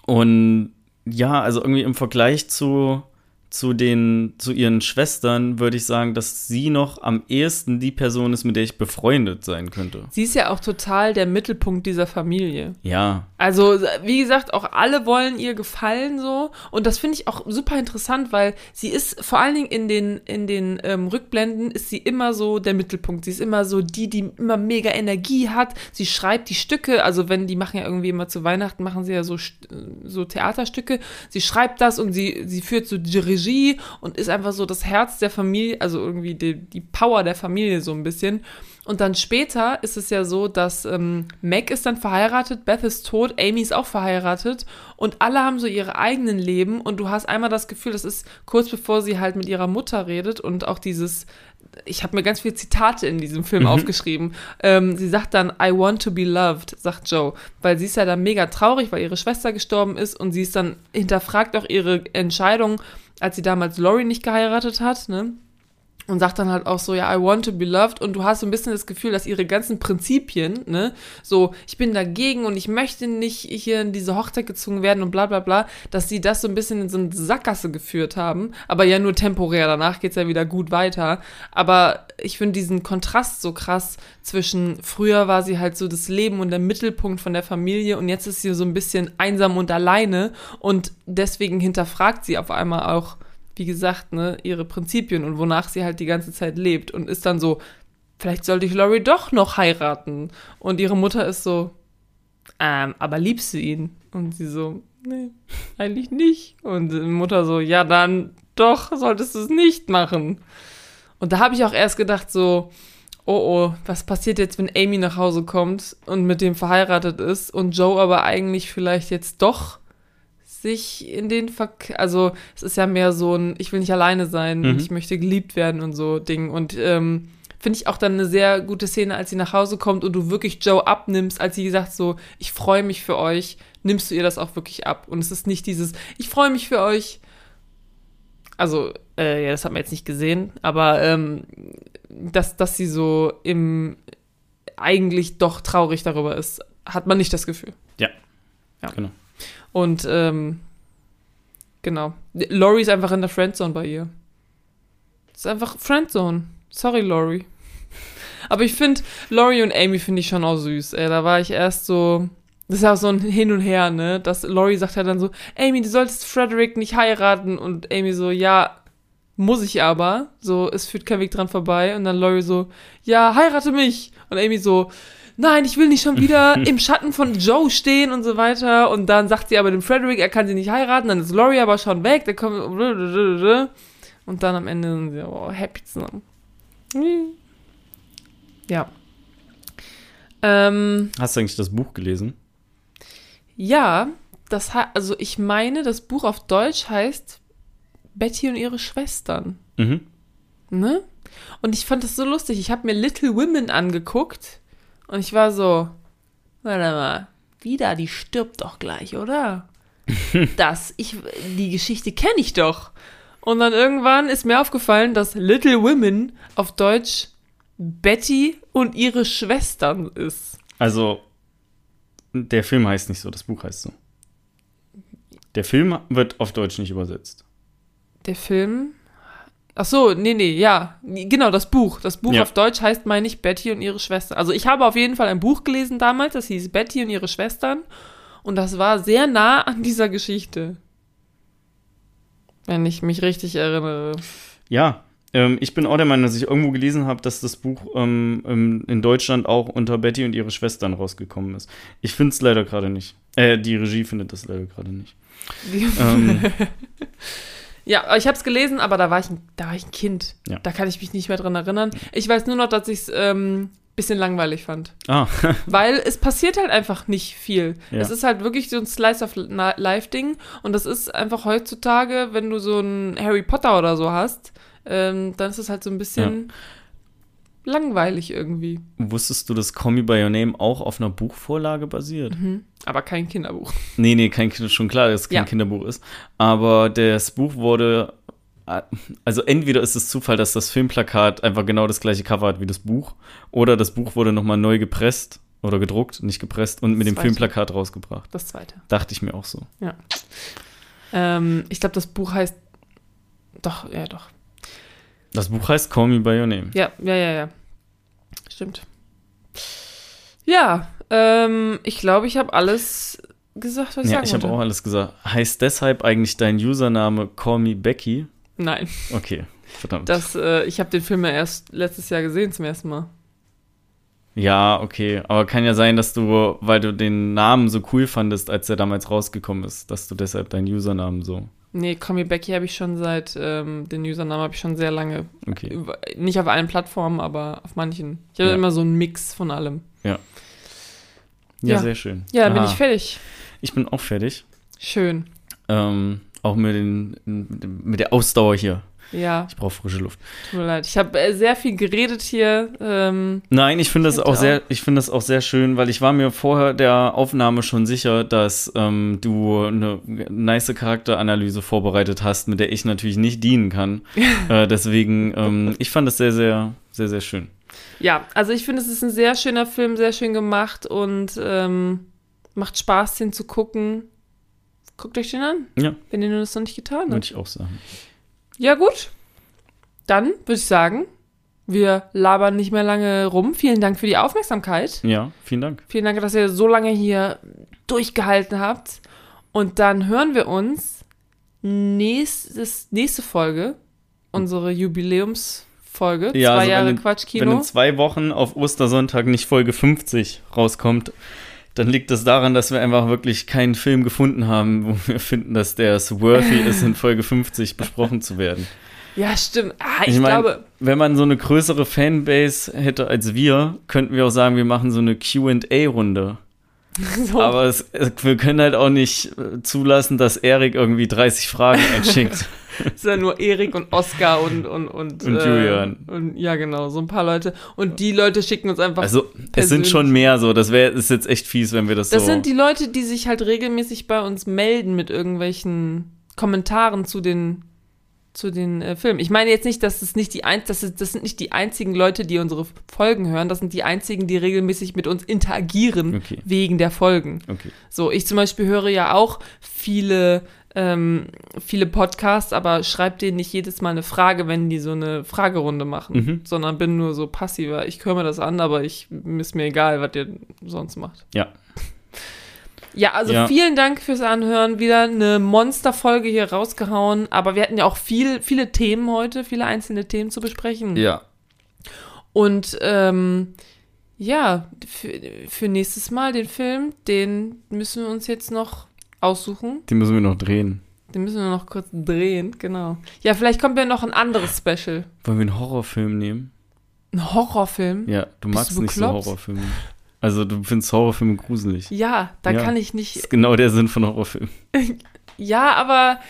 und ja, also irgendwie im Vergleich zu, zu den, zu ihren Schwestern würde ich sagen, dass sie noch am ehesten die Person ist, mit der ich befreundet sein könnte. Sie ist ja auch total der Mittelpunkt dieser Familie. Ja, Also, wie gesagt, auch alle wollen ihr gefallen so. Und das finde ich auch super interessant, weil sie ist vor allen Dingen in den, in den ähm, Rückblenden ist sie immer so der Mittelpunkt. Sie ist immer so die, die immer mega Energie hat. Sie schreibt die Stücke, also wenn die machen ja irgendwie immer zu Weihnachten, machen sie ja so, St- so Theaterstücke. Sie schreibt das und sie, sie führt so die Regie und ist einfach so das Herz der Familie, also irgendwie die, die Power der Familie so ein bisschen. Und dann später ist es ja so, dass ähm, Meg ist dann verheiratet, Beth ist tot, Amy ist auch verheiratet und alle haben so ihre eigenen Leben und du hast einmal das Gefühl, das ist kurz bevor sie halt mit ihrer Mutter redet und auch dieses, ich habe mir ganz viele Zitate in diesem Film aufgeschrieben. Ähm, sie sagt dann, I want to be loved, sagt Joe, weil sie ist ja dann mega traurig, weil ihre Schwester gestorben ist und sie ist dann hinterfragt auch ihre Entscheidung, als sie damals Laurie nicht geheiratet hat, ne? Und sagt dann halt auch so, ja, I want to be loved. Und du hast so ein bisschen das Gefühl, dass ihre ganzen Prinzipien, ne, so, ich bin dagegen und ich möchte nicht hier in diese Hochzeit gezwungen werden und bla bla bla, dass sie das so ein bisschen in so eine Sackgasse geführt haben, aber ja nur temporär, danach geht's ja wieder gut weiter, aber ich finde diesen Kontrast so krass zwischen, früher war sie halt so das Leben und der Mittelpunkt von der Familie und jetzt ist sie so ein bisschen einsam und alleine und deswegen hinterfragt sie auf einmal auch wie gesagt, ne, ihre Prinzipien und wonach sie halt die ganze Zeit lebt und ist dann so, vielleicht sollte ich Laurie doch noch heiraten. Und ihre Mutter ist so, ähm, aber liebst du ihn? Und sie so, nee, eigentlich nicht. Und die Mutter so, ja, dann doch, solltest du es nicht machen. Und da habe ich auch erst gedacht, so, oh oh, was passiert jetzt, wenn Amy nach Hause kommt und mit dem verheiratet ist und Joe aber eigentlich vielleicht jetzt doch sich in den Verk also es ist ja mehr so ein ich will nicht alleine sein Mhm. und ich möchte geliebt werden und so Ding und ähm, finde ich auch dann eine sehr gute Szene, als sie nach Hause kommt und du wirklich Joe abnimmst, als sie sagt so, ich freue mich für euch, nimmst du ihr das auch wirklich ab und es ist nicht dieses, ich freue mich für euch, also, äh, ja, das hat man jetzt nicht gesehen, aber ähm, dass, dass sie so im eigentlich doch traurig darüber ist, hat man nicht das Gefühl. Genau. Und ähm, genau. Lori ist einfach in der Friendzone bei ihr. ist einfach Friendzone. Sorry, Lori. [laughs] Aber ich finde, Lori und Amy finde ich schon auch süß. Ey, da war ich erst so. Das ist ja auch so ein Hin und Her, ne? Dass Lori sagt ja dann so, Amy, du solltest Frederick nicht heiraten. Und Amy so, ja, muss ich aber. So, es führt kein Weg dran vorbei. Und dann Lori so, ja, heirate mich. Und Amy so, nein, ich will nicht schon wieder [laughs] im Schatten von Joe stehen und so weiter. Und dann sagt sie aber dem Frederick, er kann sie nicht heiraten. Dann ist Lori aber schon weg. Dann kommt und dann am Ende sind sie oh, happy zusammen. Ja. Ähm, Hast du eigentlich das Buch gelesen? ja, das also ich meine, das Buch auf Deutsch heißt Betty und ihre Schwestern. Mhm. Ne? Und ich fand das so lustig. Ich habe mir Little Women angeguckt und ich war so, warte mal, wieder, die stirbt doch gleich, oder? [laughs] das, ich, die Geschichte kenne ich doch. Und dann irgendwann ist mir aufgefallen, dass Little Women auf Deutsch Betty und ihre Schwestern ist. Also, der Film heißt nicht so, das Buch heißt so. Der Film wird auf Deutsch nicht übersetzt. Der Film. Ach so, nee, nee, ja. Genau, das Buch. Das Buch Ja. auf Deutsch heißt, meine ich, Betty und ihre Schwestern. Also ich habe auf jeden Fall ein Buch gelesen damals, das hieß Betty und ihre Schwestern. Und das war sehr nah an dieser Geschichte. Wenn ich mich richtig erinnere. Ja, ähm, ich bin auch der Meinung, dass ich irgendwo gelesen habe, dass das Buch ähm, ähm, in Deutschland auch unter Betty und ihre Schwestern rausgekommen ist. Ich finde es leider gerade nicht. Äh, die Regie findet das leider gerade nicht. Ähm, [laughs] Ja, ich habe es gelesen, aber da war ich, ein- da war ich ein Kind. Ja. Da kann ich mich nicht mehr dran erinnern. Ich weiß nur noch, dass ich es ähm, bisschen langweilig fand. ah, [laughs] Weil es passiert halt einfach nicht viel. Ja. Es ist halt wirklich so ein Slice of Life-Ding. Und das ist einfach heutzutage, wenn du so ein Harry Potter oder so hast, ähm, dann ist es halt so ein bisschen langweilig irgendwie. wusstest du, dass Call Me By Your Name auch auf einer Buchvorlage basiert? Mhm. Aber kein Kinderbuch. [laughs] Nee, nee, kein Kind, schon klar, dass es kein Ja. Kinderbuch ist. Aber das Buch wurde, äh, also entweder ist es Zufall, dass das Filmplakat einfach genau das gleiche Cover hat wie das Buch, oder das Buch wurde nochmal neu gepresst oder gedruckt, nicht gepresst und mit dem Zweite. Filmplakat rausgebracht. Das zweite. Dachte ich mir auch so. Ähm, ich glaube, das Buch heißt. Doch, ja, doch. Das Buch heißt Call Me By Your Name. Ja, ja, ja, ja. Stimmt. Ja, ähm, ich glaube, ich habe alles gesagt, was ich Ja, sagen ich habe auch alles gesagt. Heißt deshalb eigentlich dein Username Call Me Becky? Nein, Okay, verdammt. das, äh, ich habe den Film ja erst letztes Jahr gesehen zum ersten Mal. ja, okay. Aber kann ja sein, dass du, weil du den Namen so cool fandest, als er damals rausgekommen ist, dass du deshalb deinen Usernamen so. Nee, Call Becky habe ich schon seit, ähm, den Usernamen habe ich schon sehr lange. Okay. Nicht auf allen Plattformen, aber auf manchen. Ich habe Ja. immer so einen Mix von allem. Ja, Ja. sehr schön. Ja, dann bin ich fertig. Ich bin auch fertig. Schön. Ähm, auch mit, den, mit der Ausdauer hier. Ja, Ich brauche frische Luft. tut mir leid. Ich habe äh, sehr viel geredet hier. Ähm, Nein, ich finde das auch auch. sehr, ich finde das auch sehr schön, weil ich war mir vorher der Aufnahme schon sicher, dass ähm, du eine nice Charakteranalyse vorbereitet hast, mit der ich natürlich nicht dienen kann. [laughs] äh, deswegen, ähm, ich fand das sehr, sehr, sehr, sehr schön. Ja, also ich finde, es ist ein sehr schöner Film, sehr schön gemacht und ähm, macht Spaß, den zu gucken. Guckt euch den an, Ja, wenn ihr das noch nicht getan würde habt. ich auch sagen. Ja, gut. Dann würde ich sagen, wir labern nicht mehr lange rum. Vielen Dank für die Aufmerksamkeit. Ja, vielen Dank. Vielen Dank, dass ihr so lange hier durchgehalten habt. Und dann hören wir uns nächstes, nächste Folge, unsere Jubiläumsfolge, Ja, zwei also Jahre in- Wenn Quatschkino. in zwei Wochen auf Ostersonntag nicht Folge 50 rauskommt, dann liegt das daran, dass wir einfach wirklich keinen Film gefunden haben, wo wir finden, dass der es worthy ist, in Folge 50 besprochen zu werden. Ja, stimmt. Ah, ich, Ich mein, glaube, Wenn man so eine größere Fanbase hätte als wir, könnten wir auch sagen, wir machen so eine QA-Runde. [laughs] so, Aber es, wir können halt auch nicht äh, zulassen, dass Erik irgendwie 30 Fragen einschickt. [laughs] [laughs] ist ja nur Erik und Oskar und und und, Und äh, Julian. Und ja, genau, so ein paar Leute. Und die Leute schicken uns einfach. Also, es sind schon mehr so. Das wäre ist jetzt echt fies, wenn wir das, das so. sind die Leute, die sich halt regelmäßig bei uns melden mit irgendwelchen Kommentaren zu den zu den äh, Filmen. Ich meine jetzt nicht, dass es nicht die ein, das, ist, das sind nicht die einzigen Leute, die unsere Folgen hören. Das sind die einzigen, die regelmäßig mit uns interagieren Okay. wegen der Folgen. okay. So, ich zum Beispiel höre ja auch viele, ähm, viele Podcasts, aber schreibe denen nicht jedes Mal eine Frage, wenn die so eine Fragerunde machen, Mhm. sondern bin nur so passiver. Ich höre mir das an, aber ich ist mir egal, was ihr sonst macht. Ja. Ja, also Ja. vielen Dank fürs Anhören. Wieder eine Monsterfolge hier rausgehauen. Aber wir hatten ja auch viel, viele Themen heute, viele einzelne Themen zu besprechen. Ja. Und ähm, ja, für, für nächstes Mal den Film, den müssen wir uns jetzt noch aussuchen. Die müssen wir noch drehen. Den müssen wir noch kurz drehen, genau. Ja, vielleicht kommt ja noch ein anderes Special. Wollen wir einen Horrorfilm nehmen? Ein Horrorfilm. Ja, du Bist magst du nicht so? Horrorfilme. Also du findest Horrorfilme gruselig. Ja, da Ja. kann ich Das nicht. ist genau der Sinn von Horrorfilmen. [laughs] Ja, aber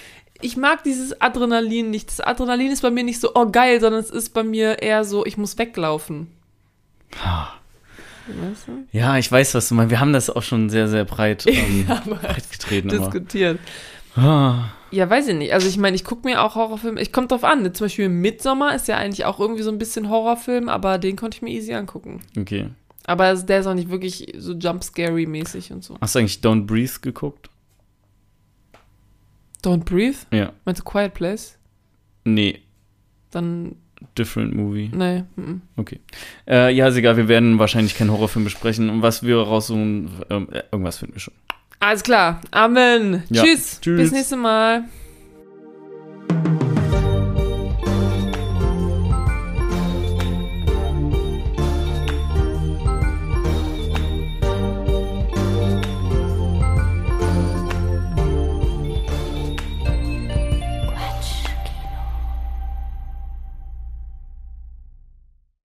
ich mag dieses Adrenalin nicht. Das Adrenalin ist bei mir nicht so, oh geil, sondern es ist bei mir eher so, ich muss weglaufen. Weißt du? Ja, ich weiß, was du meinst. Wir haben das auch schon sehr, sehr breit, [laughs] ähm, breit getreten. Diskutiert. Ah, Ja, weiß ich nicht. Also ich meine, ich gucke mir auch Horrorfilme, ich komme drauf an. Zum Beispiel Midsommar ist ja eigentlich auch irgendwie so ein bisschen Horrorfilm, aber den konnte ich mir easy angucken. okay. Aber der ist auch nicht wirklich so Jumpscary-mäßig und so. Hast du eigentlich Don't Breathe geguckt? Don't Breathe? Ja. Meinst du Quiet Place? Nee, Dann, Different Movie. nee. mhm. Okay. Äh, ja, ist egal, wir werden wahrscheinlich keinen Horrorfilm besprechen. Und was wir raussuchen, ähm, äh, irgendwas finden wir schon. Alles klar. Amen. Ja. Tschüss. Tschüss. Bis nächstes Mal.